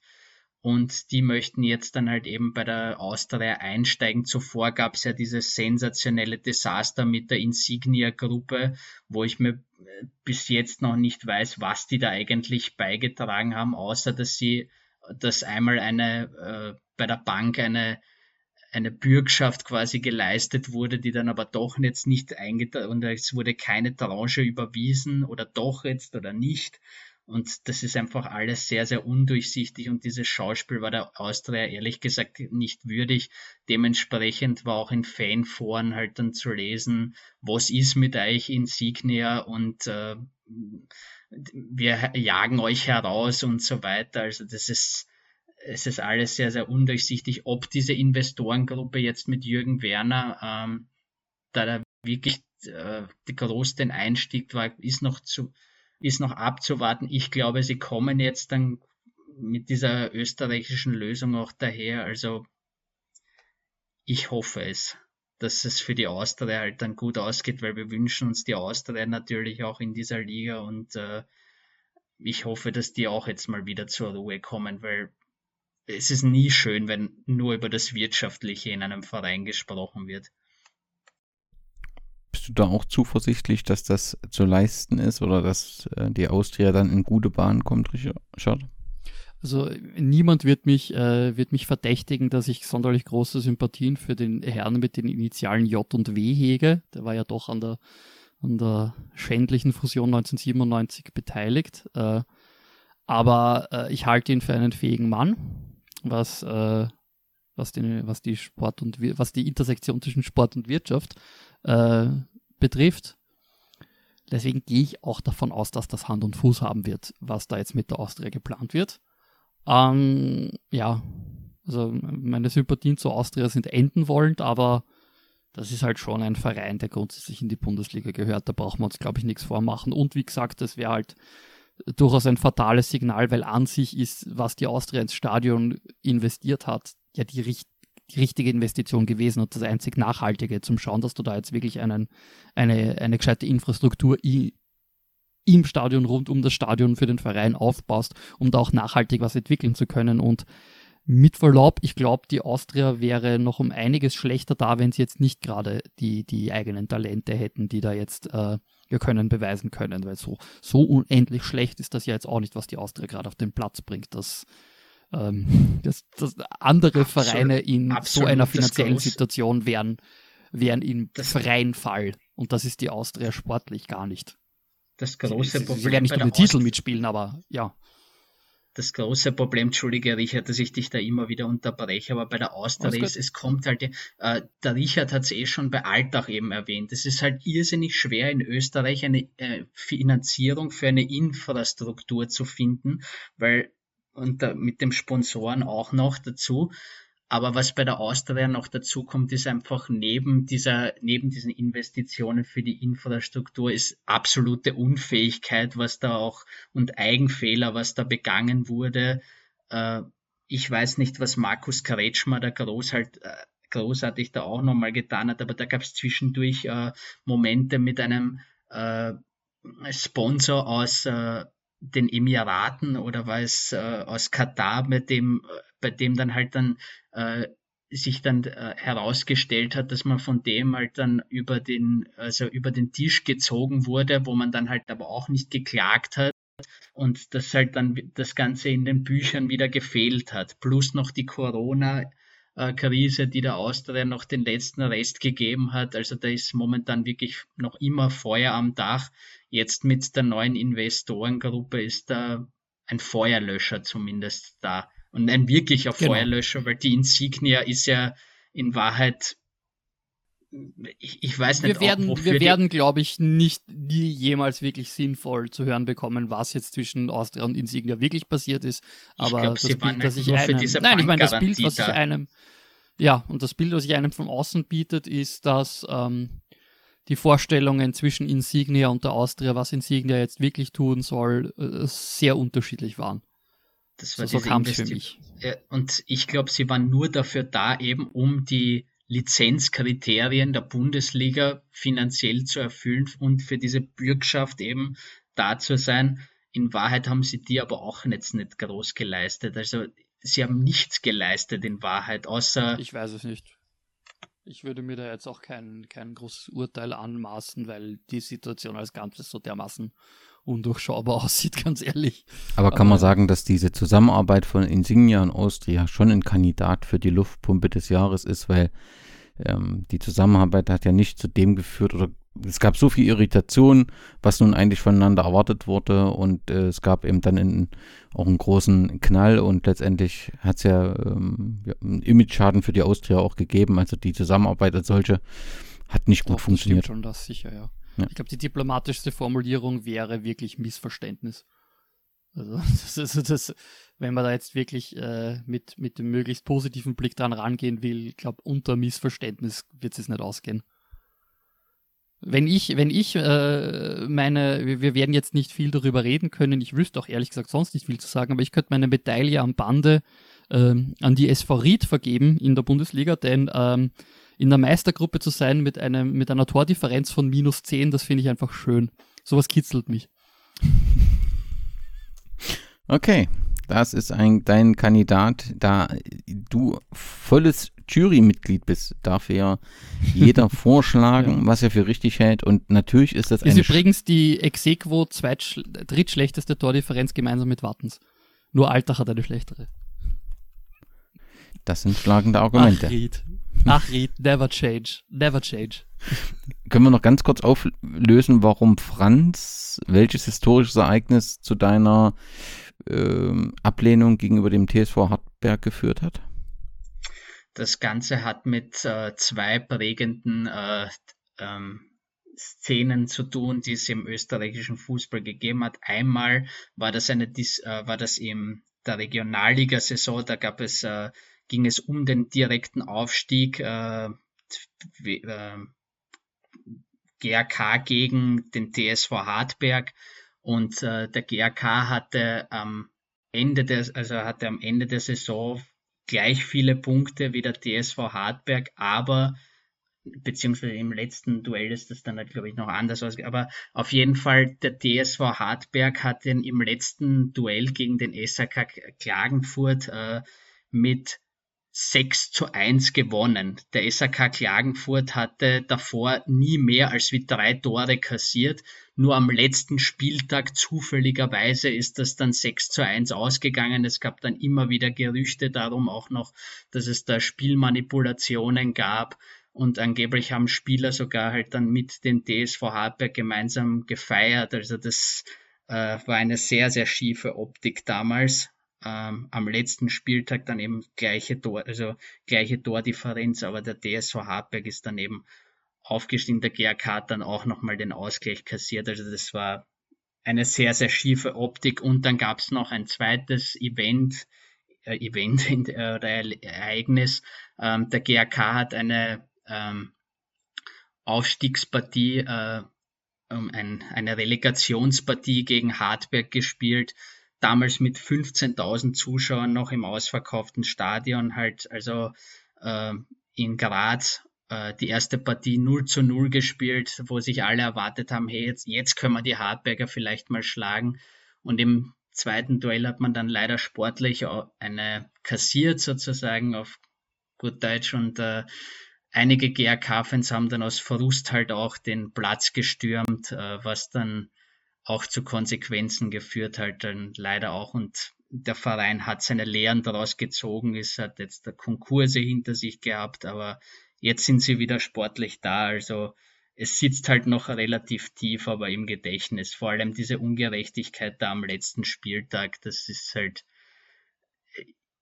und die möchten jetzt dann halt eben bei der Austria einsteigen. Zuvor gab es ja dieses sensationelle Desaster mit der Insignia-Gruppe, wo ich mir äh, bis jetzt noch nicht weiß, was die da eigentlich beigetragen haben, außer dass sie, dass einmal eine äh, bei der Bank eine eine Bürgschaft quasi geleistet wurde, die dann aber doch jetzt nicht eingetragen und es wurde keine Tranche überwiesen oder doch jetzt oder nicht. Und das ist einfach alles sehr, sehr undurchsichtig und dieses Schauspiel war der Austria ehrlich gesagt nicht würdig. Dementsprechend war auch in Fanforen halt dann zu lesen, was ist mit euch Insignia und äh, wir jagen euch heraus und so weiter. Also das ist es ist alles sehr, sehr undurchsichtig, ob diese Investorengruppe jetzt mit Jürgen Werner, ähm, da da wirklich äh, groß den Einstieg war, ist noch zu, ist noch abzuwarten. Ich glaube, sie kommen jetzt dann mit dieser österreichischen Lösung auch daher. Also ich hoffe es, dass es für die Austria halt dann gut ausgeht, weil wir wünschen uns die Austria natürlich auch in dieser Liga und äh, ich hoffe, dass die auch jetzt mal wieder zur Ruhe kommen, weil es ist nie schön, wenn nur über das Wirtschaftliche in einem Verein gesprochen wird. Bist du da auch zuversichtlich, dass das zu leisten ist oder dass äh, die Austria dann in gute Bahn kommt, Richard? Also niemand wird mich, äh, wird mich verdächtigen, dass ich sonderlich große Sympathien für den Herrn mit den Initialen J und W hege. Der war ja doch an der, an der schändlichen Fusion 1997 beteiligt. Äh, aber äh, ich halte ihn für einen fähigen Mann was, äh, was, den, was die Sport und was die Intersektion zwischen Sport und Wirtschaft äh, betrifft. Deswegen gehe ich auch davon aus, dass das Hand und Fuß haben wird, was da jetzt mit der Austria geplant wird. Ähm, ja, also meine Sympathien zur Austria sind enden wollend, aber das ist halt schon ein Verein, der grundsätzlich in die Bundesliga gehört. Da brauchen wir uns, glaube ich, nichts vormachen. Und wie gesagt, das wäre halt durchaus ein fatales Signal, weil an sich ist, was die Austria ins Stadion investiert hat, ja die, die richtige Investition gewesen und das einzig Nachhaltige, zum Schauen, dass du da jetzt wirklich einen, eine, eine gescheite Infrastruktur im Stadion, rund um das Stadion für den Verein aufbaust, um da auch nachhaltig was entwickeln zu können. Und mit Verlaub, ich glaube, die Austria wäre noch um einiges schlechter da, wenn sie jetzt nicht gerade die, die eigenen Talente hätten, die da jetzt äh, wir können beweisen können, weil so, so unendlich schlecht ist das ja jetzt auch nicht, was die Austria gerade auf den Platz bringt. dass, ähm, dass, dass andere absolut, Vereine in absolut, so einer finanziellen Situation wären, wären im freien Fall. Und das ist die Austria sportlich gar nicht. Das große Problem. Ich will ja nicht um den Titel mitspielen, aber ja das große Problem, entschuldige Richard, dass ich dich da immer wieder unterbreche, aber bei der Austria ist, es kommt halt, äh, der Richard hat es eh schon bei Alltag eben erwähnt, es ist halt irrsinnig schwer in Österreich eine äh, Finanzierung für eine Infrastruktur zu finden, weil und da, mit dem Sponsoren auch noch dazu. Aber was bei der Austria noch dazu kommt, ist einfach neben dieser, neben diesen Investitionen für die Infrastruktur ist absolute Unfähigkeit, was da auch und Eigenfehler, was da begangen wurde. Äh, ich weiß nicht, was Markus Kretschmer da groß halt, äh, großartig da auch nochmal getan hat, aber da gab es zwischendurch äh, Momente mit einem Sponsor aus den Emiraten oder war es äh, aus Katar, mit dem, bei dem dann halt dann äh, sich dann äh, herausgestellt hat, dass man von dem halt dann über den, also über den Tisch gezogen wurde, wo man dann halt aber auch nicht geklagt hat und dass halt dann das Ganze in den Büchern wieder gefehlt hat. Plus noch die Corona-Krise, die der Austria noch den letzten Rest gegeben hat. Also da ist momentan wirklich noch immer Feuer am Dach. Jetzt mit der neuen Investorengruppe ist da ein Feuerlöscher zumindest da. Und ein wirklicher genau. Feuerlöscher, weil die Insignia ist ja in Wahrheit ich, ich, weiß nicht, wir werden, auch, wir werden, glaube ich, nicht nie jemals wirklich sinnvoll zu hören bekommen, was jetzt zwischen Austria und Insignia wirklich passiert ist. Aber glaub, das Bild, das ich einem, nein, ich meine, das Bild, was ich einem, ja, und das Bild, was ich einem von außen bietet, ist, dass ähm, die Vorstellungen zwischen Insignia und der Austria, was Insignia jetzt wirklich tun soll, äh, sehr unterschiedlich waren. Das war so, so kam es für mich. Und ich glaube, sie waren nur dafür da, eben um die Lizenzkriterien der Bundesliga finanziell zu erfüllen und für diese Bürgschaft eben da zu sein. In Wahrheit haben sie die aber auch jetzt nicht groß geleistet. Also sie haben nichts geleistet in Wahrheit, außer. Ich weiß es nicht. Ich würde mir da jetzt auch kein, kein großes Urteil anmaßen, weil die Situation als Ganzes so dermaßen undurchschaubar aussieht, ganz ehrlich. Aber kann Aber, man sagen, dass diese Zusammenarbeit von Insignia und Austria schon ein Kandidat für die Luftpumpe des Jahres ist, weil ähm, die Zusammenarbeit hat ja nicht zu dem geführt oder es gab so viel Irritation, was nun eigentlich voneinander erwartet wurde und äh, es gab eben dann in, auch einen großen Knall und letztendlich hat es ja, ähm, ja einen Image-Schaden für die Austria auch gegeben. Also die Zusammenarbeit als solche hat nicht gut Doch, funktioniert. Das stimmt schon, das sicher, ja. Ja. Ich glaube, die diplomatischste Formulierung wäre wirklich Missverständnis. Also, das ist, das, wenn man da jetzt wirklich äh, mit, mit dem möglichst positiven Blick dran rangehen will, ich glaube, unter Missverständnis wird es nicht ausgehen. Wenn ich, wenn ich äh, meine, wir werden jetzt nicht viel darüber reden können, ich wüsste auch ehrlich gesagt sonst nicht viel zu sagen, aber ich könnte meine Medaille am Bande äh, an die SV Ried vergeben in der Bundesliga, denn ähm, in der Meistergruppe zu sein mit, einem, mit einer Tordifferenz von minus 10, das finde ich einfach schön. Sowas kitzelt mich. Okay, das ist ein, dein Kandidat. Da du volles Jurymitglied bist, darf ja jeder vorschlagen, ja. was er für richtig hält. Und natürlich ist das ist eine. Ist übrigens die Exequo drittschlechteste Tordifferenz gemeinsam mit Wattens. Nur Alltag hat eine schlechtere. Das sind schlagende Argumente. Ach. Ach, Ried, never change. Never change. Können wir noch ganz kurz auflösen, warum Franz, welches historisches Ereignis zu deiner äh, Ablehnung gegenüber dem TSV Hartberg geführt hat? Das Ganze hat mit äh, zwei prägenden äh, ähm, Szenen zu tun, die es im österreichischen Fußball gegeben hat. Einmal war das eine, äh, war das in der Regionalliga-Saison, da gab es, äh, ging es um den direkten Aufstieg äh, GRK gegen den TSV Hartberg und äh, der GRK hatte am Ende des, also hatte am Ende der Saison gleich viele Punkte wie der TSV Hartberg, aber beziehungsweise im letzten Duell ist das dann halt, glaube ich, noch anders ausgegangen. Aber auf jeden Fall, der TSV Hartberg hat den im letzten Duell gegen den SAK Klagenfurt äh, mit 6 zu 1 gewonnen. Der SAK Klagenfurt hatte davor nie mehr als wie drei Tore kassiert. Nur am letzten Spieltag zufälligerweise ist das dann 6 zu 1 ausgegangen. Es gab dann immer wieder Gerüchte darum auch noch, dass es da Spielmanipulationen gab. Und angeblich haben Spieler sogar halt dann mit dem DSV Hartberg gemeinsam gefeiert. Also das äh, war eine sehr, sehr schiefe Optik damals ähm, am letzten Spieltag dann eben gleiche Tor, also gleiche Tordifferenz, aber der DSV Hartberg ist dann eben aufgestiegen, der GRK hat dann auch nochmal den Ausgleich kassiert, also das war eine sehr, sehr schiefe Optik. Und dann gab es noch ein zweites Event, äh, Event äh, oder Ereignis. Ähm, der GRK hat eine ähm, Aufstiegspartie, äh, ein, eine Relegationspartie gegen Hartberg gespielt. Damals mit 15.000 Zuschauern noch im ausverkauften Stadion halt, also äh, in Graz äh, die erste Partie 0 zu 0 gespielt, wo sich alle erwartet haben, hey, jetzt, jetzt können wir die Hartberger vielleicht mal schlagen. Und im zweiten Duell hat man dann leider sportlich eine kassiert sozusagen auf gut Deutsch und äh, einige GRK-Fans haben dann aus Frust halt auch den Platz gestürmt, äh, was dann auch zu Konsequenzen geführt halt dann leider auch und der Verein hat seine Lehren daraus gezogen, ist hat jetzt Konkurse hinter sich gehabt, aber Jetzt sind sie wieder sportlich da. Also es sitzt halt noch relativ tief, aber im Gedächtnis. Vor allem diese Ungerechtigkeit da am letzten Spieltag, das ist halt.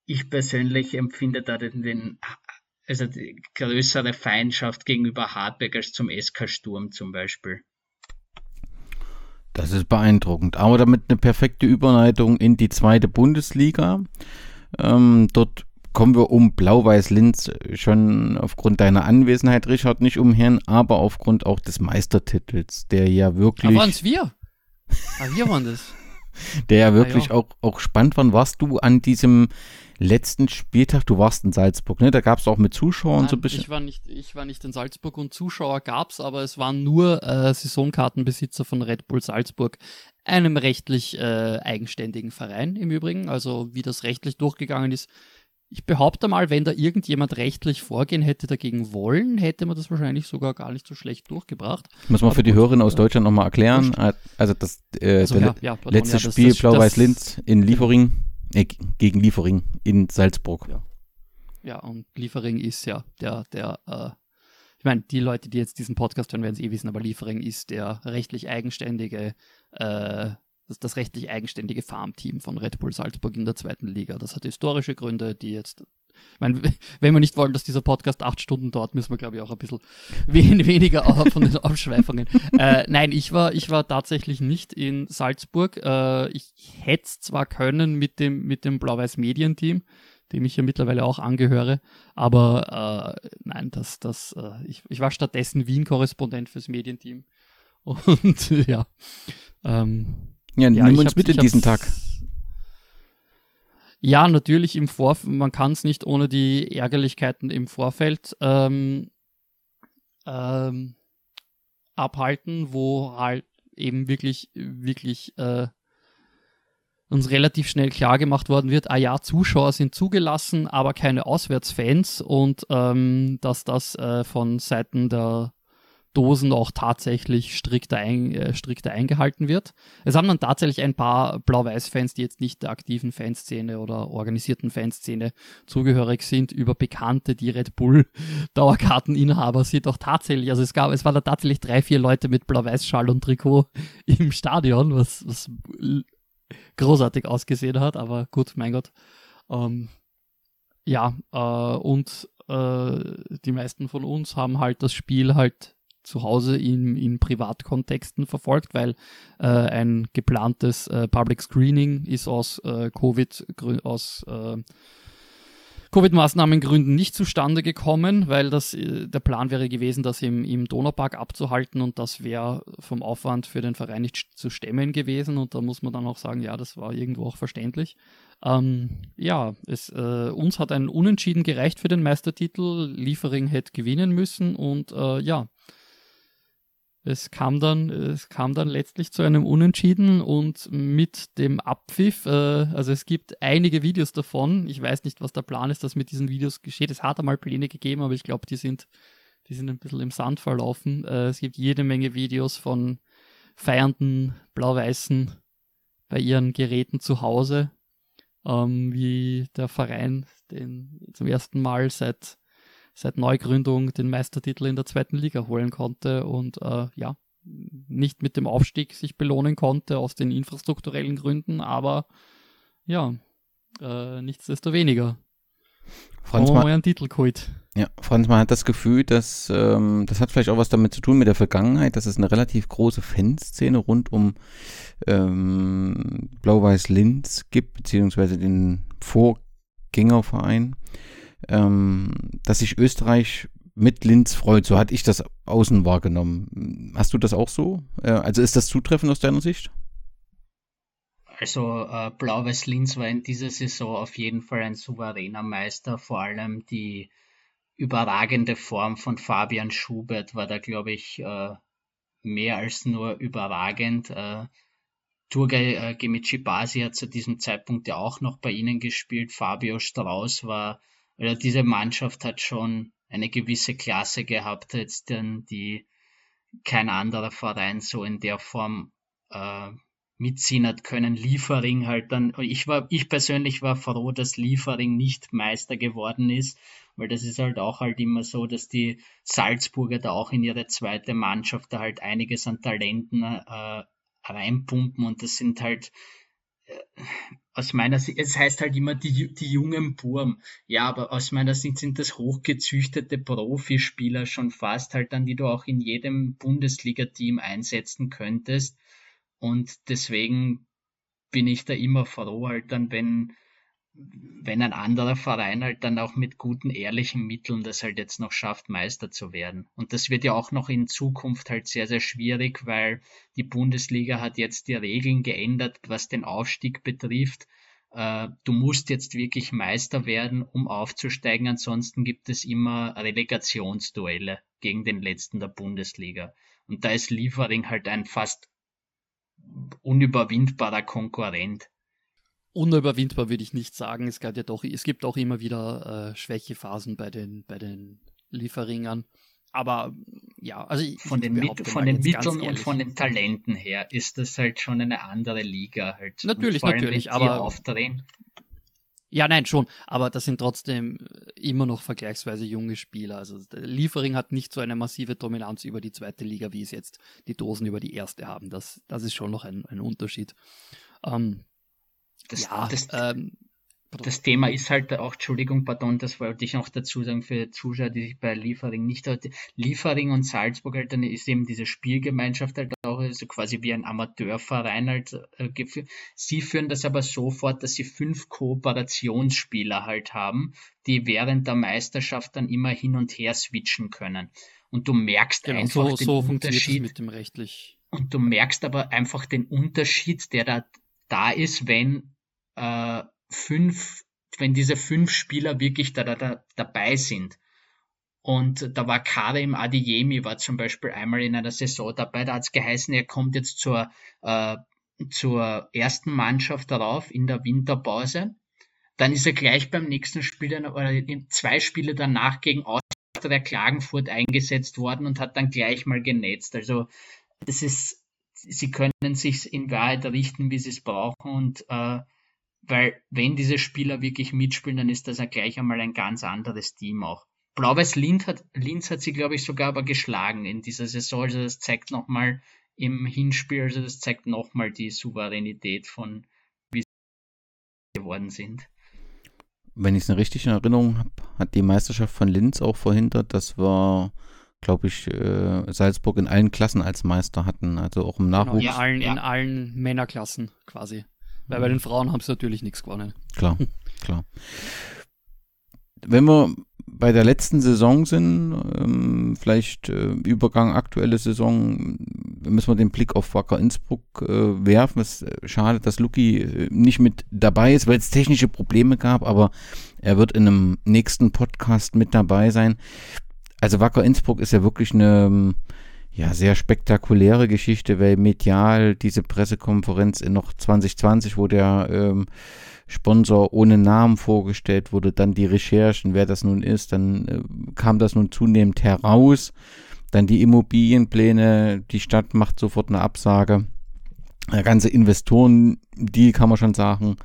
Ich persönlich empfinde da den, den also größere Feindschaft gegenüber Hartberg als zum SK Sturm zum Beispiel. Das ist beeindruckend. Aber damit eine perfekte Überleitung in die zweite Bundesliga. Ähm, dort kommen wir um Blau-Weiß-Linz schon aufgrund deiner Anwesenheit, Richard, nicht umher, aber aufgrund auch des Meistertitels, der ja wirklich. Da waren es wir. Ah, wir waren das. Der ja wirklich ah, ja. Auch, auch spannend war. Warst du an diesem letzten Spieltag, du warst in Salzburg, ne? Da gab es auch mit Zuschauern Nein, so ein bisschen. Ich war nicht, ich war nicht in Salzburg und Zuschauer gab es, aber es waren nur äh, Saisonkartenbesitzer von Red Bull Salzburg, einem rechtlich äh, eigenständigen Verein im Übrigen. Also wie das rechtlich durchgegangen ist, ich behaupte mal, wenn da irgendjemand rechtlich vorgehen hätte dagegen wollen, hätte man das wahrscheinlich sogar gar nicht so schlecht durchgebracht. Muss man für die Hörerinnen aus Deutschland nochmal erklären. Also das äh, also, ja, ja, pardon, letzte ja, Spiel Blau-Weiß-Linz in Liefering, äh, gegen Liefering in Salzburg. Ja. ja, und Liefering ist ja der, der äh, ich meine, die Leute, die jetzt diesen Podcast hören, werden es eh wissen, aber Liefering ist der rechtlich eigenständige äh, das, das rechtlich eigenständige Farmteam von Red Bull Salzburg in der zweiten Liga. Das hat historische Gründe, die jetzt ich meine, wenn wir nicht wollen, dass dieser Podcast acht Stunden dauert, müssen wir, glaube ich, auch ein bisschen weniger von den Abschweifungen. äh, nein, ich war, ich war tatsächlich nicht in Salzburg. Äh, ich hätte es zwar können mit dem, mit dem Blau-Weiß-Medien-Team, dem ich ja mittlerweile auch angehöre, aber äh, nein, das, das, äh, ich, ich war stattdessen Wien-Korrespondent fürs Medienteam. Und ja, ähm, ja, ja nimm uns mit in diesen Tag. Ja, natürlich im Vorfeld, man kann es nicht ohne die Ärgerlichkeiten im Vorfeld ähm, ähm, abhalten, wo halt eben wirklich, wirklich äh, uns relativ schnell klar gemacht worden wird, ah ja, Zuschauer sind zugelassen, aber keine Auswärtsfans und ähm, dass das äh, von Seiten der Dosen auch tatsächlich strikter, ein, äh, strikter eingehalten wird. Es haben dann tatsächlich ein paar Blau-Weiß-Fans, die jetzt nicht der aktiven Fanszene oder organisierten Fanszene zugehörig sind, über Bekannte, die Red Bull Dauerkarteninhaber sind, auch tatsächlich, also es gab, es waren da tatsächlich drei, vier Leute mit Blau-Weiß-Schall und Trikot im Stadion, was, was großartig ausgesehen hat, aber gut, mein Gott. Ähm, ja, äh, und äh, die meisten von uns haben halt das Spiel halt zu Hause in, in Privatkontexten verfolgt, weil äh, ein geplantes äh, Public Screening ist aus äh, Covid aus äh, Covid-Maßnahmengründen nicht zustande gekommen, weil das äh, der Plan wäre gewesen, das im, im Donaupark abzuhalten und das wäre vom Aufwand für den Verein nicht zu stemmen gewesen und da muss man dann auch sagen, ja, das war irgendwo auch verständlich. Ähm, ja, es, äh, uns hat ein Unentschieden gereicht für den Meistertitel. Liefering hätte gewinnen müssen und äh, ja, es kam dann, es kam dann letztlich zu einem Unentschieden und mit dem Abpfiff, äh, also es gibt einige Videos davon. Ich weiß nicht, was der Plan ist, dass mit diesen Videos geschieht. Es hat einmal Pläne gegeben, aber ich glaube, die sind, die sind ein bisschen im Sand verlaufen. Äh, es gibt jede Menge Videos von feiernden Blau-Weißen bei ihren Geräten zu Hause, ähm, wie der Verein den zum ersten Mal seit seit Neugründung den Meistertitel in der zweiten Liga holen konnte und äh, ja, nicht mit dem Aufstieg sich belohnen konnte aus den infrastrukturellen Gründen, aber ja, äh, nichtsdestoweniger. Franz, Ma euren Titel geholt. Ja, Franz, man hat das Gefühl, dass ähm, das hat vielleicht auch was damit zu tun mit der Vergangenheit, dass es eine relativ große Fanszene rund um ähm, Blau-Weiß Linz gibt, beziehungsweise den Vorgängerverein, ähm, dass sich Österreich mit Linz freut. So hatte ich das außen wahrgenommen. Hast du das auch so? Äh, also ist das zutreffend aus deiner Sicht? Also äh, Blau-Weiß Linz war in dieser Saison auf jeden Fall ein souveräner Meister, vor allem die überragende Form von Fabian Schubert war da, glaube ich, äh, mehr als nur überragend. Äh, Turgay äh, Gemici Basi hat zu diesem Zeitpunkt ja auch noch bei ihnen gespielt. Fabio Strauß war, also diese Mannschaft hat schon eine gewisse Klasse gehabt, jetzt denn die kein anderer Verein so in der Form äh, mitziehen hat können. Liefering halt dann, ich war, ich persönlich war froh, dass Liefering nicht Meister geworden ist, weil das ist halt auch halt immer so, dass die Salzburger da auch in ihre zweite Mannschaft da halt einiges an Talenten äh, reinpumpen und das sind halt aus meiner Sicht, es heißt halt immer die, die jungen Burm. Ja, aber aus meiner Sicht sind das hochgezüchtete Profispieler schon fast halt dann, die du auch in jedem Bundesliga-Team einsetzen könntest. Und deswegen bin ich da immer froh halt dann, wenn, wenn ein anderer Verein halt dann auch mit guten, ehrlichen Mitteln das halt jetzt noch schafft, Meister zu werden. Und das wird ja auch noch in Zukunft halt sehr, sehr schwierig, weil die Bundesliga hat jetzt die Regeln geändert, was den Aufstieg betrifft. Äh, du musst jetzt wirklich Meister werden, um aufzusteigen. Ansonsten gibt es immer Relegationsduelle gegen den letzten der Bundesliga. Und da ist Liefering halt ein fast unüberwindbarer Konkurrent. Unüberwindbar würde ich nicht sagen. Es, ja doch, es gibt auch immer wieder äh, Schwächephasen bei den, bei den Lieferringern. Aber ja, also ich, von den, Mit von den Mitteln und von den Talenten her ist das halt schon eine andere Liga halt. Natürlich, natürlich, aber aufdrehen. Ja, nein, schon. Aber das sind trotzdem immer noch vergleichsweise junge Spieler. Also der Liefering hat nicht so eine massive Dominanz über die zweite Liga, wie es jetzt die Dosen über die erste haben. Das, das ist schon noch ein, ein Unterschied. Ähm, das, ja, das, ähm, das Thema ist halt auch, Entschuldigung, pardon, das wollte ich noch dazu sagen für Zuschauer, die sich bei Liefering nicht heute. Liefering und Salzburg halt dann ist eben diese Spielgemeinschaft halt auch also quasi wie ein Amateurverein halt äh, geführt. Sie führen das aber so fort, dass sie fünf Kooperationsspieler halt haben, die während der Meisterschaft dann immer hin und her switchen können. Und du merkst genau, einfach so, den so Unterschied. mit dem rechtlich. Und du merkst aber einfach den Unterschied, der da da ist, wenn äh, fünf, wenn diese fünf Spieler wirklich da, da, da dabei sind. Und da war Karim Adiyemi, war zum Beispiel einmal in einer Saison dabei, da hat es geheißen, er kommt jetzt zur, äh, zur ersten Mannschaft darauf in der Winterpause. Dann ist er gleich beim nächsten Spiel, oder zwei Spiele danach gegen Austria Klagenfurt eingesetzt worden und hat dann gleich mal genetzt. Also das ist, sie können sich in Wahrheit richten, wie sie es brauchen und äh, weil wenn diese Spieler wirklich mitspielen, dann ist das ja gleich einmal ein ganz anderes Team auch. Blau-Weiß Linz hat, Linz hat sie, glaube ich, sogar aber geschlagen in dieser Saison. Also das zeigt nochmal im Hinspiel, also das zeigt nochmal die Souveränität von, wie sie geworden sind. Wenn ich es eine richtige Erinnerung habe, hat die Meisterschaft von Linz auch verhindert, dass wir, glaube ich, äh, Salzburg in allen Klassen als Meister hatten, also auch im Nachwuchs. Genau, in, allen, ja. in allen Männerklassen quasi. Weil bei den Frauen haben sie natürlich nichts gewonnen. Klar, klar. Wenn wir bei der letzten Saison sind, ähm, vielleicht äh, Übergang aktuelle Saison, müssen wir den Blick auf Wacker Innsbruck äh, werfen. Es ist äh, schade, dass äh, nicht mit dabei ist, weil es technische Probleme gab, aber er wird in einem nächsten Podcast mit dabei sein. Also Wacker Innsbruck ist ja wirklich eine ja, sehr spektakuläre Geschichte, weil medial diese Pressekonferenz in noch 2020, wo der ähm, Sponsor ohne Namen vorgestellt wurde, dann die Recherchen, wer das nun ist, dann äh, kam das nun zunehmend heraus. Dann die Immobilienpläne, die Stadt macht sofort eine Absage. Der ganze Investoren, die kann man schon sagen,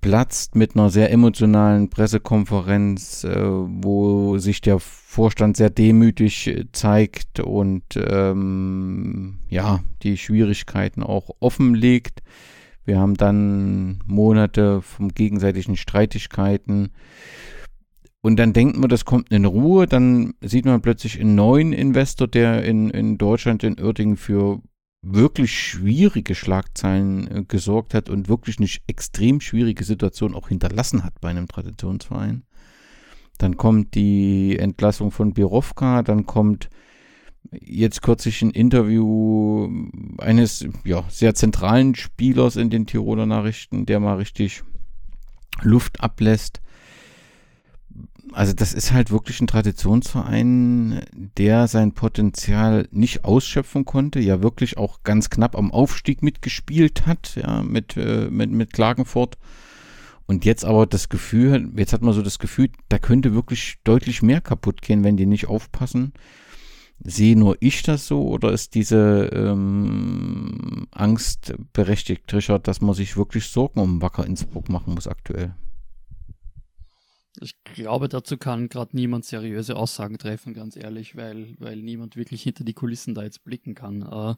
platzt mit einer sehr emotionalen Pressekonferenz, äh, wo sich der Vorstand sehr demütig äh, zeigt und ähm, ja, die Schwierigkeiten auch offenlegt. Wir haben dann Monate von gegenseitigen Streitigkeiten. Und dann denkt man, das kommt in Ruhe, dann sieht man plötzlich einen neuen Investor, der in, in Deutschland, in Uerdingen für wirklich schwierige Schlagzeilen äh, gesorgt hat und wirklich eine extrem schwierige Situation auch hinterlassen hat bei einem Traditionsverein. Dann kommt die Entlassung von Birovka, dann kommt jetzt kürzlich ein Interview eines ja, sehr zentralen Spielers in den Tiroler Nachrichten, der mal richtig Luft ablässt also das ist halt wirklich ein Traditionsverein, der sein Potenzial nicht ausschöpfen konnte, ja wirklich auch ganz knapp am Aufstieg mitgespielt hat, ja, mit, äh, mit, mit Klagenfurt. Und jetzt aber das Gefühl, jetzt hat man so das Gefühl, da könnte wirklich deutlich mehr kaputt gehen, wenn die nicht aufpassen. Sehe nur ich das so oder ist diese ähm, Angst berechtigt, Richard, dass man sich wirklich Sorgen um Wacker Innsbruck machen muss aktuell? Ich glaube, dazu kann gerade niemand seriöse Aussagen treffen, ganz ehrlich, weil, weil niemand wirklich hinter die Kulissen da jetzt blicken kann. Äh,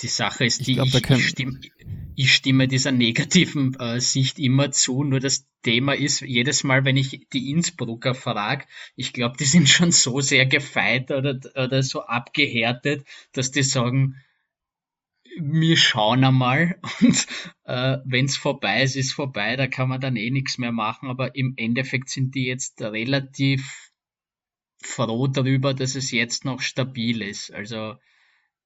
die Sache ist, die, ich, glaub, ich, ich, stimme, ich, stimme, dieser negativen äh, Sicht immer zu, nur das Thema ist, jedes Mal, wenn ich die Innsbrucker frage, ich glaube, die sind schon so sehr gefeit oder, oder so abgehärtet, dass die sagen, wir schauen einmal und äh, wenn es vorbei ist, ist vorbei, da kann man dann eh nichts mehr machen, aber im Endeffekt sind die jetzt relativ froh darüber, dass es jetzt noch stabil ist. Also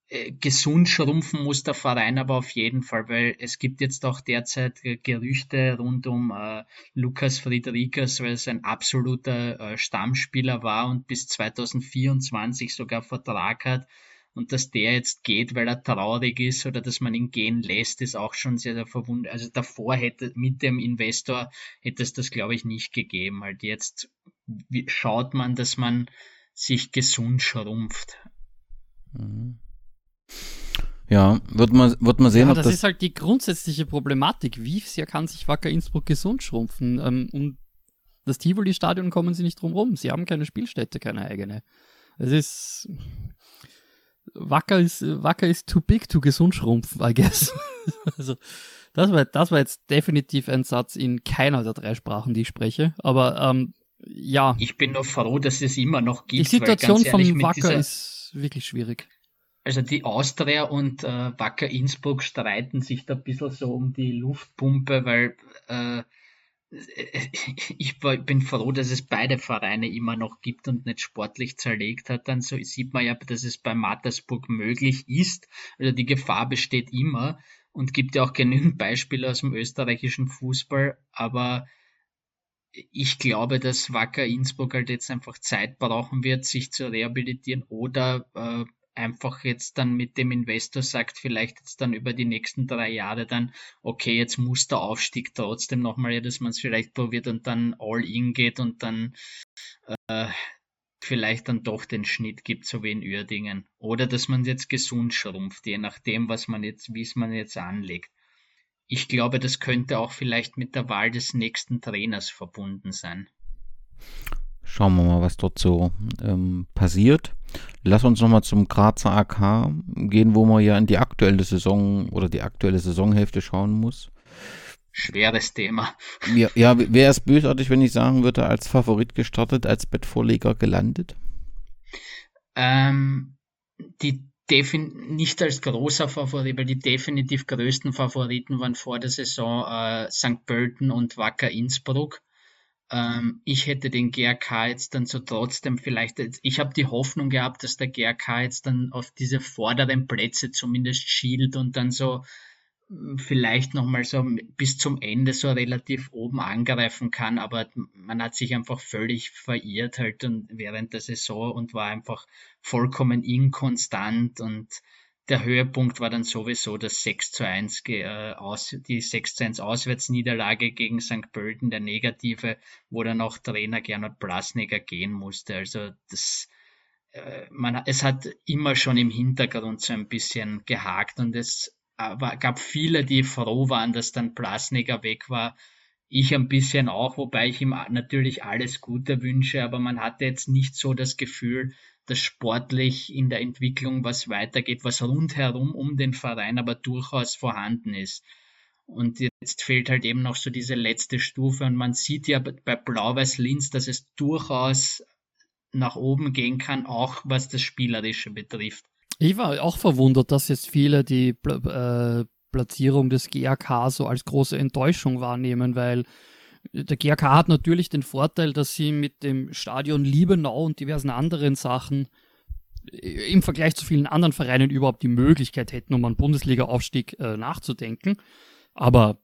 äh, gesund schrumpfen muss der Verein aber auf jeden Fall, weil es gibt jetzt auch derzeit Gerüchte rund um äh, Lukas Friedrichs, weil es ein absoluter äh, Stammspieler war und bis 2024 sogar Vertrag hat und dass der jetzt geht, weil er traurig ist oder dass man ihn gehen lässt, ist auch schon sehr, sehr verwundert. Also davor hätte mit dem Investor hätte es das, glaube ich, nicht gegeben. Halt jetzt schaut man, dass man sich gesund schrumpft. Mhm. Ja, wird man, wird man sehen, ja, ob das, das ist halt die grundsätzliche Problematik. Wie sehr kann sich Wacker Innsbruck gesund schrumpfen? Ähm, um das Tivoli-Stadion kommen sie nicht drum rum. Sie haben keine Spielstätte, keine eigene. Es ist, Wacker ist, Wacker ist too big to gesund schrumpfen, I guess. also, das war, das war jetzt definitiv ein Satz in keiner der drei Sprachen, die ich spreche. Aber ähm, ja. Ich bin nur froh, dass es immer noch gibt. Die Situation ehrlich, von Wacker ist wirklich schwierig. Also die Austria und äh, Wacker Innsbruck streiten sich da ein bisschen so um die Luftpumpe, weil äh, ich bin froh, dass es beide Vereine immer noch gibt und nicht sportlich zerlegt hat. Dann so sieht man ja, dass es bei Mattersburg möglich ist. Also die Gefahr besteht immer und gibt ja auch genügend Beispiele aus dem österreichischen Fußball. Aber ich glaube, dass Wacker Innsbruck halt jetzt einfach Zeit brauchen wird, sich zu rehabilitieren oder äh, einfach jetzt dann mit dem Investor sagt, vielleicht jetzt dann über die nächsten drei Jahre dann, okay, jetzt muss der Aufstieg trotzdem nochmal, ja, dass man es vielleicht probiert und dann all in geht und dann äh, vielleicht dann doch den Schnitt gibt, so wie in Uerdingen. Oder dass man jetzt gesund schrumpft, je nachdem, was man jetzt, wie es man jetzt anlegt. Ich glaube, das könnte auch vielleicht mit der Wahl des nächsten Trainers verbunden sein. Schauen wir mal, was dort so ähm, passiert. Lass uns nochmal zum Grazer AK gehen, wo man ja in die aktuelle Saison oder die aktuelle Saisonhälfte schauen muss. Schweres Thema. Ja, ja wäre es bösartig, wenn ich sagen würde, als Favorit gestartet, als Bettvorleger gelandet? Ähm, die Defin nicht als großer Favorit, weil die definitiv größten Favoriten waren vor der Saison äh, St. Pölten und Wacker Innsbruck. Ähm, ich hätte den GRK jetzt dann so trotzdem vielleicht, ich habe die Hoffnung gehabt, dass der GRK jetzt dann auf diese vorderen Plätze zumindest schielt und dann so hm, vielleicht nochmal so bis zum Ende so relativ oben angreifen kann, aber man hat sich einfach völlig verirrt halt und während der Saison und war einfach vollkommen inkonstant und der Höhepunkt war dann sowieso das 6 zu 1, äh, aus, die 6 zu 1 Auswärtsniederlage gegen St. Pölten, der negative, wo dann auch Trainer Gernot Blasneger gehen musste. Also das, äh, man, es hat immer schon im Hintergrund so ein bisschen gehakt und es gab viele, die froh waren, dass dann Blasneger weg war. Ich ein bisschen auch, wobei ich ihm natürlich alles Gute wünsche, aber man hatte jetzt nicht so das Gefühl, dass sportlich in der Entwicklung was weitergeht, was rundherum um den Verein aber durchaus vorhanden ist. Und jetzt fehlt halt eben noch so diese letzte Stufe. Und man sieht ja bei Blau-Weiß-Linz, dass es durchaus nach oben gehen kann, auch was das Spielerische betrifft. Ich war auch verwundert, dass jetzt viele die äh, Platzierung des GAK so als große Enttäuschung wahrnehmen, weil der GAK hat natürlich den Vorteil, dass sie mit dem Stadion Liebenau und diversen anderen Sachen äh, im Vergleich zu vielen anderen Vereinen überhaupt die Möglichkeit hätten, um einen Bundesliga-Aufstieg äh, nachzudenken. Aber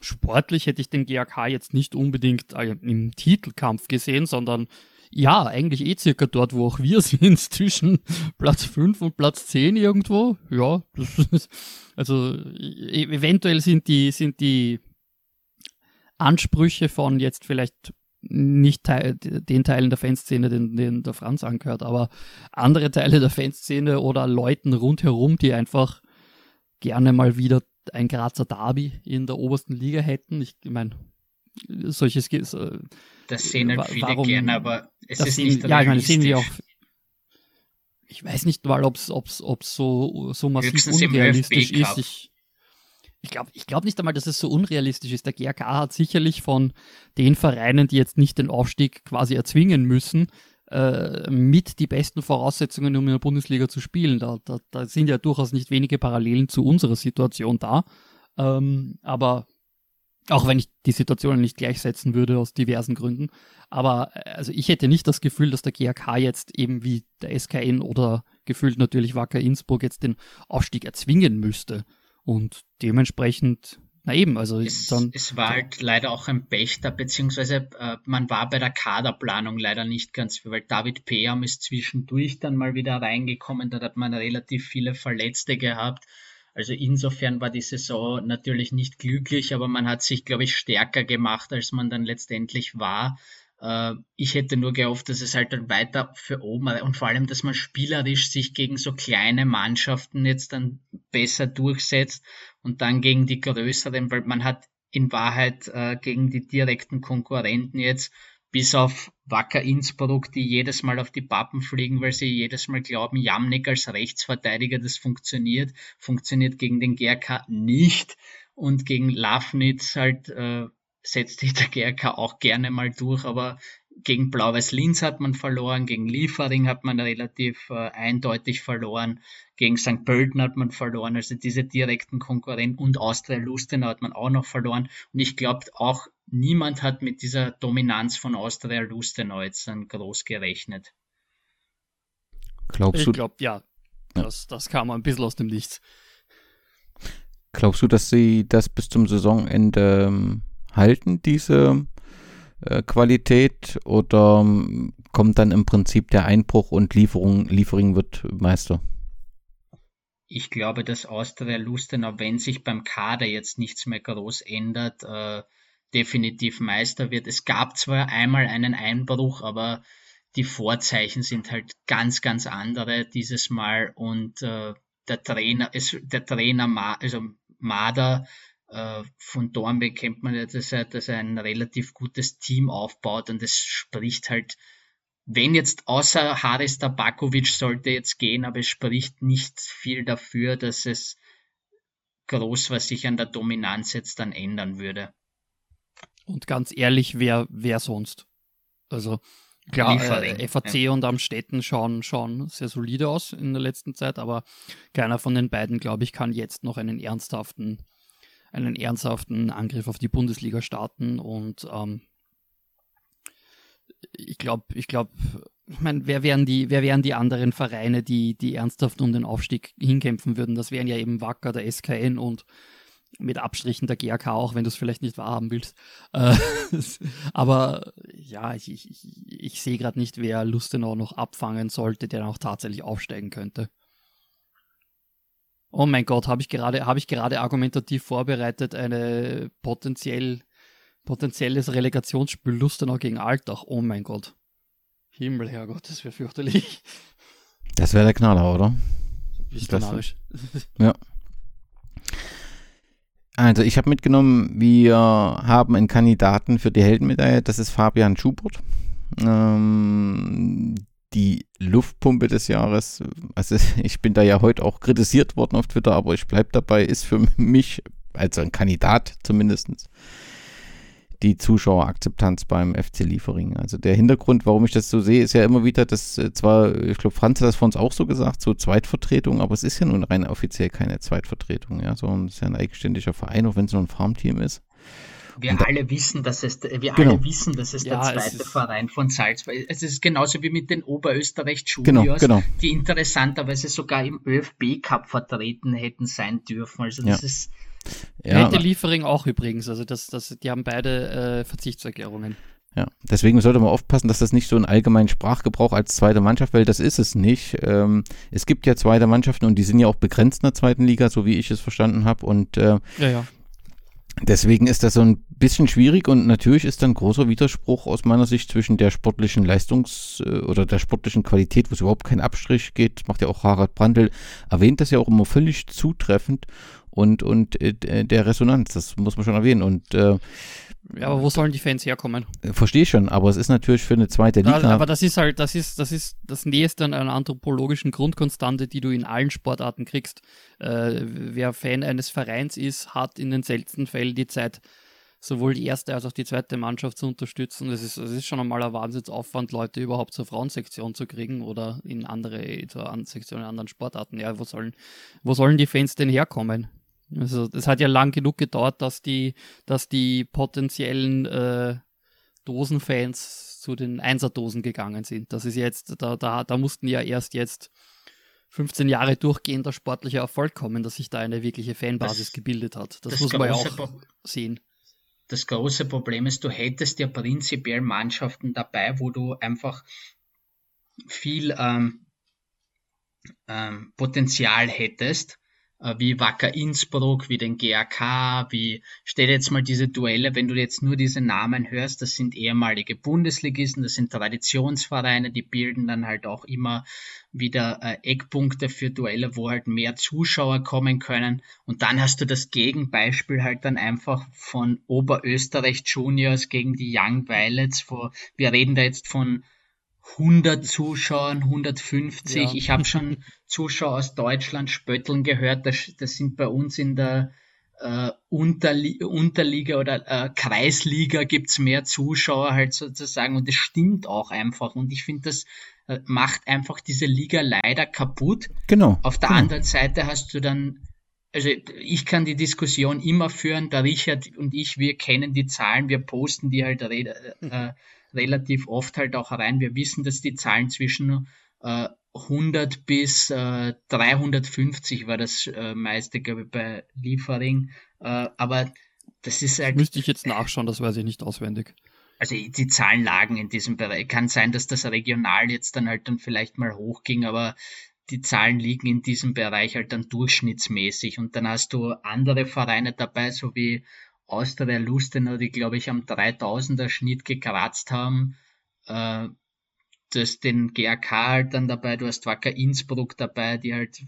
sportlich hätte ich den GAK jetzt nicht unbedingt äh, im Titelkampf gesehen, sondern ja, eigentlich eh circa dort, wo auch wir sind, zwischen Platz 5 und Platz 10 irgendwo. Ja, also e-, eventuell sind die, sind die Ansprüche von jetzt vielleicht nicht Teil, den Teilen der Fanszene, den, den der Franz angehört, aber andere Teile der Fanszene oder Leuten rundherum, die einfach gerne mal wieder ein Grazer Derby in der obersten Liga hätten. Ich meine, solches äh, das sehen halt viele warum, gerne, aber es ist sehen, nicht Ja, ich meine, das sehen wir auch. Ich weiß nicht mal, ob es so, so massiv Höchstens unrealistisch ist. Ich, ich glaube ich glaub nicht einmal, dass es so unrealistisch ist. Der GRK hat sicherlich von den Vereinen, die jetzt nicht den Aufstieg quasi erzwingen müssen, äh, mit die besten Voraussetzungen, um in der Bundesliga zu spielen. Da, da, da sind ja durchaus nicht wenige Parallelen zu unserer Situation da. Ähm, aber auch wenn ich die Situationen nicht gleichsetzen würde aus diversen Gründen. Aber äh, also ich hätte nicht das Gefühl, dass der GAK jetzt eben wie der SKN oder gefühlt natürlich Wacker Innsbruck jetzt den Aufstieg erzwingen müsste. Und dementsprechend, na eben, also es, dann. Es war halt leider auch ein Pech da, beziehungsweise äh, man war bei der Kaderplanung leider nicht ganz, weil David Peam ist zwischendurch dann mal wieder reingekommen, da hat man relativ viele Verletzte gehabt. Also insofern war die Saison natürlich nicht glücklich, aber man hat sich, glaube ich, stärker gemacht, als man dann letztendlich war. Äh, ich hätte nur gehofft, dass es halt dann weiter für oben und vor allem, dass man spielerisch sich gegen so kleine Mannschaften jetzt dann besser durchsetzt und dann gegen die größeren, weil man hat in Wahrheit äh, gegen die direkten Konkurrenten jetzt bis auf Wacker Innsbruck, die jedes Mal auf die Pappen fliegen, weil sie jedes Mal glauben, Jamnik als Rechtsverteidiger, das funktioniert, funktioniert gegen den GRK nicht und gegen Lafnitz halt äh, setzt sich der GRK auch gerne mal durch, aber gegen Blau-Weiß Linz hat man verloren, gegen Liefering hat man relativ äh, eindeutig verloren, gegen St. Pölten hat man verloren, also diese direkten Konkurrenten und Austria Lustenau hat man auch noch verloren. Und ich glaube auch, niemand hat mit dieser Dominanz von Austria Lustenau jetzt dann groß gerechnet. Glaubst du? Ich glaube, ja. Das, das kam ein bisschen aus dem Nichts. Glaubst du, dass sie das bis zum Saisonende ähm, halten, diese äh, Qualität, oder ähm, kommt dann im Prinzip der Einbruch und Lieferung, Liefering wird Meister? Ich glaube, dass Austria Lustenau, wenn sich beim Kader jetzt nichts mehr groß ändert, äh, definitiv Meister wird. Es gab zwar einmal einen Einbruch, aber die Vorzeichen sind halt ganz, ganz andere dieses Mal und äh, der Trainer, es, der Trainer, Ma, also Mader, von Dornbeck kennt man ja, dass er, dass er ein relativ gutes Team aufbaut und es spricht halt, wenn jetzt außer Haris Tabakovic sollte jetzt gehen, aber es spricht nicht viel dafür, dass es groß was sich an der Dominanz jetzt dann ändern würde. Und ganz ehrlich, wer, wer sonst? Also klar, äh, FAC ja. und Amstetten schauen, schauen sehr solide aus in der letzten Zeit, aber keiner von den beiden, glaube ich, kann jetzt noch einen ernsthaften einen ernsthaften Angriff auf die Bundesliga starten und ähm, ich glaube, ich glaube, ich meine, wer wären die, wer wären die anderen Vereine, die, die ernsthaft um den Aufstieg hinkämpfen würden? Das wären ja eben Wacker, der SKN und mit Abstrichen der GAK auch, wenn du es vielleicht nicht wahrhaben willst. Äh, aber ja, ich, ich, ich, ich sehe gerade nicht, wer Lustenau noch abfangen sollte, der auch tatsächlich aufsteigen könnte. Oh mein Gott, habe ich gerade, habe ich gerade argumentativ vorbereitet, eine potenziell, potenzielles Relegationsspiel Lustenau gegen Altach. Oh mein Gott. Himmel, Herrgott, das wäre fürchterlich. Das wäre der Knaller, oder? Ist das Ja. Also ich habe mitgenommen, wir haben einen Kandidaten für die Heldenmedaille, das ist Fabian Schubert. Ähm, die Luftpumpe des Jahres, also ich bin da ja heute auch kritisiert worden auf Twitter, aber ich bleibe dabei, ist für mich also ein Kandidat zumindest, die Zuschauerakzeptanz beim FC Liefering. Also der Hintergrund, warum ich das so sehe, ist ja immer wieder, dass äh, zwar, ich glaube, Franz hat das von uns auch so gesagt, so Zweitvertretung, aber es ist ja nun rein offiziell keine Zweitvertretung, ja, sondern es ist ja ein eigenständiger Verein, auch wenn es nur ein Farmteam ist. Wir und alle wissen, dass es, wir genau. alle wissen, dass es ja, der zweite es Verein von Salzburg ist. Es ist genauso wie mit den Oberösterreich Juniors, genau, genau. die interessanterweise sogar im ÖFB Cup vertreten hätten sein dürfen. Also das ja. ist, ja. Hätte Liefering auch übrigens. Also das, das, die haben beide äh, Verzichtserklärungen. Ja, deswegen sollte man aufpassen, dass das nicht so ein allgemeinen Sprachgebrauch als zweite Mannschaft, weil das ist es nicht. Ähm, es gibt ja zweite Mannschaften und die sind ja auch begrenzt in der zweiten Liga, so wie ich es verstanden habe. Und äh, ja, ja. Deswegen ist das so ein bisschen schwierig und natürlich ist dann großer Widerspruch aus meiner Sicht zwischen der sportlichen Leistungs- äh, oder der sportlichen Qualität, wo es überhaupt keinen Abstrich geht, macht ja auch Harald Brandl, erwähnt das ja auch immer völlig zutreffend und, und äh, der Resonanz, das muss man schon erwähnen. Und äh, ja, aber wo sollen die Fans herkommen? Verstehe schon, aber es ist natürlich für eine zweite Liga. Da, aber das ist halt, das ist, das ist das Nächste an einer anthropologischen Grundkonstante, die du in allen Sportarten kriegst. Äh, wer Fan eines Vereins ist, hat in den seltensten Fällen die Zeit, sowohl die erste als auch die zweite Mannschaft zu unterstützen. Das ist, das ist schon einmal ein Wahnsinnsaufwand, Leute überhaupt zur Frauensektion zu kriegen oder in andere, zur Sektion in anderen Sportarten. Ja, wo sollen, wo sollen die Fans denn herkommen? Also es hat ja lang genug gedauert, dass die, dass die potenziellen äh, Dosenfans zu den Einserdosen gegangen sind. Das ist jetzt, da, da, da mussten ja erst jetzt 15 Jahre durchgehender sportlicher Erfolg kommen, dass sich da eine wirkliche Fanbasis das, gebildet hat. Das, das muss man ja auch Pro sehen. Das große Problem ist, du hättest ja prinzipiell Mannschaften dabei, wo du einfach viel ähm, ähm, Potenzial hättest wie Wacker Innsbruck, wie den GAK, wie, stell jetzt mal diese Duelle, wenn du jetzt nur diese Namen hörst, das sind ehemalige Bundesligisten, das sind Traditionsvereine, die bilden dann halt auch immer wieder äh, Eckpunkte für Duelle, wo halt mehr Zuschauer kommen können. Und dann hast du das Gegenbeispiel halt dann einfach von Oberösterreich Juniors gegen die Young Violets. Vor, wir reden da jetzt von 100 Zuschauern, 150. Ja. Ich habe schon Zuschauer aus Deutschland spötteln gehört. Das, das sind bei uns in der äh, Unterli Unterliga oder äh, Kreisliga gibt's mehr Zuschauer halt sozusagen und das stimmt auch einfach. Und ich finde, das äh, macht einfach diese Liga leider kaputt. Genau. Auf der genau. anderen Seite hast du dann also ich kann die Diskussion immer führen, der Richard und ich, wir kennen die Zahlen, wir posten die halt äh, relativ oft halt auch rein. Wir wissen, dass die Zahlen zwischen äh, 100 bis äh, 350 war das äh, meiste, glaube ich, bei Liefering. Äh, aber das ist halt. Müsste ich jetzt nachschauen, das weiß ich nicht auswendig. Also die Zahlen lagen in diesem Bereich. Kann sein, dass das regional jetzt dann halt dann vielleicht mal hochging, aber die Zahlen liegen in diesem Bereich halt dann durchschnittsmäßig. Und dann hast du andere Vereine dabei, so wie Austria Lustenau, die glaube ich am 3000er Schnitt gekratzt haben. Äh, du hast den GRK halt dann dabei, du hast Wacker Innsbruck dabei, die halt,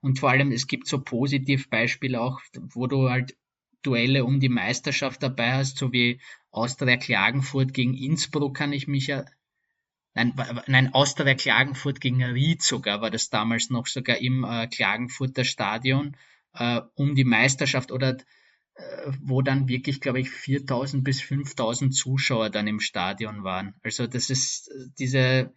und vor allem es gibt so Positivbeispiele auch, wo du halt Duelle um die Meisterschaft dabei hast, so wie Austria Klagenfurt gegen Innsbruck kann ich mich ja, nein, nein Austria Klagenfurt gegen Ried sogar, war das damals noch sogar im äh, Klagenfurter Stadion, äh, um die Meisterschaft oder wo dann wirklich, glaube ich, 4000 bis 5000 Zuschauer dann im Stadion waren. Also das ist diese,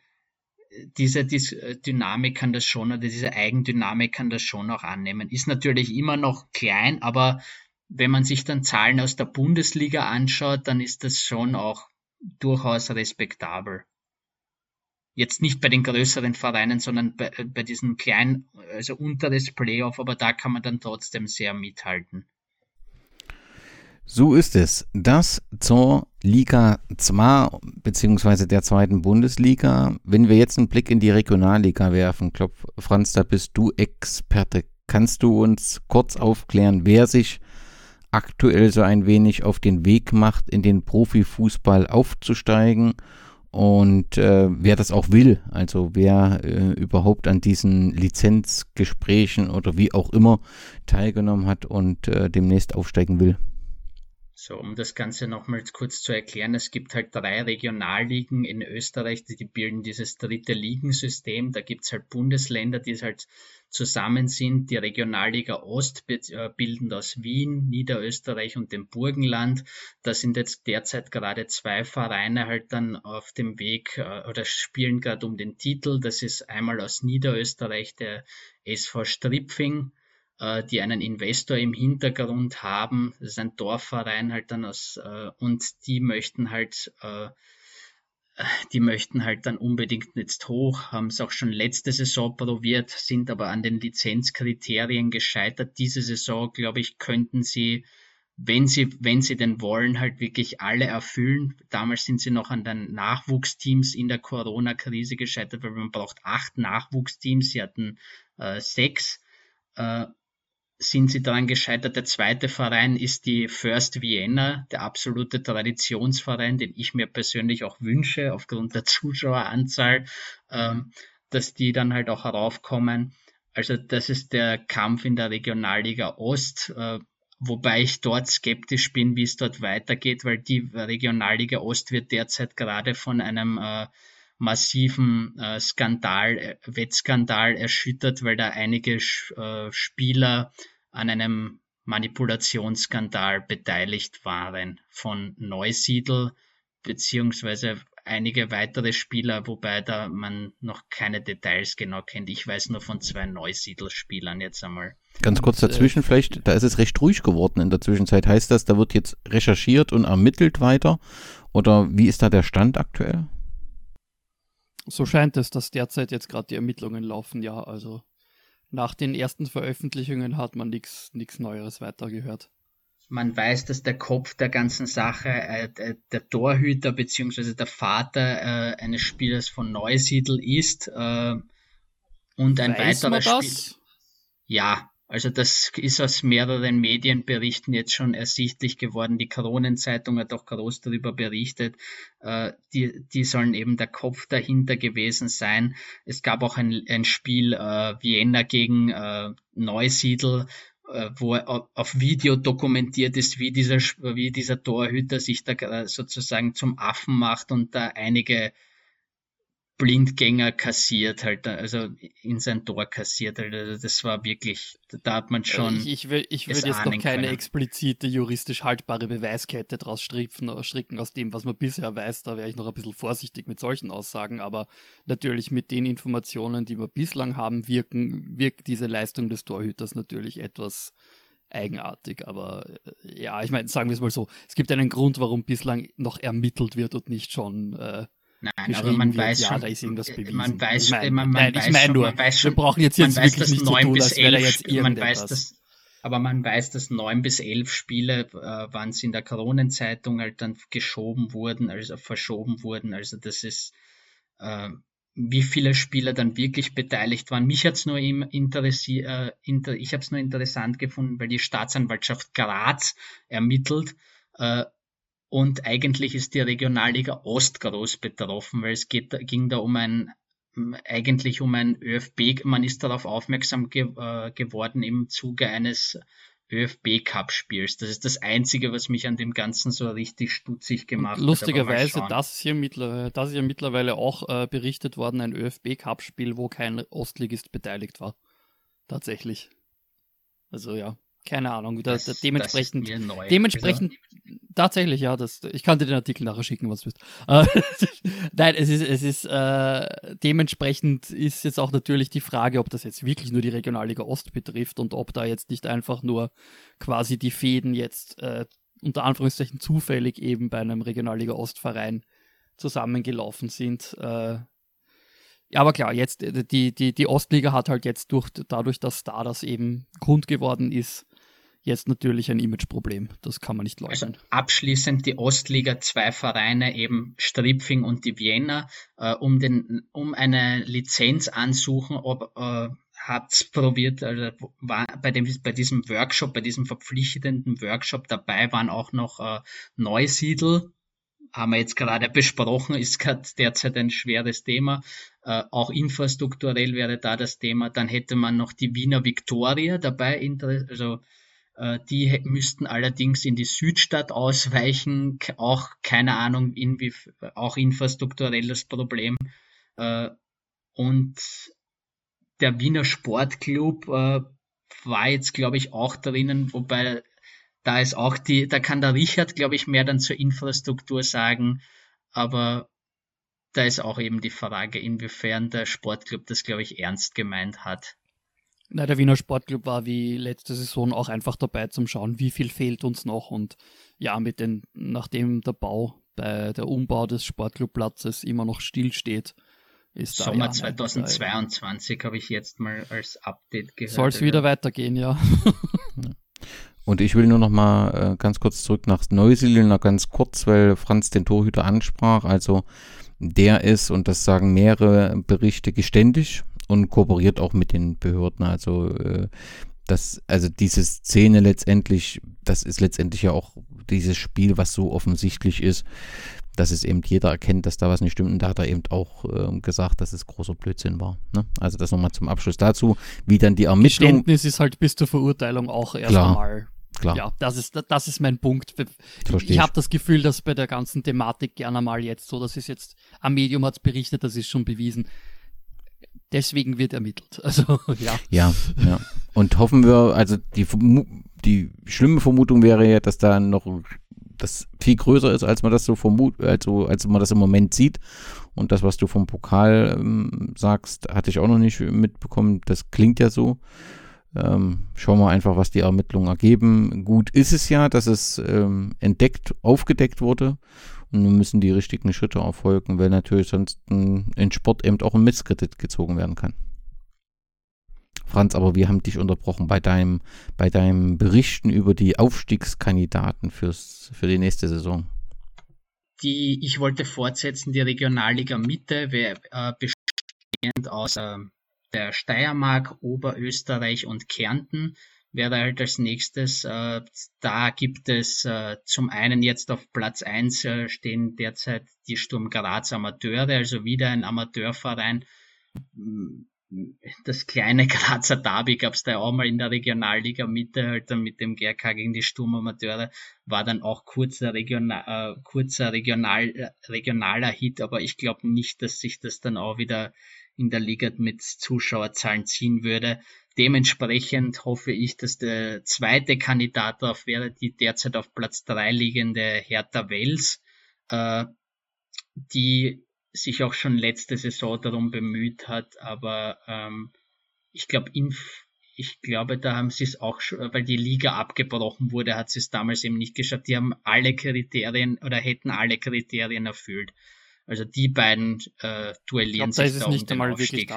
diese äh, Dynamik kann das schon, oder diese Eigendynamik kann das schon auch annehmen. Ist natürlich immer noch klein, aber wenn man sich dann Zahlen aus der Bundesliga anschaut, dann ist das schon auch durchaus respektabel. Jetzt nicht bei den größeren Vereinen, sondern bei, bei diesen kleinen, also unteres Playoff, aber da kann man dann trotzdem sehr mithalten. So ist es. Das zur Liga 2 bzw. der zweiten Bundesliga. Wenn wir jetzt einen Blick in die Regionalliga werfen, glaub, Franz, da bist du Experte. Kannst du uns kurz aufklären, wer sich aktuell so ein wenig auf den Weg macht, in den Profifußball aufzusteigen und äh, wer das auch will, also wer äh, überhaupt an diesen Lizenzgesprächen oder wie auch immer teilgenommen hat und äh, demnächst aufsteigen will? So, um das Ganze nochmals kurz zu erklären, es gibt halt drei Regionalligen in Österreich, die, bilden dieses dritte Ligensystem. Da gibt es halt Bundesländer, die halt zusammen sind. Die Regionalliga Ost äh, bilden aus Wien, Niederösterreich und dem Burgenland. Da sind jetzt derzeit gerade zwei Vereine halt dann auf dem Weg äh, oder spielen gerade um den Titel. Das ist einmal aus Niederösterreich der SV Stripfing die einen Investor im Hintergrund haben. Das ist ein Dorfverein halt dann aus, äh, und die möchten halt, äh, die möchten halt dann unbedingt jetzt hoch, haben es auch schon letzte Saison probiert, sind aber an den Lizenzkriterien gescheitert. Diese Saison, glaube ich, könnten sie wenn sie, wenn sie denn wollen, halt wirklich alle erfüllen. Damals sind sie noch an den Nachwuchsteams in der Corona-Krise gescheitert, weil man braucht acht Nachwuchsteams. Sie hatten äh, sechs. Äh, sind sie daran gescheitert. Der zweite Verein ist die First Vienna, der absolute Traditionsverein, den ich mir persönlich auch wünsche, aufgrund der Zuschaueranzahl, ähm, dass die dann halt auch heraufkommen. Also das ist der Kampf in der Regionalliga Ost, äh, wobei ich dort skeptisch bin, wie es dort weitergeht, weil die Regionalliga Ost wird derzeit gerade von einem äh, massiven äh, Skandal, äh, Wettskandal erschüttert, weil da einige äh, Spieler an einem Manipulationsskandal beteiligt waren von Neusiedl beziehungsweise einige weitere Spieler, wobei da man noch keine Details genau kennt. Ich weiß nur von zwei Neusiedl-Spielern jetzt einmal. Ganz kurz dazwischen vielleicht, da ist es recht ruhig geworden in der Zwischenzeit. Heißt das, da wird jetzt recherchiert und ermittelt weiter? Oder wie ist da der Stand aktuell? So scheint es, dass derzeit jetzt gerade die Ermittlungen laufen, ja. Also nach den ersten Veröffentlichungen hat man nichts Neueres weitergehört. Man weiß, dass der Kopf der ganzen Sache äh, der Torhüter bzw. der Vater äh, eines Spielers von Neusiedl ist äh, und ein weiß weiterer Spieler. Ja, also das ist aus mehreren Medienberichten jetzt schon ersichtlich geworden. Die Kronenzeitung hat auch groß darüber berichtet. Äh, die, die sollen eben der Kopf dahinter gewesen sein. Es gab auch ein, ein Spiel äh, Vienna gegen äh, Neusiedl, äh, wo auf Video dokumentiert ist, wie dieser, wie dieser Torhüter sich da sozusagen zum Affen macht und da einige Blindgänger kassiert halt, also in sein Tor kassiert halt. Also das war wirklich, da hat man schon. Ich, ich will, ich will jetzt noch keine können. explizite juristisch haltbare Beweiskette draus stricken, stricken aus dem, was man bisher weiß. Da wäre ich noch ein bisschen vorsichtig mit solchen Aussagen, aber natürlich mit den Informationen, die wir bislang haben, wirken, wirkt diese Leistung des Torhüters natürlich etwas eigenartig. Aber äh, ja, ich meine, sagen wir es mal so, es gibt einen Grund, warum bislang noch ermittelt wird und nicht schon äh, Nein, aber man weiß ja, schon, da ist irgendwas bewiesen. Man weiß, ich mein, man, man nein, weiß ich meine schon, nur, man weiß schon, wir brauchen jetzt, jetzt wirklich nicht so tun, als wäre da jetzt man weiß das, aber man weiß, dass neun bis elf Spiele, äh, wann sie in der Kronenzeitung halt dann geschoben wurden, also verschoben wurden. Also das ist, äh, wie viele Spieler dann wirklich beteiligt waren. Mich hat's nur im interessiert, äh, inter, ich habe es nur interessant gefunden, weil die Staatsanwaltschaft Graz ermittelt, äh, und eigentlich ist die Regionalliga Ost groß betroffen, weil es geht, ging da um ein, eigentlich um ein ÖFB, man ist darauf aufmerksam ge, äh, geworden im Zuge eines ÖFB-Cup-Spiels. Das ist das Einzige, was mich an dem Ganzen so richtig stutzig gemacht und lustigerweise, hat. Lustigerweise, das ist hier mittlerweile, das ist ja mittlerweile auch äh, berichtet worden, ein ÖFB-Cup-Spiel, wo kein Ostligist beteiligt war. Tatsächlich. Also ja, keine Ahnung. Da, das, dementsprechend, das neu, dementsprechend, also. tatsächlich, ja, das, ich kann dir den Artikel nachher schicken, was du willst. Äh, Nein, es ist, es ist, äh, dementsprechend ist jetzt auch natürlich die Frage, ob das jetzt wirklich nur die Regionalliga Ost betrifft und ob da jetzt nicht einfach nur quasi die Fäden jetzt äh, unter Anführungszeichen zufällig eben bei einem Regionalliga Ostverein zusammengelaufen sind. Äh, ja, aber klar, jetzt die, die, die Ostliga hat halt jetzt durch, dadurch, dass da das eben Grund geworden ist, jetzt natürlich ein Imageproblem. Das kann man nicht leugnen. Also abschließend die Ostliga, zwei Vereine, eben Stripfing und die Vienna, äh, um, den, um eine Lizenz ansuchen, ob äh, hat probiert, also war bei, dem, bei diesem Workshop, bei diesem verpflichtenden Workshop dabei waren auch noch äh, Neusiedl, haben wir jetzt gerade besprochen, ist gerade derzeit ein schweres Thema. Äh, auch infrastrukturell wäre da das Thema. Dann hätte man noch die Wiener Victoria dabei, also die müssten allerdings in die Südstadt ausweichen, auch keine Ahnung, inwie, auch infrastrukturelles Problem. Äh, und der Wiener Sportclub äh, war jetzt, glaube ich, auch drinnen, wobei da ist auch die, da kann der Richard, glaube ich, mehr dann zur Infrastruktur sagen, aber da ist auch eben die Frage, inwiefern der Sportclub das, glaube ich, ernst gemeint hat. Na, der Wiener Sportclub war wie letzte Saison auch einfach dabei zum Schauen, wie viel fehlt uns noch und ja, mit den, nachdem der Bau bei der Umbau des Sportclubplatzes immer noch stillsteht, ist Sommer da ja 2022 habe ich jetzt mal als Update gehört. Soll es wieder weitergehen, ja. Und ich will nur noch mal äh, ganz kurz zurück nach Neusiedl, noch ganz kurz, weil Franz den Torhüter ansprach. Also der ist, und das sagen mehrere Berichte, geständig und kooperiert auch mit den Behörden. Also äh, das, also diese Szene letztendlich, das ist letztendlich ja auch dieses Spiel, was so offensichtlich ist, dass es eben jeder erkennt, dass da was nicht stimmt. Und da hat er eben auch äh, gesagt, dass es großer Blödsinn war. Ne? Also das nochmal zum Abschluss dazu, wie dann die Ermittlung. Geständnis ist halt bis zur Verurteilung auch erst Klar. einmal Klar. Ja, das ist, das ist mein Punkt. Ich, ich habe das Gefühl, dass bei der ganzen Thematik gerne mal jetzt so, das ist jetzt, am Medium hat es berichtet, das ist schon bewiesen. Deswegen wird ermittelt. Also, ja. Ja, ja. Und hoffen wir, also die, die schlimme Vermutung wäre ja, dass da noch das viel größer ist, als man das so vermut, also als man das im Moment sieht. Und das, was du vom Pokal ähm, sagst, hatte ich auch noch nicht mitbekommen. Das klingt ja so. Ähm, schauen wir einfach, was die Ermittlungen ergeben. Gut ist es ja, dass es ähm, entdeckt, aufgedeckt wurde. Nun müssen die richtigen Schritte erfolgen, weil natürlich sonst in Sport eben auch ein Misskredit gezogen werden kann. Franz, aber wir haben dich unterbrochen bei deinem, bei deinem Berichten über die Aufstiegskandidaten fürs, für die nächste Saison. Die, ich wollte fortsetzen, die Regionalliga Mitte, äh, bestehend aus äh, der Steiermark, Oberösterreich und Kärnten wäre halt als nächstes. Äh, da gibt es äh, zum einen jetzt auf Platz 1 äh, stehen derzeit die Sturm Graz Amateure, also wieder ein Amateurverein. Das kleine Grazer Derby gab es da auch mal in der Regionalliga Mitte, halt dann mit dem GRK gegen die Sturmamateure, war dann auch kurzer, Regional, äh, kurzer Regional, regionaler Hit, aber ich glaube nicht, dass sich das dann auch wieder in der Liga mit Zuschauerzahlen ziehen würde. Dementsprechend hoffe ich, dass der zweite Kandidat darauf wäre, die derzeit auf Platz drei liegende Hertha Wels, äh, die sich auch schon letzte Saison darum bemüht hat, aber ähm, ich glaube, ich glaube, da haben sie es auch schon, weil die Liga abgebrochen wurde, hat sie es damals eben nicht geschafft. Die haben alle Kriterien oder hätten alle Kriterien erfüllt. Also die beiden äh, duellieren ich glaub, sich da, da um nicht den einmal Aufstieg. Wirklich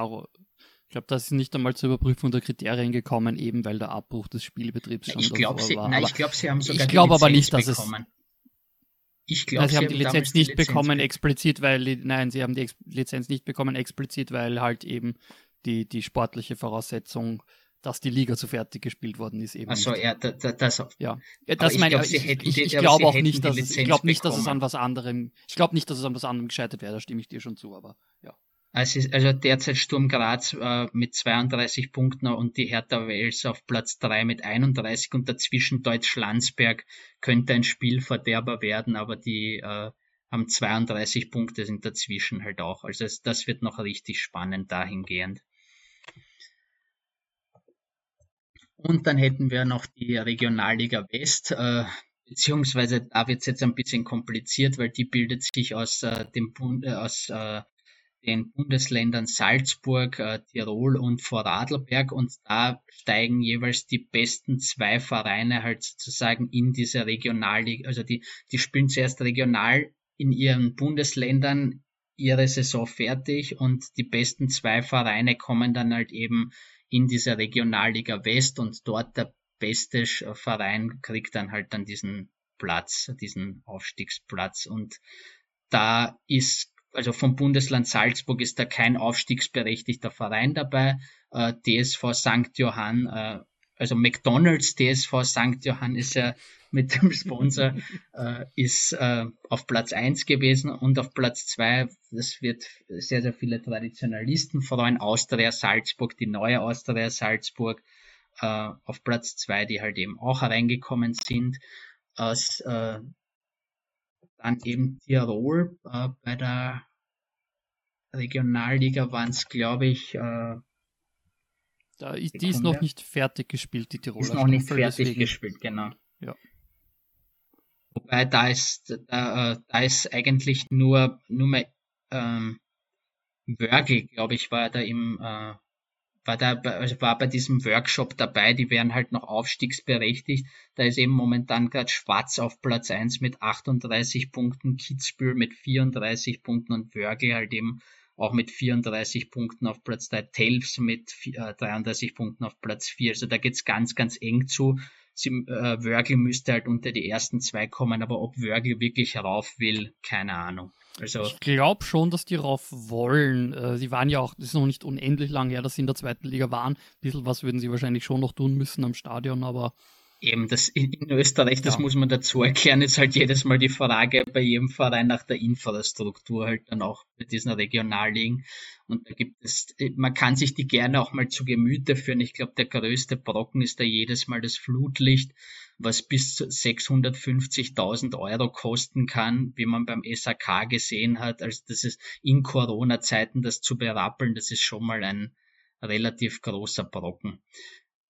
ich glaube, das ist nicht einmal zur Überprüfung der Kriterien gekommen, eben weil der Abbruch des Spielbetriebs schon ich glaub, sie, war. Nein, ich glaube, sie haben sogar ich die Lizenz aber nicht, dass bekommen. Ich glaube, sie, sie, haben die Lizenz nicht die Lizenz bekommen explizit, weil nein, sie haben die Lizenz nicht bekommen explizit, weil halt eben die, die sportliche Voraussetzung dass die Liga zu fertig gespielt worden ist eben. Achso, ja, da, da, das, ja. das ich meine, ich, ich, ich glaube auch nicht, dass es, ich glaube nicht, dass es an was anderem, ich glaube nicht, dass es an was anderem gescheitert wäre, da stimme ich dir schon zu, aber ja. Also, also derzeit Sturm Graz äh, mit 32 Punkten und die Hertha Wels auf Platz 3 mit 31 und dazwischen Deutsch-Landsberg könnte ein Spielverderber werden, aber die äh, haben 32 Punkte, sind dazwischen halt auch. Also es, das wird noch richtig spannend dahingehend. Und dann hätten wir noch die Regionalliga West, äh, beziehungsweise da wird es jetzt ein bisschen kompliziert, weil die bildet sich aus, äh, dem Bund, äh, aus äh, den Bundesländern Salzburg, äh, Tirol und Vorarlberg und da steigen jeweils die besten zwei Vereine halt sozusagen in diese Regionalliga, also die, die spielen zuerst regional in ihren Bundesländern ihre Saison fertig und die besten zwei Vereine kommen dann halt eben in dieser Regionalliga West und dort der beste Verein kriegt dann halt dann diesen Platz, diesen Aufstiegsplatz und da ist also vom Bundesland Salzburg ist da kein aufstiegsberechtigter Verein dabei. Äh, DSV St. Johann, äh, also McDonalds DSV St. Johann ist ja mit dem Sponsor, äh, ist äh, auf Platz 1 gewesen und auf Platz 2, das wird sehr, sehr viele Traditionalisten freuen, Austria Salzburg, die neue Austria Salzburg, äh, auf Platz zwei, die halt eben auch reingekommen sind. Aus, äh, dann eben Tirol äh, bei der Regionalliga waren es, glaube ich, äh, da ist, die ist noch nicht fertig gespielt, die Tiroler Ist noch nicht Staffel, fertig deswegen- gespielt, genau. Ja. Wobei da ist, da, äh, da ist eigentlich nur, nur mal, ähm, Wörgl, glaube ich, war da im, äh, war da, also war bei diesem Workshop dabei, die wären halt noch aufstiegsberechtigt. Da ist eben momentan gerade Schwarz auf Platz 1 mit 38 Punkten, Kitzbühel mit 34 Punkten und Wörgl halt eben auch mit 34 Punkten auf Platz 3, Telfs mit vi- äh, 33 Punkten auf Platz 4. Also da geht's ganz, ganz eng zu. Sie, äh, Wörgl müsste halt unter die ersten zwei kommen, aber ob Wörgl wirklich rauf will, keine Ahnung. Also Ich glaube schon, dass die rauf wollen. Äh, sie waren ja auch, das ist noch nicht unendlich lang her, dass sie in der zweiten Liga waren. Ein bisschen was würden sie wahrscheinlich schon noch tun müssen am Stadion, aber Eben, das in Österreich, das Ja. muss man dazu erklären, ist halt jedes Mal die Frage bei jedem Verein nach der Infrastruktur, halt dann auch bei diesen Regionalligen. Und da gibt es, man kann sich die gerne auch mal zu Gemüte führen. Ich glaube, der größte Brocken ist da jedes Mal das Flutlicht, was bis zu 650.000 Euro kosten kann, wie man beim SAK gesehen hat. Also das ist in Corona-Zeiten das zu berappeln, das ist schon mal ein relativ großer Brocken.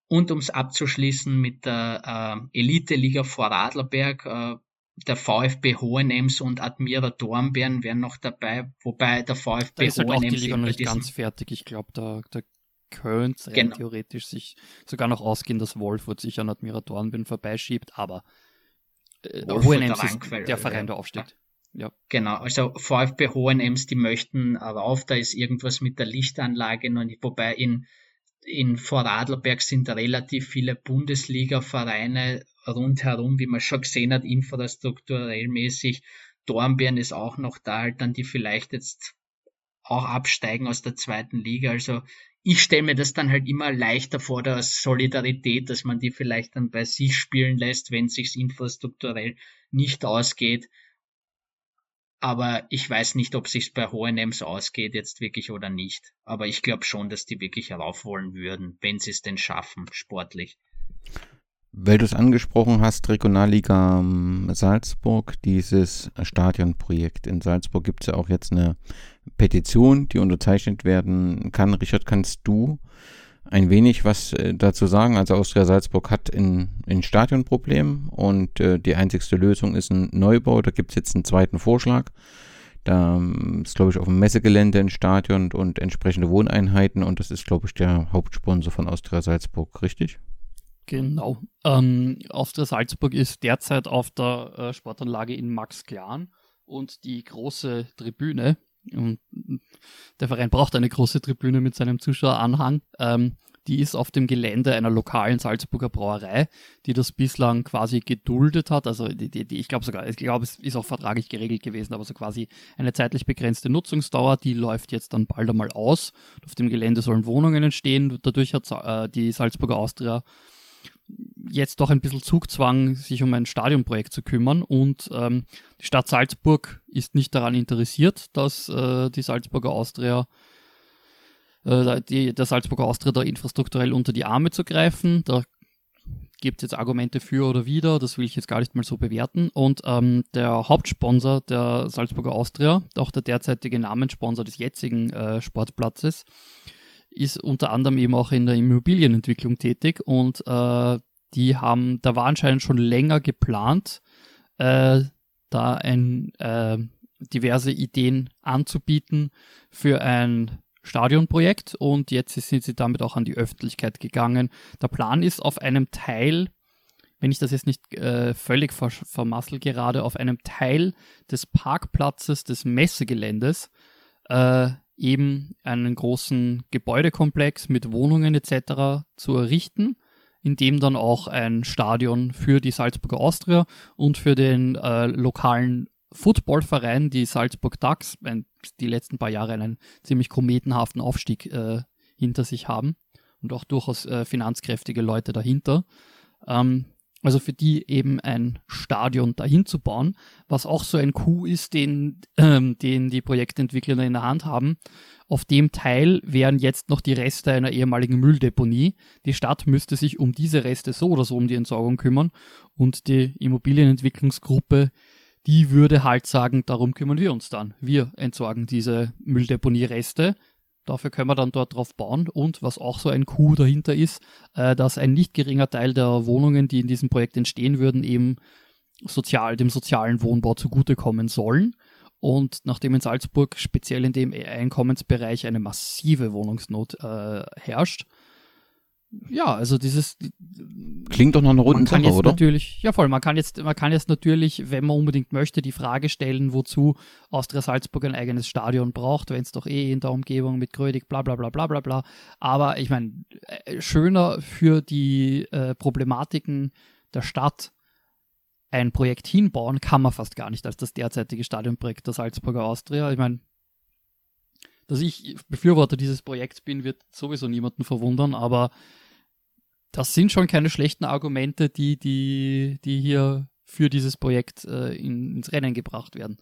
Und ums abzuschließen mit der äh, Elite-Liga Vorarlberg, äh, der VfB Hohenems und Admira Dornbirn wären noch dabei, wobei der da VfB ist halt auch die Hohenems Liga noch nicht ganz fertig. Ich glaube, da, da könnte rein Genau. theoretisch sich sogar noch ausgehen, dass Wolfurt sich an Admira Dornbirn vorbeischiebt, aber äh, Hohenems ist der Verein, ja. der aufsteigt. Ja. Genau, also VfB Hohenems, die möchten rauf, da ist irgendwas mit der Lichtanlage noch nicht, wobei in, in Vorarlberg sind relativ viele Bundesliga-Vereine rundherum, wie man schon gesehen hat, infrastrukturell mäßig. Dornbirn ist auch noch da, halt dann die vielleicht jetzt auch absteigen aus der zweiten Liga. Also ich stelle mir das dann halt immer leichter vor, der Solidarität, dass man die vielleicht dann bei sich spielen lässt, wenn sich's infrastrukturell nicht ausgeht. Aber ich weiß nicht, ob sich's bei Hohenems ausgeht jetzt wirklich oder nicht. Aber ich glaube schon, dass die wirklich herauf wollen würden, wenn sie es denn schaffen, sportlich. Weil du es angesprochen hast, Regionalliga ähm, Salzburg, dieses Stadionprojekt in Salzburg gibt es ja auch jetzt eine Petition, die unterzeichnet werden kann. Richard, kannst du ein wenig was äh, dazu sagen? Also Austria Salzburg hat ein, ein Stadionproblem und äh, die einzigste Lösung ist ein Neubau. Da gibt es jetzt einen zweiten Vorschlag. Da ähm, ist, glaube ich, auf dem Messegelände ein Stadion und entsprechende Wohneinheiten und das ist, glaube ich, der Hauptsponsor von Austria Salzburg, richtig? Genau. Ähm, Austria Salzburg ist derzeit auf der äh, Sportanlage in Max Klan und die große Tribüne, und der Verein braucht eine große Tribüne mit seinem Zuschaueranhang, ähm, die ist auf dem Gelände einer lokalen Salzburger Brauerei, die das bislang quasi geduldet hat. Also die, die, die, ich glaube sogar, ich glaube, es ist auch vertraglich geregelt gewesen, aber so quasi eine zeitlich begrenzte Nutzungsdauer, die läuft jetzt dann bald einmal aus. Auf dem Gelände sollen Wohnungen entstehen. Dadurch hat äh, die Salzburger Austria jetzt doch ein bisschen Zugzwang, sich um ein Stadionprojekt zu kümmern. Und ähm, die Stadt Salzburg ist nicht daran interessiert, dass äh, die Salzburger Austria, äh, die, der Salzburger Austria da infrastrukturell unter die Arme zu greifen. Da gibt es jetzt Argumente für oder wider, das will ich jetzt gar nicht mal so bewerten. Und ähm, der Hauptsponsor der Salzburger Austria, auch der derzeitige Namenssponsor des jetzigen äh, Sportplatzes, ist unter anderem eben auch in der Immobilienentwicklung tätig und äh, die haben, da war anscheinend schon länger geplant, äh, da ein, äh, diverse Ideen anzubieten für ein Stadionprojekt und jetzt sind sie damit auch an die Öffentlichkeit gegangen. Der Plan ist auf einem Teil, wenn ich das jetzt nicht äh, völlig ver vermassel gerade, auf einem Teil des Parkplatzes des Messegeländes äh, eben einen großen Gebäudekomplex mit Wohnungen etc. zu errichten, in dem dann auch ein Stadion für die Salzburger Austria und für den äh, lokalen Footballverein, die Salzburg Ducks, die letzten paar Jahre einen ziemlich kometenhaften Aufstieg äh, hinter sich haben und auch durchaus äh, finanzkräftige Leute dahinter. Ähm, also für die eben ein Stadion dahin zu bauen, was auch so ein Coup ist, den, ähm, den die Projektentwickler in der Hand haben. Auf dem Teil wären jetzt noch die Reste einer ehemaligen Mülldeponie. Die Stadt müsste sich um diese Reste so oder so um die Entsorgung kümmern und die Immobilienentwicklungsgruppe, die würde halt sagen, darum kümmern wir uns dann. Wir entsorgen diese Mülldeponie-Reste Dafür können wir dann dort drauf bauen. Und was auch so ein Coup dahinter ist, äh, dass ein nicht geringer Teil der Wohnungen, die in diesem Projekt entstehen würden, eben sozial, dem sozialen Wohnbau zugutekommen sollen. Und nachdem in Salzburg speziell in dem Einkommensbereich eine massive Wohnungsnot äh, herrscht, ja, also dieses klingt doch noch eine runde Sache, oder? Natürlich, ja voll. Man kann jetzt, man kann jetzt natürlich, wenn man unbedingt möchte, die Frage stellen, wozu Austria Salzburg ein eigenes Stadion braucht, wenn es doch eh in der Umgebung mit Grödig, bla bla bla bla bla bla. Aber ich meine, äh, schöner für die äh, Problematiken der Stadt ein Projekt hinbauen kann man fast gar nicht als das derzeitige Stadionprojekt der Salzburger Austria. Ich meine, dass ich Befürworter dieses Projekts bin, wird sowieso niemanden verwundern, aber das sind schon keine schlechten Argumente, die, die, die hier für dieses Projekt äh, in, ins Rennen gebracht werden.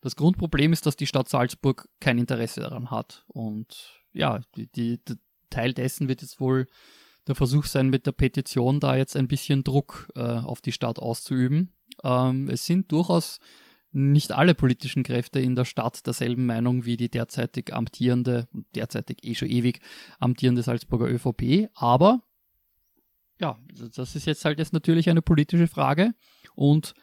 Das Grundproblem ist, dass die Stadt Salzburg kein Interesse daran hat. Und ja, die, die, Teil dessen wird jetzt wohl der Versuch sein, mit der Petition da jetzt ein bisschen Druck äh, auf die Stadt auszuüben. Ähm, es sind durchaus nicht alle politischen Kräfte in der Stadt derselben Meinung wie die derzeitig amtierende, derzeitig eh schon ewig amtierende Salzburger ÖVP, aber ja, das ist jetzt halt jetzt natürlich eine politische Frage und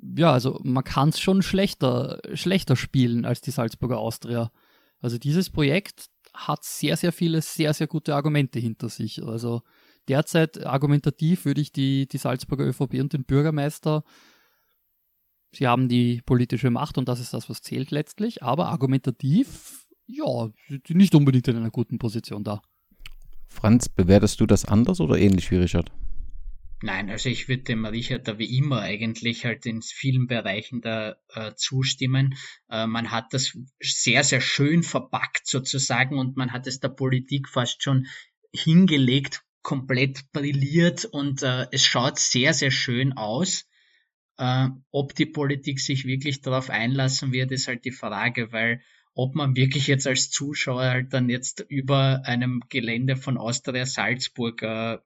ja, also man kann es schon schlechter, schlechter spielen als die Salzburger Austria. Also dieses Projekt hat sehr, sehr viele, sehr, sehr gute Argumente hinter sich. Also derzeit argumentativ würde ich die, die Salzburger ÖVP und den Bürgermeister sie haben die politische Macht und das ist das, was zählt letztlich, aber argumentativ, ja, sind nicht unbedingt in einer guten Position da. Franz, bewertest du das anders oder ähnlich wie Richard? Nein, also ich würde dem Richard da wie immer eigentlich halt in vielen Bereichen da äh, zustimmen. Äh, man hat das sehr, sehr schön verpackt sozusagen und man hat es der Politik fast schon hingelegt, komplett brilliert und äh, es schaut sehr, sehr schön aus. Äh, ob die Politik sich wirklich darauf einlassen wird, ist halt die Frage, weil ob man wirklich jetzt als Zuschauer halt dann jetzt über einem Gelände von Austria Salzburg äh,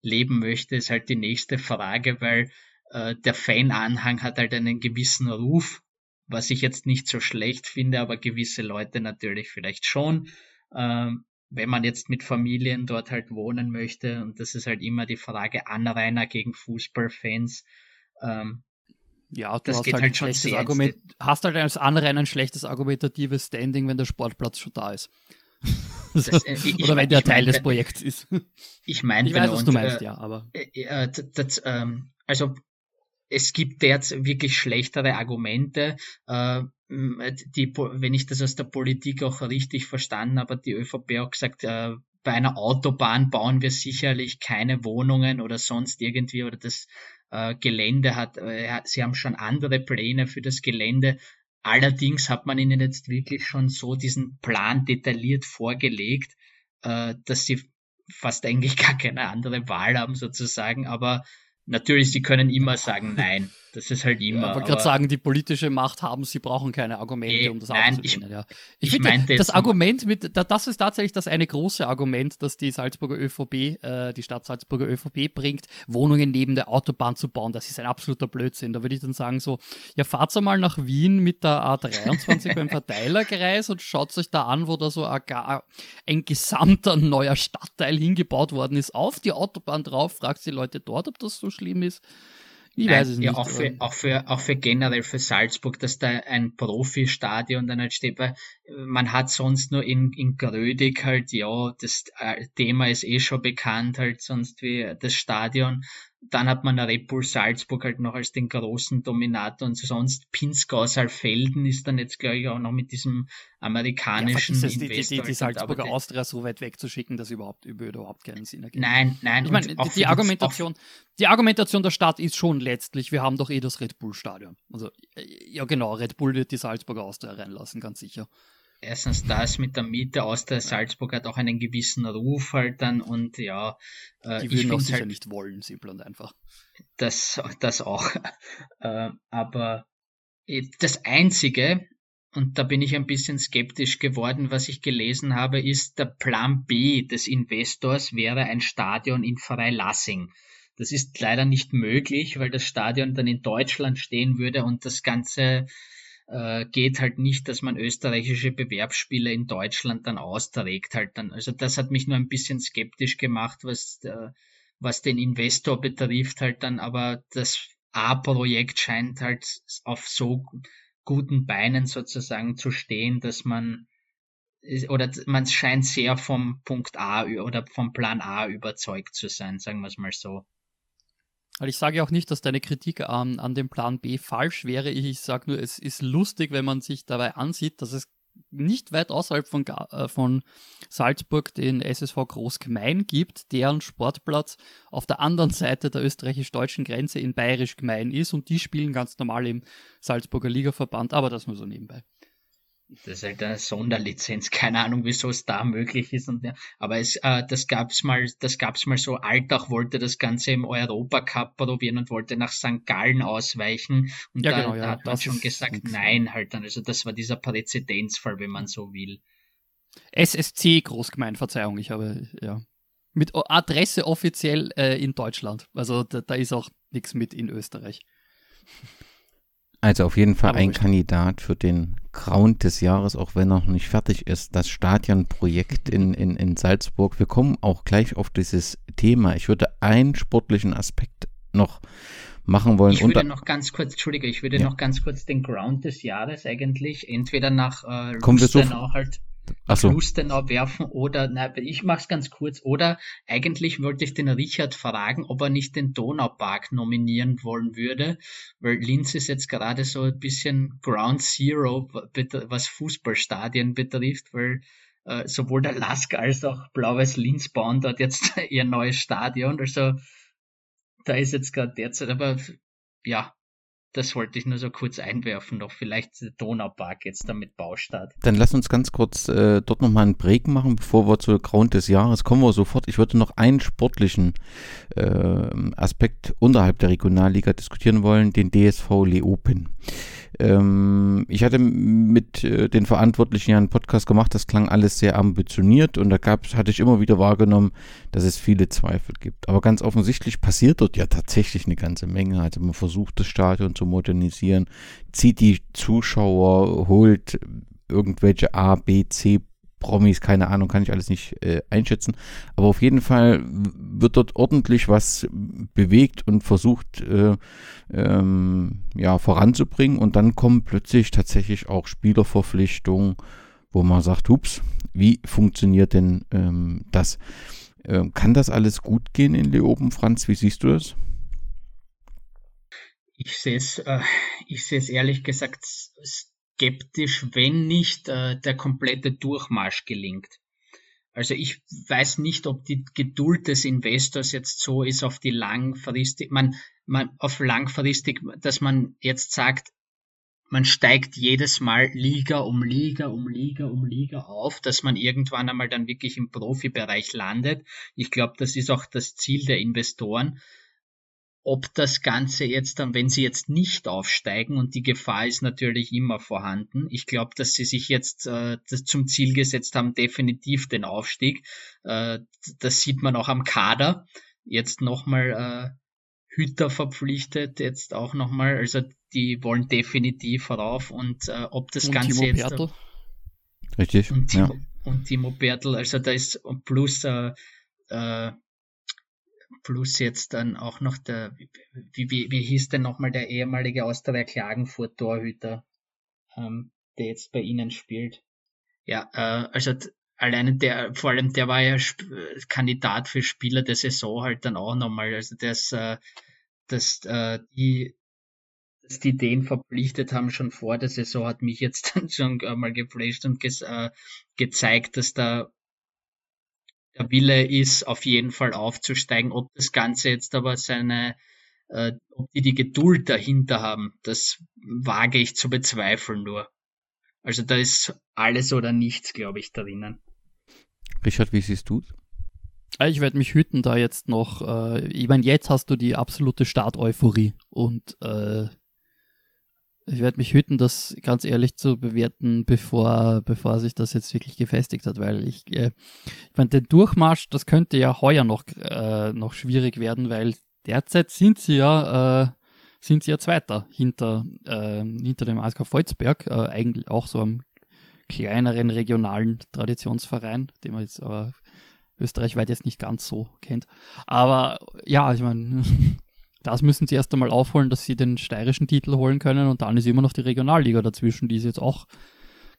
leben möchte, ist halt die nächste Frage, weil äh, der Fananhang hat halt einen gewissen Ruf, was ich jetzt nicht so schlecht finde, aber gewisse Leute natürlich vielleicht schon. Ähm, wenn man jetzt mit Familien dort halt wohnen möchte, und das ist halt immer die Frage Anrainer gegen Fußballfans, ähm, ja, du das hast halt, halt ein schlechtes Argument, hast halt als Anrainer ein schlechtes argumentatives Standing, wenn der Sportplatz schon da ist. Das, äh, ich, Oder wenn der Teil mein, des Projekts ist. Ich meine, ich weiß, was du meinst, äh, ja, aber. Äh, äh das, ähm, also es gibt jetzt wirklich schlechtere Argumente. Äh, die, wenn ich das aus der Politik auch richtig verstanden habe, die ÖVP auch gesagt, äh, bei einer Autobahn bauen wir sicherlich keine Wohnungen oder sonst irgendwie oder das äh, Gelände hat. Äh, sie haben schon andere Pläne für das Gelände. Allerdings hat man ihnen jetzt wirklich schon so diesen Plan detailliert vorgelegt, äh, dass sie fast eigentlich gar keine andere Wahl haben sozusagen. Aber natürlich, sie können immer sagen Nein. Das ist halt immer. Ja, ich wollte gerade sagen, die politische Macht haben, sie brauchen keine Argumente, eh, um das nein, abzulehnen. Ich, ja. ich, ich finde, das Argument mit, das ist tatsächlich das eine große Argument, das die Salzburger ÖVP, äh, die Stadt Salzburger ÖVP bringt, Wohnungen neben der Autobahn zu bauen. Das ist ein absoluter Blödsinn. Da würde ich dann sagen so, ja, fahrt mal nach Wien mit der A23 beim Verteilerkreis und schaut euch da an, wo da so ein, ein gesamter neuer Stadtteil hingebaut worden ist, auf die Autobahn drauf, fragt die Leute dort, ob das so schlimm ist. Ich Nein, weiß es ja, nicht. Auch für, auch, für, auch für generell für Salzburg, dass da ein Profi-Stadion dann halt steht, weil man hat sonst nur in, in Grödig halt, ja, das äh, Thema ist eh schon bekannt, halt sonst wie das Stadion. Dann hat man Red Bull Salzburg halt noch als den großen Dominator und sonst Pinzgau Saalfelden ist dann jetzt, glaube ich, auch noch mit diesem amerikanischen ja, es, die, die, die, die Salzburger Austria so weit wegzuschicken, dass überhaupt überhaupt keinen Sinn ergibt. Nein, nein. Ich meine, die, die Argumentation, die Argumentation der Stadt ist schon letztlich, wir haben doch eh das Red Bull Stadion. Also, ja genau, Red Bull wird die Salzburger Austria reinlassen, ganz sicher. Erstens das mit der Miete aus der Salzburg hat auch einen gewissen Ruf halt dann und ja. Äh, Die würden auch sicher halt, nicht wollen, simpel und einfach. Das, das auch. äh, aber äh, das Einzige, und da bin ich ein bisschen skeptisch geworden, was ich gelesen habe, ist der Plan B des Investors wäre ein Stadion in Freilassing. Das ist leider nicht möglich, weil das Stadion dann in Deutschland stehen würde und das Ganze äh, geht halt nicht, dass man österreichische Bewerbsspiele in Deutschland dann austrägt halt dann. Also das hat mich nur ein bisschen skeptisch gemacht, was, äh, was den Investor betrifft halt dann, aber das A-Projekt scheint halt auf so guten Beinen sozusagen zu stehen, dass man oder man scheint sehr vom Punkt A oder vom Plan A überzeugt zu sein, sagen wir es mal so. Also ich sage auch nicht, dass deine Kritik an, an dem Plan B falsch wäre. Ich sage nur, es ist lustig, wenn man sich dabei ansieht, dass es nicht weit außerhalb von, äh, von Salzburg den SSV Großgemein gibt, deren Sportplatz auf der anderen Seite der österreichisch-deutschen Grenze in Bayerisch Gemein ist und die spielen ganz normal im Salzburger Ligaverband, aber das nur so nebenbei. Das ist halt eine Sonderlizenz, keine Ahnung, wieso es da möglich ist. Und, aber es, äh, das gab's mal, das gab's mal so. Altach wollte das Ganze im Europacup probieren und wollte nach St. Gallen ausweichen. Und ja, da, genau, ja, da hat man schon gesagt, nein, halt dann. Also das war dieser Präzedenzfall, wenn man so will. SSC Großgemein, Verzeihung, ich habe, ja. Mit Adresse offiziell äh, in Deutschland. Also da, da ist auch nichts mit in Österreich. Also auf jeden Fall Aber ein Kandidat für den Ground des Jahres, auch wenn er noch nicht fertig ist, das Stadionprojekt in, in, in Salzburg. Wir kommen auch gleich auf dieses Thema. Ich würde einen sportlichen Aspekt noch machen wollen. Ich würde noch ganz kurz, Entschuldige, ich würde ja. noch ganz kurz den Ground des Jahres eigentlich entweder nach äh, Lustenau halt so. Lustenau werfen oder, nein, ich mach's ganz kurz, oder eigentlich wollte ich den Richard fragen, ob er nicht den Donaupark nominieren wollen würde, weil Linz ist jetzt gerade so ein bisschen Ground Zero, was Fußballstadien betrifft, weil äh, sowohl der Lask als auch Blaues Linz bauen dort jetzt ihr neues Stadion, also da ist jetzt gerade derzeit, aber ja, das wollte ich nur so kurz einwerfen, noch vielleicht der Donaupark jetzt damit Baustart. Dann lass uns ganz kurz äh, dort nochmal einen Break machen, bevor wir zur Grund des Jahres kommen wir sofort. Ich würde noch einen sportlichen äh, Aspekt unterhalb der Regionalliga diskutieren wollen, den DSV Leopen. Ähm, ich hatte mit äh, den Verantwortlichen ja einen Podcast gemacht, das klang alles sehr ambitioniert und da gab's, hatte ich immer wieder wahrgenommen, dass es viele Zweifel gibt. Aber ganz offensichtlich passiert dort ja tatsächlich eine ganze Menge. Also man versucht das Stadion zu modernisieren, zieht die Zuschauer, holt irgendwelche A, B, C Promis, keine Ahnung, kann ich alles nicht äh, einschätzen. Aber auf jeden Fall wird dort ordentlich was bewegt und versucht äh, ähm, ja, voranzubringen. Und dann kommen plötzlich tatsächlich auch Spielerverpflichtungen, wo man sagt, hups, wie funktioniert denn ähm, das? Ähm, kann das alles gut gehen in Leoben, Franz? Wie siehst du das? Ich sehe es, äh, ich sehe es ehrlich gesagt skeptisch, wenn nicht äh, der komplette Durchmarsch gelingt. Also ich weiß nicht, ob die Geduld des Investors jetzt so ist auf die langfristig, man, man auf langfristig, dass man jetzt sagt, man steigt jedes Mal Liga um Liga um Liga um Liga auf, dass man irgendwann einmal dann wirklich im Profibereich landet. Ich glaube, das ist auch das Ziel der Investoren ob das Ganze jetzt dann, wenn sie jetzt nicht aufsteigen, und die Gefahr ist natürlich immer vorhanden, ich glaube, dass sie sich jetzt äh, das zum Ziel gesetzt haben, definitiv den Aufstieg. Äh, das sieht man auch am Kader. Jetzt nochmal äh, Hüter verpflichtet, jetzt auch nochmal, also die wollen definitiv rauf und äh, ob das und Ganze Timo jetzt. Bertel. Richtig. Und Timo, ja. und Timo Bertel, also da ist plus äh, äh, plus jetzt dann auch noch der, wie, wie, wie hieß denn nochmal der ehemalige Austria Klagenfurt Torhüter, ähm, der jetzt bei Ihnen spielt? Ja, äh, also alleine der, vor allem der war ja Sp Kandidat für Spieler der Saison halt dann auch nochmal, also das, äh, das, äh, die, dass die den verpflichtet haben schon vor der Saison hat mich jetzt dann schon mal geflasht und ges, äh, gezeigt, dass da der Wille ist, auf jeden Fall aufzusteigen. Ob das Ganze jetzt aber seine, äh, ob die die Geduld dahinter haben, das wage ich zu bezweifeln nur. Also da ist alles oder nichts, glaube ich, drinnen. Richard, wie siehst du äh, Ich werde mich hüten, da jetzt noch, äh, ich meine, jetzt hast du die absolute Start-Euphorie und äh, ich werde mich hüten, das ganz ehrlich zu bewerten, bevor, bevor sich das jetzt wirklich gefestigt hat, weil ich, äh, ich meine, den Durchmarsch, das könnte ja heuer noch, äh, noch schwierig werden, weil derzeit sind sie ja, äh, sind sie ja Zweiter hinter, äh, hinter dem ASK Volzberg, äh, eigentlich auch so einem kleineren regionalen Traditionsverein, den man jetzt aber österreichweit jetzt nicht ganz so kennt. Aber ja, ich meine, das müssen sie erst einmal aufholen, dass sie den steirischen Titel holen können und dann ist immer noch die Regionalliga dazwischen, die ist jetzt auch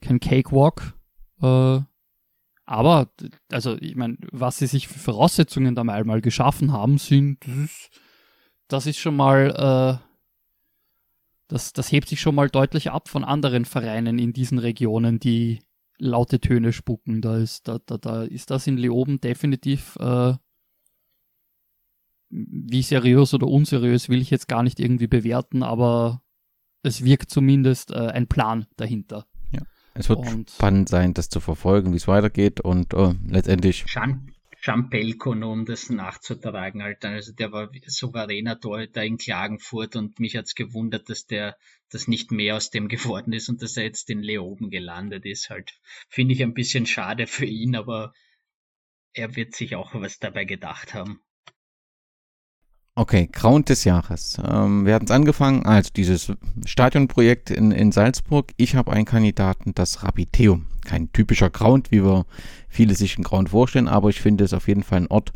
kein Cakewalk. Äh, aber, also ich meine, was sie sich für Voraussetzungen da mal geschaffen haben, sind, das ist, das ist schon mal, äh, das, das hebt sich schon mal deutlich ab von anderen Vereinen in diesen Regionen, die laute Töne spucken. Da ist, da, da, da ist das in Leoben definitiv, äh, wie seriös oder unseriös will ich jetzt gar nicht irgendwie bewerten, aber es wirkt zumindest äh, ein Plan dahinter. Ja. Es wird und spannend sein, das zu verfolgen, wie es weitergeht und uh, letztendlich. Schan Champelko, nur um das nachzutragen, halt. Also der war souveräner Torhüter in Klagenfurt und mich hat's gewundert, dass der das nicht mehr aus dem geworden ist und dass er jetzt in Leoben gelandet ist. Halt finde ich ein bisschen schade für ihn, aber er wird sich auch was dabei gedacht haben. Okay, Ground des Jahres. Ähm, wir hatten es angefangen, also dieses Stadionprojekt in, in Salzburg. Ich habe einen Kandidaten, das Rapiteum. Kein typischer Ground, wie wir viele sich einen Ground vorstellen, aber ich finde es auf jeden Fall ein Ort,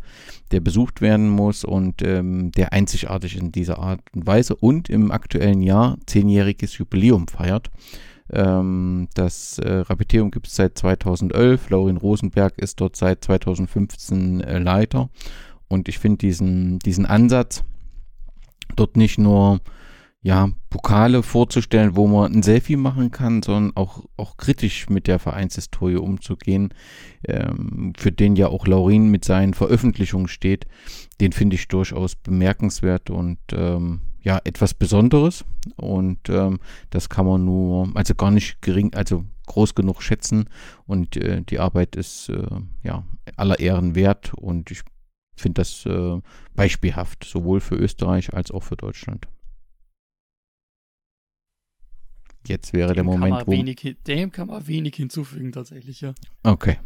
der besucht werden muss und ähm, der einzigartig in dieser Art und Weise und im aktuellen Jahr zehnjähriges Jubiläum feiert. Ähm, das äh, Rapiteum gibt es seit 2011. Laurin Rosenberg ist dort seit 2015 äh, Leiter und ich finde diesen, diesen Ansatz, dort nicht nur ja, Pokale vorzustellen, wo man ein Selfie machen kann, sondern auch, auch kritisch mit der Vereinshistorie umzugehen, ähm, für den ja auch Laurin mit seinen Veröffentlichungen steht, den finde ich durchaus bemerkenswert und ähm, ja, etwas Besonderes. Und ähm, das kann man nur, also gar nicht gering, also groß genug schätzen. Und äh, die Arbeit ist äh, ja aller Ehren wert und ich finde das äh, beispielhaft, sowohl für Österreich als auch für Deutschland. Jetzt wäre dem der Moment, wo. Wenig, dem kann man wenig hinzufügen, tatsächlich, ja. Okay.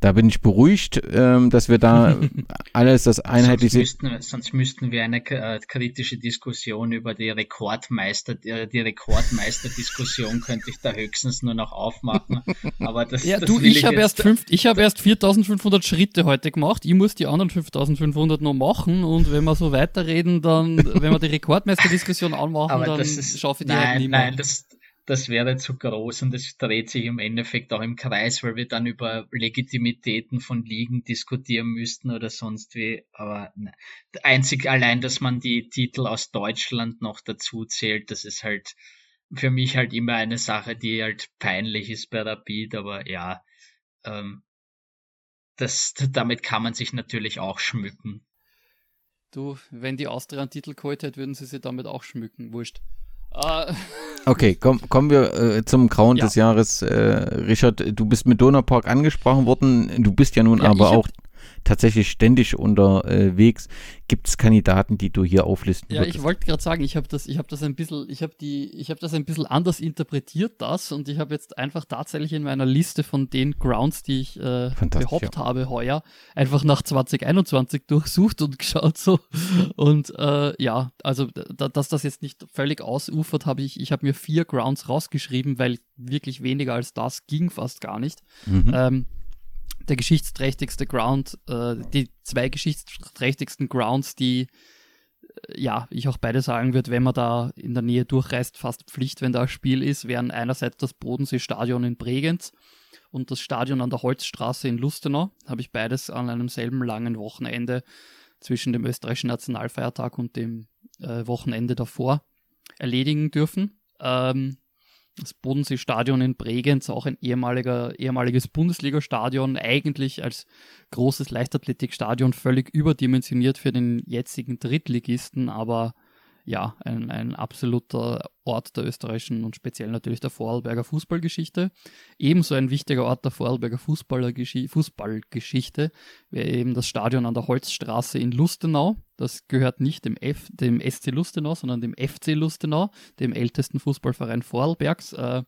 Da bin ich beruhigt, ähm, dass wir da alles das einheitlich sonst müssten, sonst müssten wir eine äh, kritische Diskussion über die Rekordmeister, die, die Rekordmeister-Diskussion könnte ich da höchstens nur noch aufmachen. Aber das, ja, das du, ich, habe erst, fünf, ich hab erst 4500 Schritte heute gemacht. Ich muss die anderen 5500 noch machen und wenn wir so weiterreden, dann, wenn wir die Rekordmeister-Diskussion anmachen, dann schaffe ich die nein, halt nicht mehr. Nein, das, das wäre zu groß und es dreht sich im Endeffekt auch im Kreis, weil wir dann über Legitimitäten von Ligen diskutieren müssten oder sonst wie. Aber ne. einzig allein, dass man die Titel aus Deutschland noch dazu zählt, das ist halt für mich halt immer eine Sache, die halt peinlich ist bei Rapid, aber ja, ähm, das, damit kann man sich natürlich auch schmücken. Du, wenn die Austria einen Titel geholt hätte, würden sie sich damit auch schmücken, wurscht. Uh, Okay, komm, kommen wir äh, zum Grauen ja. des Jahres. Äh, Richard, du bist mit Donaupark angesprochen worden. Du bist ja nun ja, aber auch tatsächlich ständig unterwegs. Gibt es Kandidaten, die du hier auflisten Ja, würdest? ich wollte gerade sagen, ich habe das, ich habe das ein bisschen, ich habe die, ich habe das ein bisschen anders interpretiert, das und ich habe jetzt einfach tatsächlich in meiner Liste von den Grounds, die ich äh, gehoppt ja. habe heuer, einfach nach 2021 durchsucht und geschaut so und äh, ja, also da, dass das jetzt nicht völlig ausufert, habe ich, ich habe mir vier Grounds rausgeschrieben, weil wirklich weniger als das ging fast gar nicht. Mhm. Ähm, der geschichtsträchtigste Ground, äh, die zwei geschichtsträchtigsten Grounds, die äh, ja, ich auch beide sagen würde, wenn man da in der Nähe durchreist, fast Pflicht, wenn da ein Spiel ist, wären einerseits das Bodensee-Stadion in Bregenz und das Stadion an der Holzstraße in Lustenau. Habe ich beides an einem selben langen Wochenende zwischen dem österreichischen Nationalfeiertag und dem äh, Wochenende davor erledigen dürfen. Ähm, das Bodensee-Stadion in Bregenz, auch ein ehemaliger, ehemaliges Bundesliga-Stadion, eigentlich als großes Leichtathletikstadion völlig überdimensioniert für den jetzigen Drittligisten, aber ja, ein, ein absoluter Ort der österreichischen und speziell natürlich der Vorarlberger Fußballgeschichte. Ebenso ein wichtiger Ort der Vorarlberger Fußballgeschichte wäre eben das Stadion an der Holzstraße in Lustenau. Das gehört nicht dem, F, dem SC Lustenau, sondern dem FC Lustenau, dem ältesten Fußballverein Vorarlbergs. Äh,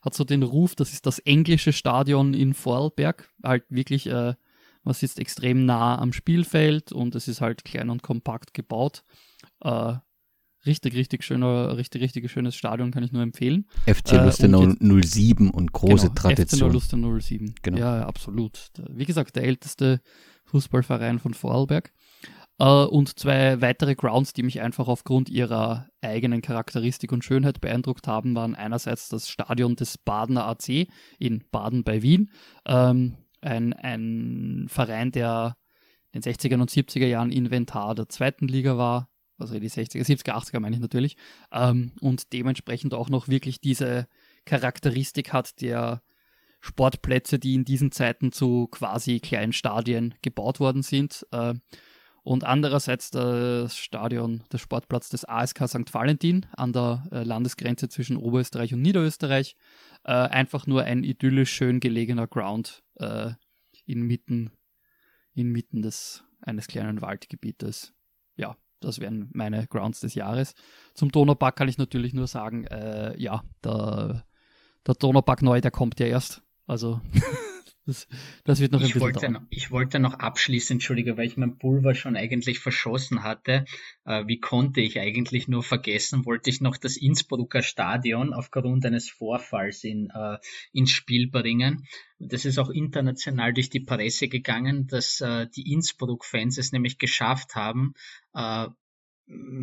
hat so den Ruf, das ist das englische Stadion in Vorarlberg. Halt wirklich, äh, man sitzt extrem nah am Spielfeld und es ist halt klein und kompakt gebaut. Äh, richtig, richtig schöner, richtig, richtig schönes Stadion, kann ich nur empfehlen. FC Lustenau äh, 07 und große genau, Tradition. FC Lustenau 07. Genau. Ja, absolut. Wie gesagt, der älteste Fußballverein von Vorarlberg. Uh, und zwei weitere Grounds, die mich einfach aufgrund ihrer eigenen Charakteristik und Schönheit beeindruckt haben, waren einerseits das Stadion des Badener AC in Baden bei Wien. Ähm, ein, ein Verein, der in den 60er und 70er Jahren Inventar der zweiten Liga war, also die 60er, 70er, 80er meine ich natürlich, ähm, und dementsprechend auch noch wirklich diese Charakteristik hat der Sportplätze, die in diesen Zeiten zu quasi kleinen Stadien gebaut worden sind. Äh, und andererseits das Stadion, der Sportplatz des ASK St. Valentin an der äh, Landesgrenze zwischen Oberösterreich und Niederösterreich. Äh, einfach nur ein idyllisch schön gelegener Ground inmitten, inmitten des, eines kleinen Waldgebietes. Das wären meine Grounds des Jahres. Zum Donaupark kann ich natürlich nur sagen, äh, ja, der, der Donaupark neu, der kommt ja erst. Also Das, das wird noch ein ich bisschen wollte. Noch, ich wollte noch abschließen, entschuldige, weil ich mein Pulver schon eigentlich verschossen hatte. Äh, wie konnte ich eigentlich nur vergessen? Wollte ich noch das Innsbrucker Stadion aufgrund eines Vorfalls in, äh, ins Spiel bringen. Das ist auch international durch die Presse gegangen, dass äh, die Innsbruck-Fans es nämlich geschafft haben, äh,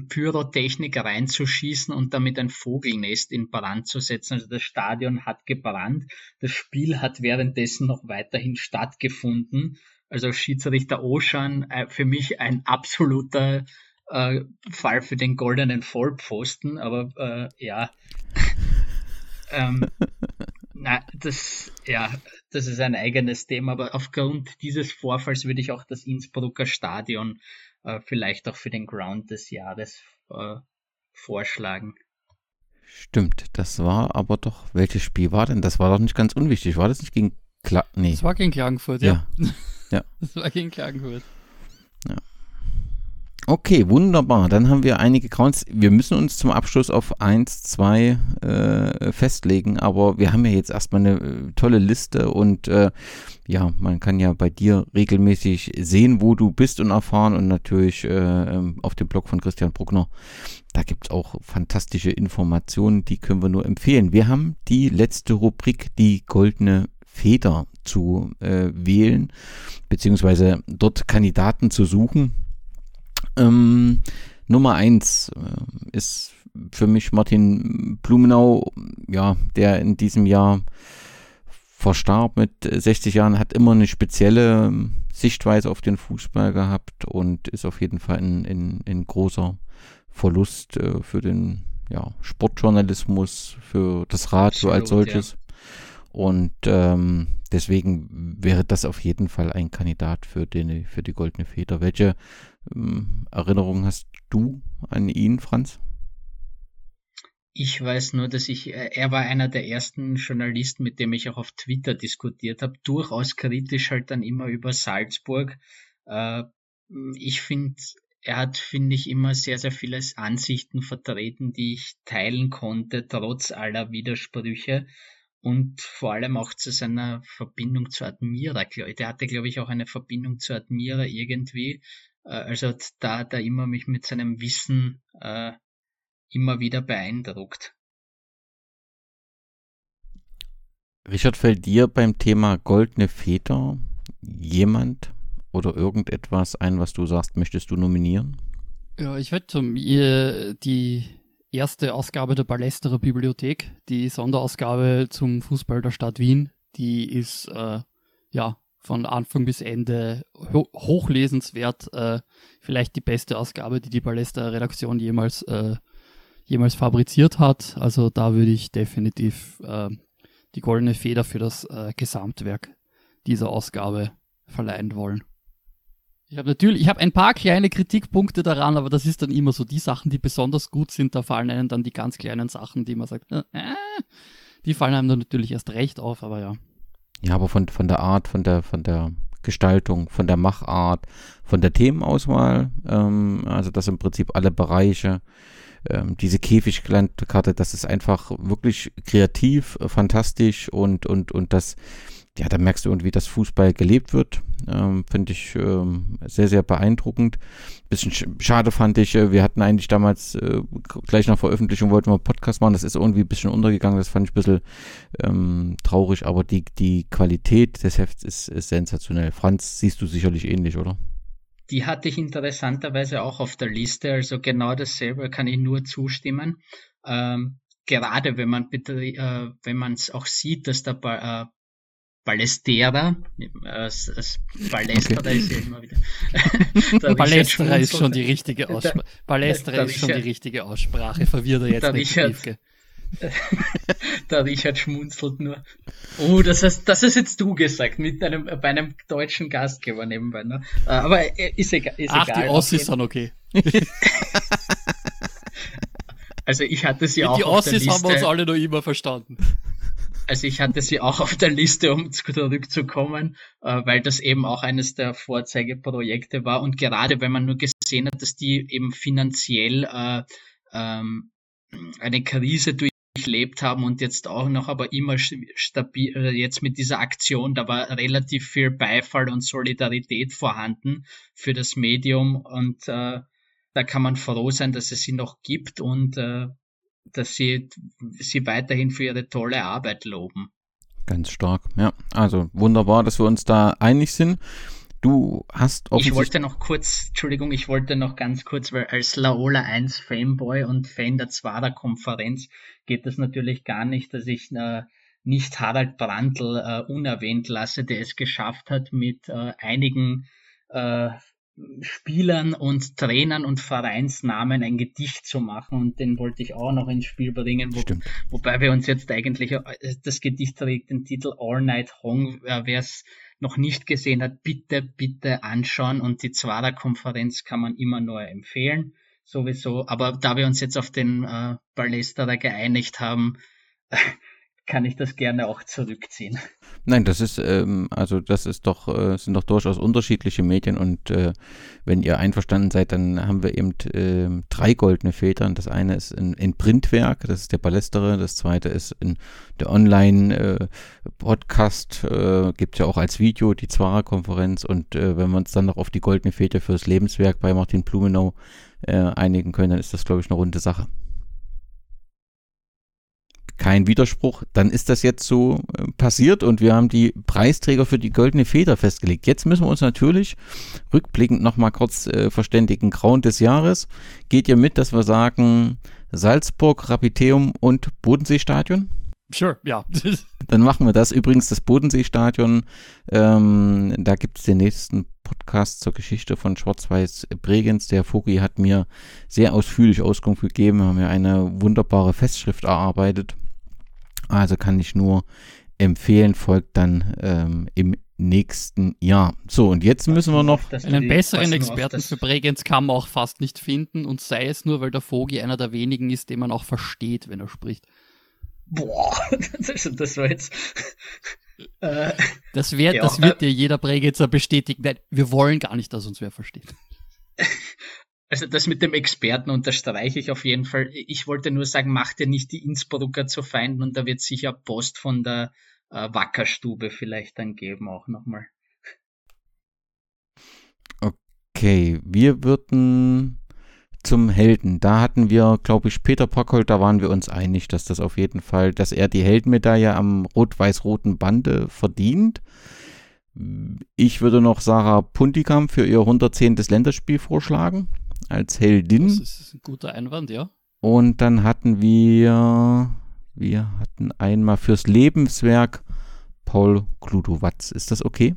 Pyrotechnik reinzuschießen und damit ein Vogelnest in Brand zu setzen. Also das Stadion hat gebrannt. Das Spiel hat währenddessen noch weiterhin stattgefunden. Also Schiedsrichter Oschan äh, für mich ein absoluter äh, Fall für den goldenen Vollpfosten. Aber äh, ja, ähm, na, das, ja, das ist ein eigenes Thema. Aber aufgrund dieses Vorfalls würde ich auch das Innsbrucker Stadion äh, vielleicht auch für den Ground des Jahres äh, vorschlagen. Stimmt, das war aber doch, welches Spiel war denn? Das war doch nicht ganz unwichtig. War das nicht gegen Kla Nee. Das war gegen Klagenfurt, ja. Ja. ja. Das war gegen Klagenfurt. Okay, wunderbar. Dann haben wir einige Counts. Wir müssen uns zum Abschluss auf eins, zwei äh, festlegen, aber wir haben ja jetzt erstmal eine äh, tolle Liste und äh, ja, man kann ja bei dir regelmäßig sehen, wo du bist und erfahren und natürlich äh, ähm, auf dem Blog von Christian Bruckner. Da gibt es auch fantastische Informationen, die können wir nur empfehlen. Wir haben die letzte Rubrik, die goldene Feder zu äh, wählen, beziehungsweise dort Kandidaten zu suchen ähm, Nummer eins äh, ist für mich Martin Blumenau, ja, der in diesem Jahr verstarb mit 60 Jahren, hat immer eine spezielle Sichtweise auf den Fußball gehabt und ist auf jeden Fall ein, ein, ein großer Verlust äh, für den ja, Sportjournalismus, für das Radio als solches. Ja. Und ähm, deswegen wäre das auf jeden Fall ein Kandidat für, den, für die Goldene Feder. Welche ähm, Erinnerungen hast du an ihn, Franz? Ich weiß nur, dass ich, äh, er war einer der ersten Journalisten, mit dem ich auch auf Twitter diskutiert habe, durchaus kritisch halt dann immer über Salzburg. Äh, ich finde, er hat, finde ich, immer sehr, sehr viele Ansichten vertreten, die ich teilen konnte, trotz aller Widersprüche und vor allem auch zu seiner Verbindung zu Admira. Der hatte, glaube ich, auch eine Verbindung zu Admira irgendwie. Äh, also da hat er immer mich mit seinem Wissen äh, immer wieder beeindruckt. Richard, fällt dir beim Thema goldene Väter jemand oder irgendetwas ein, was du sagst, möchtest du nominieren? Ja, ich werde die erste Ausgabe der Ballesterer Bibliothek, die Sonderausgabe zum Fußball der Stadt Wien. Die ist äh, ja von Anfang bis Ende ho hochlesenswert. Äh, vielleicht die beste Ausgabe, die die Ballesterer Redaktion jemals, äh, jemals fabriziert hat. Also da würde ich definitiv äh, die goldene Feder für das äh, Gesamtwerk dieser Ausgabe verleihen wollen. Ich habe natürlich, ich habe ein paar kleine Kritikpunkte daran, aber das ist dann immer so die Sachen, die besonders gut sind, da fallen einem dann die ganz kleinen Sachen, die man sagt, äh, die fallen einem dann natürlich erst recht auf, aber ja. Ja, aber von, von der Art, von der, von der Gestaltung, von der Machart, von der Themenauswahl, ähm, also dass im Prinzip alle Bereiche, ähm, diese Käfigkarte, das ist einfach wirklich kreativ, äh, fantastisch und, und, und das, ja, da merkst du irgendwie, dass Fußball gelebt wird. Ähm, Finde ich ähm, sehr, sehr beeindruckend. Bisschen sch schade fand ich, äh, wir hatten eigentlich damals äh, gleich nach Veröffentlichung wollten wir einen Podcast machen, das ist irgendwie ein bisschen untergegangen, das fand ich ein bisschen ähm, traurig, aber die, die Qualität des Hefts ist, ist sensationell. Franz, siehst du sicherlich ähnlich, oder? Die hatte ich interessanterweise auch auf der Liste, also genau dasselbe kann ich nur zustimmen. Ähm, gerade wenn man äh, wenn man es auch sieht, dass der äh, Ballestera, als, als Ballesterer okay. ist ja immer wieder. Ballesterer ist schon die richtige Aussprache. Ballesterer ist schon die richtige Aussprache. Verwirrt er jetzt der nicht. Richard, der Richard schmunzelt nur. Oh, das hast, das hast jetzt du gesagt, mit einem, bei einem deutschen Gastgeber nebenbei. Ne? Äh, aber äh, ist egal. Ist Ach, egal, die Ossis sind okay. also ich hatte sie auch. Die Ossis haben wir uns alle noch immer verstanden. Also ich hatte sie auch auf der Liste, um zurückzukommen, äh, weil das eben auch eines der Vorzeigeprojekte war. Und gerade wenn man nur gesehen hat, dass die eben finanziell äh, ähm, eine Krise durchlebt haben und jetzt auch noch aber immer stabil, jetzt mit dieser Aktion, da war relativ viel Beifall und Solidarität vorhanden für das Medium und äh, da kann man froh sein, dass es sie noch gibt und äh, dass sie sie weiterhin für ihre tolle Arbeit loben. Ganz stark, ja. Also wunderbar, dass wir uns da einig sind. Du hast Ich wollte noch kurz, Entschuldigung, ich wollte noch ganz kurz, weil als Laola 1 Fanboy und Fan der Zwarer Konferenz geht das natürlich gar nicht, dass ich äh, nicht Harald Brandl äh, unerwähnt lasse, der es geschafft hat, mit äh, einigen äh, Spielern und Trainern und Vereinsnamen ein Gedicht zu machen und den wollte ich auch noch ins Spiel bringen, wo, wobei wir uns jetzt eigentlich, äh, das Gedicht trägt den Titel All Night Hong, äh, wer es noch nicht gesehen hat, bitte, bitte anschauen und die Zwarer Konferenz kann man immer nur empfehlen, sowieso, aber da wir uns jetzt auf den äh, Ballesterer geeinigt haben, kann ich das gerne auch zurückziehen. Nein, das ist ähm, also das ist doch äh, sind doch durchaus unterschiedliche Medien und äh, wenn ihr einverstanden seid, dann haben wir eben äh, drei goldene Federn. Das eine ist ein, ein Printwerk, das ist der Ballestere. Das zweite ist in der Online-Podcast äh, gibt ja auch als Video die Zwarer-Konferenz und äh, wenn wir uns dann noch auf die goldene Feder fürs Lebenswerk bei Martin Blumenau äh, einigen können, dann ist das glaube ich eine runde Sache kein Widerspruch, dann ist das jetzt so äh, passiert und wir haben die Preisträger für die Goldene Feder festgelegt. Jetzt müssen wir uns natürlich rückblickend nochmal kurz äh, verständigen. Grauen des Jahres geht ihr mit, dass wir sagen Salzburg, Rapiteum und Bodenseestadion? Sure, ja. Dann machen wir das. Übrigens, das Bodenseestadion, ähm, da gibt es den nächsten Podcast zur Geschichte von Schwarz-Weiß Bregenz. Der Fogi hat mir sehr ausführlich Auskunft gegeben, haben mir eine wunderbare Festschrift erarbeitet. Also kann ich nur empfehlen, folgt dann ähm, im nächsten Jahr. So, und jetzt müssen wir noch. Einen besseren Experten für Bregenz kann man auch fast nicht finden und sei es nur, weil der Vogi einer der wenigen ist, den man auch versteht, wenn er spricht. Boah, das, war jetzt. Äh, das, wär, ja, das wird dir jeder Bregenzer bestätigen. Nein, wir wollen gar nicht, dass uns wer versteht. Also das mit dem Experten unterstreiche ich auf jeden Fall. Ich wollte nur sagen, macht ihr nicht die Innsbrucker zu Feinden und da wird sicher Post von der äh, Wackerstube vielleicht dann geben auch nochmal. Okay, wir würden zum Helden. Da hatten wir, glaube ich, Peter Pockholt, da waren wir uns einig, dass das auf jeden Fall, dass er die Heldenmedaille am rot-weiß-roten Bande verdient. Ich würde noch Sarah Puntigam für ihr 110. Länderspiel vorschlagen als Heldin. Das ist ein guter Einwand, ja. Und dann hatten wir, wir hatten einmal fürs Lebenswerk Paul Kludowatz. Ist das okay?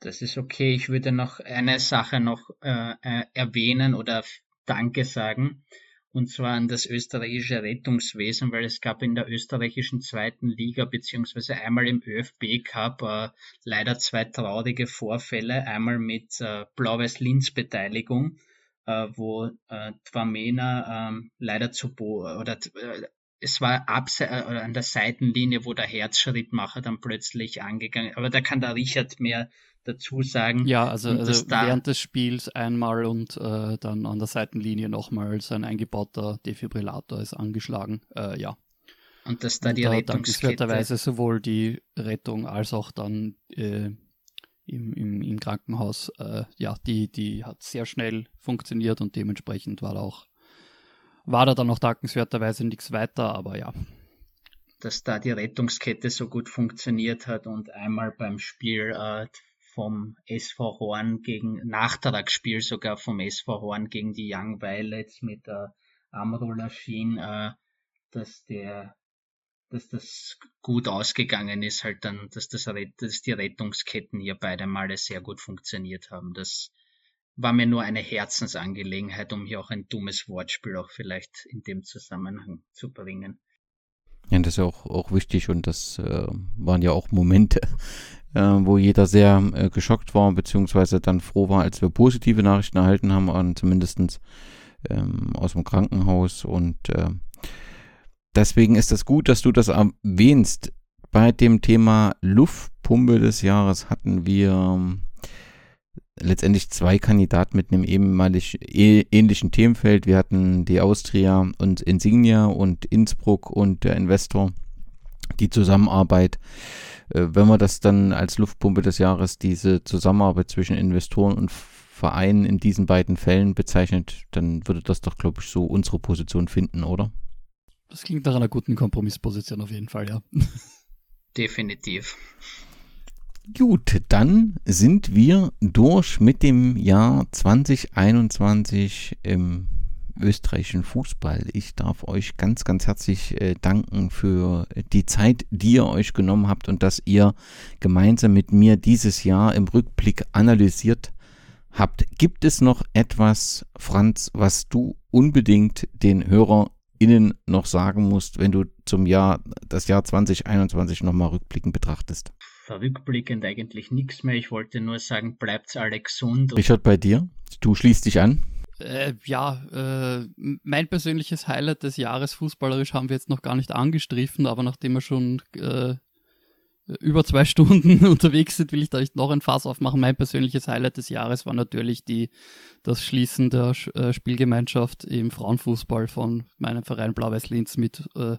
Das ist okay. Ich würde noch eine Sache noch äh, äh, erwähnen oder Danke sagen. und zwar an das österreichische Rettungswesen, weil es gab in der österreichischen zweiten Liga beziehungsweise einmal im ÖFB Cup äh, leider zwei traurige Vorfälle. Einmal mit äh, Blau-Weiß-Linz Beteiligung, äh, wo äh, Twamena äh, leider zu Bo oder äh, es war äh, an der Seitenlinie, wo der Herzschrittmacher dann plötzlich angegangen. Aber da kann der Richard mehr dazu sagen. Ja, also, also während des Spiels einmal und äh, dann an der Seitenlinie nochmals ein eingebauter Defibrillator ist angeschlagen. Äh, ja. Und dass da die und da dankenswerterweise sowohl die Rettung als auch dann äh, im, im, im Krankenhaus, äh, ja, die, die hat sehr schnell funktioniert und dementsprechend war da auch, war da dann auch dankenswerterweise nichts weiter, aber ja. Dass da die Rettungskette so gut funktioniert hat und einmal beim Spiel äh, vom SV Horn gegen Nachtragsspiel sogar vom SV Horn gegen die Young Violets mit äh, Amrul Ashin, äh, dass der dass das gut ausgegangen ist, halt dann, dass, das, dass die Rettungsketten hier beide Male sehr gut funktioniert haben. Das war mir nur eine Herzensangelegenheit, um hier auch ein dummes Wortspiel auch vielleicht in dem Zusammenhang zu bringen. Ja, das ist ja auch, auch wichtig und das äh, waren ja auch Momente, äh, wo jeder sehr äh, geschockt war, beziehungsweise dann froh war, als wir positive Nachrichten erhalten haben, zumindest ähm, aus dem Krankenhaus. Und äh, deswegen ist das gut, dass du das erwähnst. Bei dem Thema Luftpumpe des Jahres hatten wir ähm, letztendlich zwei Kandidaten mit einem ehemalig eh, ähnlichen Themenfeld. Wir hatten die Austria und Insignia und Innsbruck und der Investor. Die Zusammenarbeit äh, wenn man das dann als Luftpumpe des Jahres, diese Zusammenarbeit zwischen Investoren und Vereinen in diesen beiden Fällen bezeichnet, dann würde das doch, glaube ich, so unsere Position finden, oder? Das klingt nach einer guten Kompromissposition auf jeden Fall, ja. Definitiv. Gut, dann sind wir durch mit dem Jahr 2021 im österreichischen Fußball. Ich darf euch ganz, ganz herzlich äh, danken für die Zeit, die ihr euch genommen habt und dass ihr gemeinsam mit mir dieses Jahr im Rückblick analysiert habt. Gibt es noch etwas, Franz, was du unbedingt den HörerInnen noch sagen musst, wenn du zum Jahr, das Jahr 2021 nochmal rückblickend betrachtest? Rückblickend eigentlich nichts mehr. Ich wollte nur sagen, bleibt alle gesund. Richard, bei dir? Du schließt dich an. Äh, ja, äh, mein persönliches Highlight des Jahres fußballerisch haben wir jetzt noch gar nicht angestriffen, aber nachdem wir schon äh, über zwei Stunden unterwegs sind, will ich da nicht noch ein Fass aufmachen. Mein persönliches Highlight des Jahres war natürlich die, das Schließen der äh, Spielgemeinschaft im Frauenfußball von meinem Verein Blau-Weiß-Linz mit äh,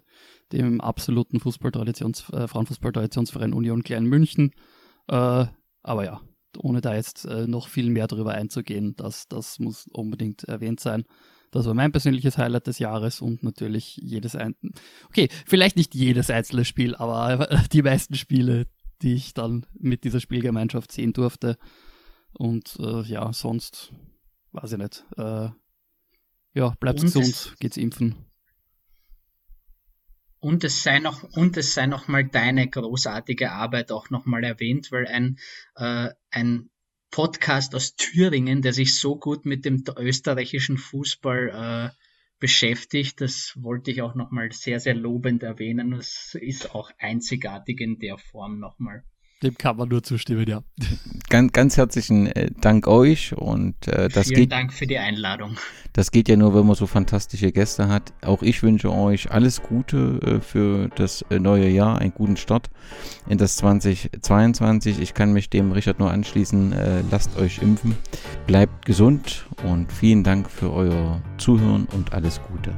dem absoluten Fußballtraditions, äh, Frauenfußballtraditionsverein Union Klein München. Äh, aber ja, ohne da jetzt äh, noch viel mehr darüber einzugehen, das, das muss unbedingt erwähnt sein. Das war mein persönliches Highlight des Jahres und natürlich jedes ein. Okay, vielleicht nicht jedes einzelne Spiel, aber die meisten Spiele, die ich dann mit dieser Spielgemeinschaft sehen durfte. Und äh, ja, sonst weiß ich nicht. Äh, ja, bleibt gesund, geht's impfen. Und es sei noch, und es sei noch mal deine großartige Arbeit auch noch mal erwähnt, weil ein, äh, ein Podcast aus Thüringen, der sich so gut mit dem österreichischen Fußball äh, beschäftigt, das wollte ich auch noch mal sehr, sehr lobend erwähnen. Das ist auch einzigartig in der Form noch mal. Dem kann man nur zustimmen, ja. Ganz, ganz herzlichen äh, Dank euch und äh, das Vielen geht, Dank für die Einladung. Das geht ja nur, wenn man so fantastische Gäste hat. Auch ich wünsche euch alles Gute äh, für das äh, neue Jahr, einen guten Start in das 2022. Ich kann mich dem Richard nur anschließen. Äh, lasst euch impfen, bleibt gesund und vielen Dank für euer Zuhören und alles Gute.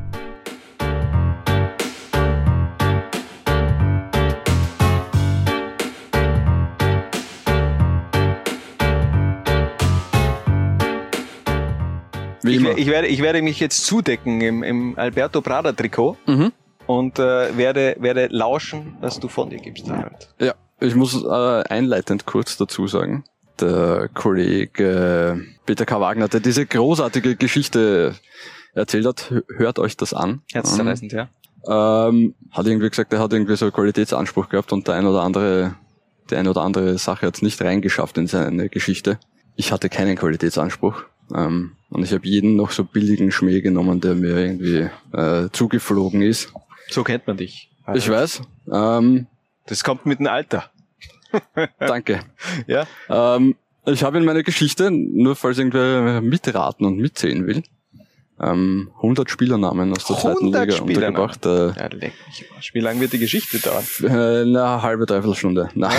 Ich, ich, werde, ich werde mich jetzt zudecken im, im Alberto Prada Trikot mhm. und äh, werde, werde lauschen, was du von dir gibst. Halt. Ja, ich muss äh, einleitend kurz dazu sagen. Der Kollege Peter K. Wagner, der diese großartige Geschichte erzählt hat, hört euch das an. Herzzerreißend, ja. Ähm, hat irgendwie gesagt, er hat irgendwie so einen Qualitätsanspruch gehabt und der ein oder andere, die eine oder andere Sache hat es nicht reingeschafft in seine Geschichte. Ich hatte keinen Qualitätsanspruch Ähm, und ich habe jeden noch so billigen Schmäh genommen, der mir irgendwie äh, zugeflogen ist. So kennt man dich. Ich weiß. Ähm, das kommt mit dem Alter. danke. Ja. Ähm, ich habe in meiner Geschichte, nur falls irgendwer mitraten und mitzählen will, ähm, 100 Spielernamen aus der zweiten 100 Liga Spielernamen. untergebracht. Äh, Ja, leck mich. am Arsch. Wie lange wird die Geschichte dauern? äh, eine halbe, dreiviertel Stunde. Nein.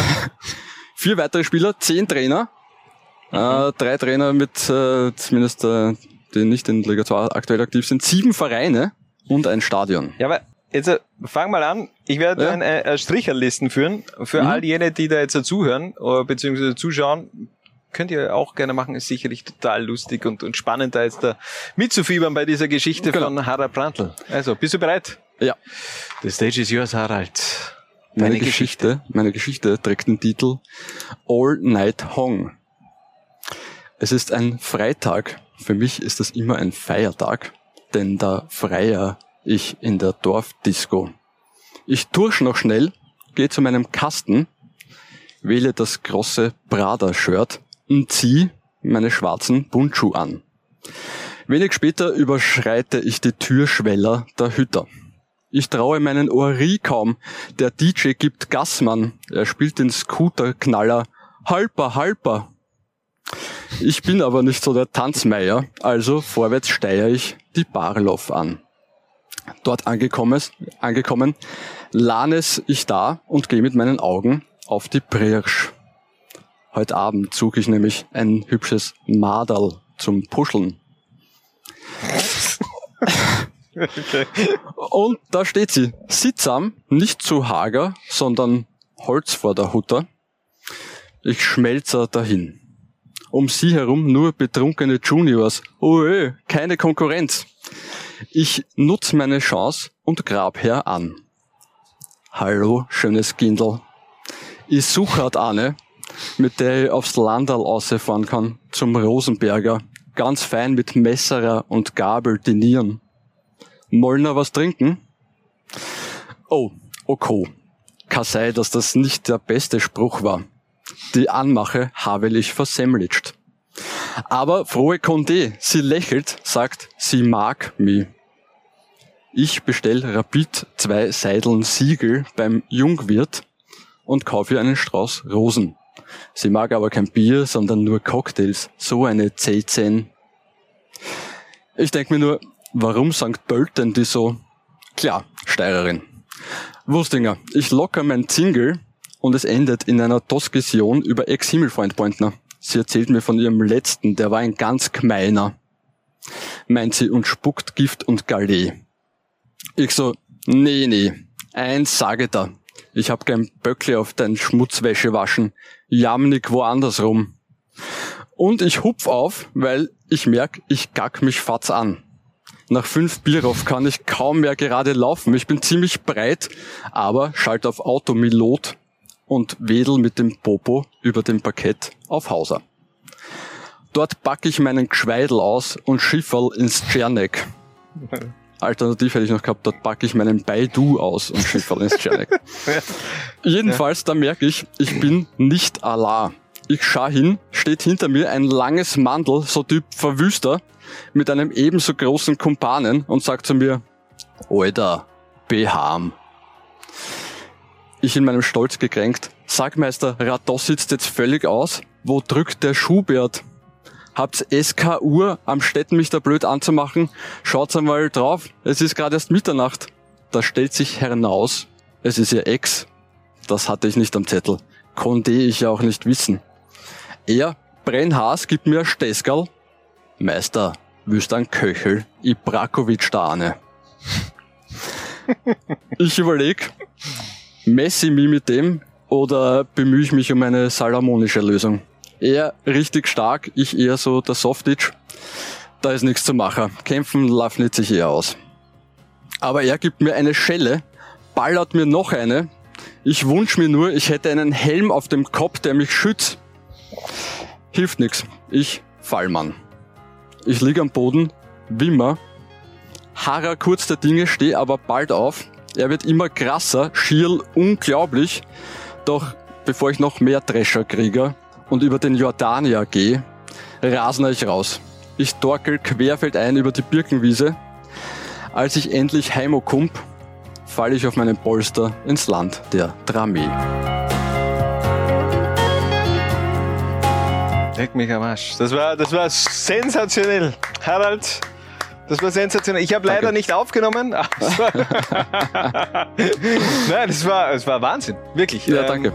Vier weitere Spieler, zehn Trainer, äh, drei Trainer mit äh, zumindest, äh, die nicht in Liga 2 aktuell aktiv sind, sieben Vereine und ein Stadion. Ja, aber jetzt äh, fang mal an. Ich werde Ja. ein, äh, äh, Stricherlisten führen für Mhm. all jene, die da jetzt zuhören äh, beziehungsweise zuschauen. Könnt ihr auch gerne machen, ist sicherlich total lustig und, und spannend, da jetzt da mitzufiebern bei dieser Geschichte Genau. von Harald Brandl. Also, bist du bereit? Ja. The stage is yours, Harald. Meine Deine Geschichte, meine Geschichte trägt den Titel All Night Hong. Es ist ein Freitag. Für mich ist das immer ein Feiertag, denn da freier ich in der Dorfdisco. Ich tursch noch schnell, gehe zu meinem Kasten, wähle das große Prada-Shirt und zieh meine schwarzen Bundschuh an. Wenig später überschreite ich die Türschweller der Hütter. Ich traue meinen Ohren kaum. Der DJ gibt Gassmann. Er spielt den Scooterknaller. Halper, halper. Ich bin aber nicht so der Tanzmeier, also vorwärts steier ich die Barloff an. Dort angekommen, angekommen lahnes ich da und gehe mit meinen Augen auf die Pirsch. Heute Abend suche ich nämlich ein hübsches Maderl zum Puscheln. Und da steht sie, sittsam, nicht zu hager, sondern Holz vor der Hutter. Ich schmelzer dahin. Um sie herum nur betrunkene Juniors. Oh, keine Konkurrenz. Ich nutz meine Chance und grab her an. Hallo, schönes Kindl. Ich such halt eine, mit der ich aufs Landal ausfahren kann, zum Rosenberger, ganz fein mit Messerer und Gabel dinieren. Mollner was trinken? Oh, okay. Kann sein, dass das nicht der beste Spruch war. Die Anmache habe ich versemmlitscht. Aber frohe Condé, sie lächelt, sagt, sie mag mich. Ich bestell rapid zwei Seideln Siegel beim Jungwirt und kaufe ihr einen Strauß Rosen. Sie mag aber kein Bier, sondern nur Cocktails. So eine C10. Ich denk mir nur, warum St. Pölten die so? Klar, Steirerin. Wustinger, ich locker mein Single und es endet in einer Diskussion über Ex-Himmelfreund Pointner. Sie erzählt mir von ihrem letzten, der war ein ganz gemeiner. Meint sie und spuckt Gift und Galet. Ich so, nee, nee, eins sage da. Ich hab kein Böckle auf dein Schmutzwäsche waschen. Jamnik woanders rum. Und ich hupf auf, weil ich merk, ich gack mich fatz an. Nach fünf Bierhoff kann ich kaum mehr gerade laufen. Ich bin ziemlich breit, aber schalt auf Automilot und wedel mit dem Popo über dem Parkett auf Hauser. Dort pack ich meinen Gschweidel aus und schifferl ins Czernek. Alternativ hätte ich noch gehabt, dort packe ich meinen Baidu aus und schifferl ins Czernek. Jedenfalls, da merke ich, ich bin nicht Allah. Ich schau hin, steht hinter mir ein langes Mandel, so Typ Verwüster, mit einem ebenso großen Kumpanen und sagt zu mir, Alter, beham. Ich in meinem Stolz gekränkt, sag Meister, Rados sitzt jetzt völlig aus, wo drückt der Schubert? Habt's SK Uhr am Städten mich da blöd anzumachen? Schaut's einmal drauf, es ist gerade erst Mitternacht. Da stellt sich heraus, es ist ihr Ex. Das hatte ich nicht am Zettel. Konnte ich ja auch nicht wissen. Er, Brennhaas, gibt mir Steskerl. Meister, wüsst ein Köchel, Ibrakovic da ane. Ich überleg, messe ich mich mit dem oder bemühe ich mich um eine salomonische Lösung? Er richtig stark, ich eher so der Softitch. Da ist nichts zu machen. Kämpfen nicht sich eher aus. Aber er gibt mir eine Schelle, ballert mir noch eine. Ich wünsch mir nur, ich hätte einen Helm auf dem Kopf, der mich schützt. Hilft nix. Ich Fallmann. Ich lieg am Boden, wimmer, harrer kurz der Dinge, steh aber bald auf. Er wird immer krasser, schier unglaublich. Doch bevor ich noch mehr Drescher kriege und über den Jordanier gehe, rasner ich raus. Ich torkel querfeldein über die Birkenwiese. Als ich endlich heimokump, falle ich auf meinen Polster ins Land der Dramee. Leck mich am Arsch. Das war, das war sensationell. Harald, das war sensationell. Ich habe leider Danke. nicht aufgenommen. Nein, das war, das war Wahnsinn. Wirklich. Ja, Ähm, danke.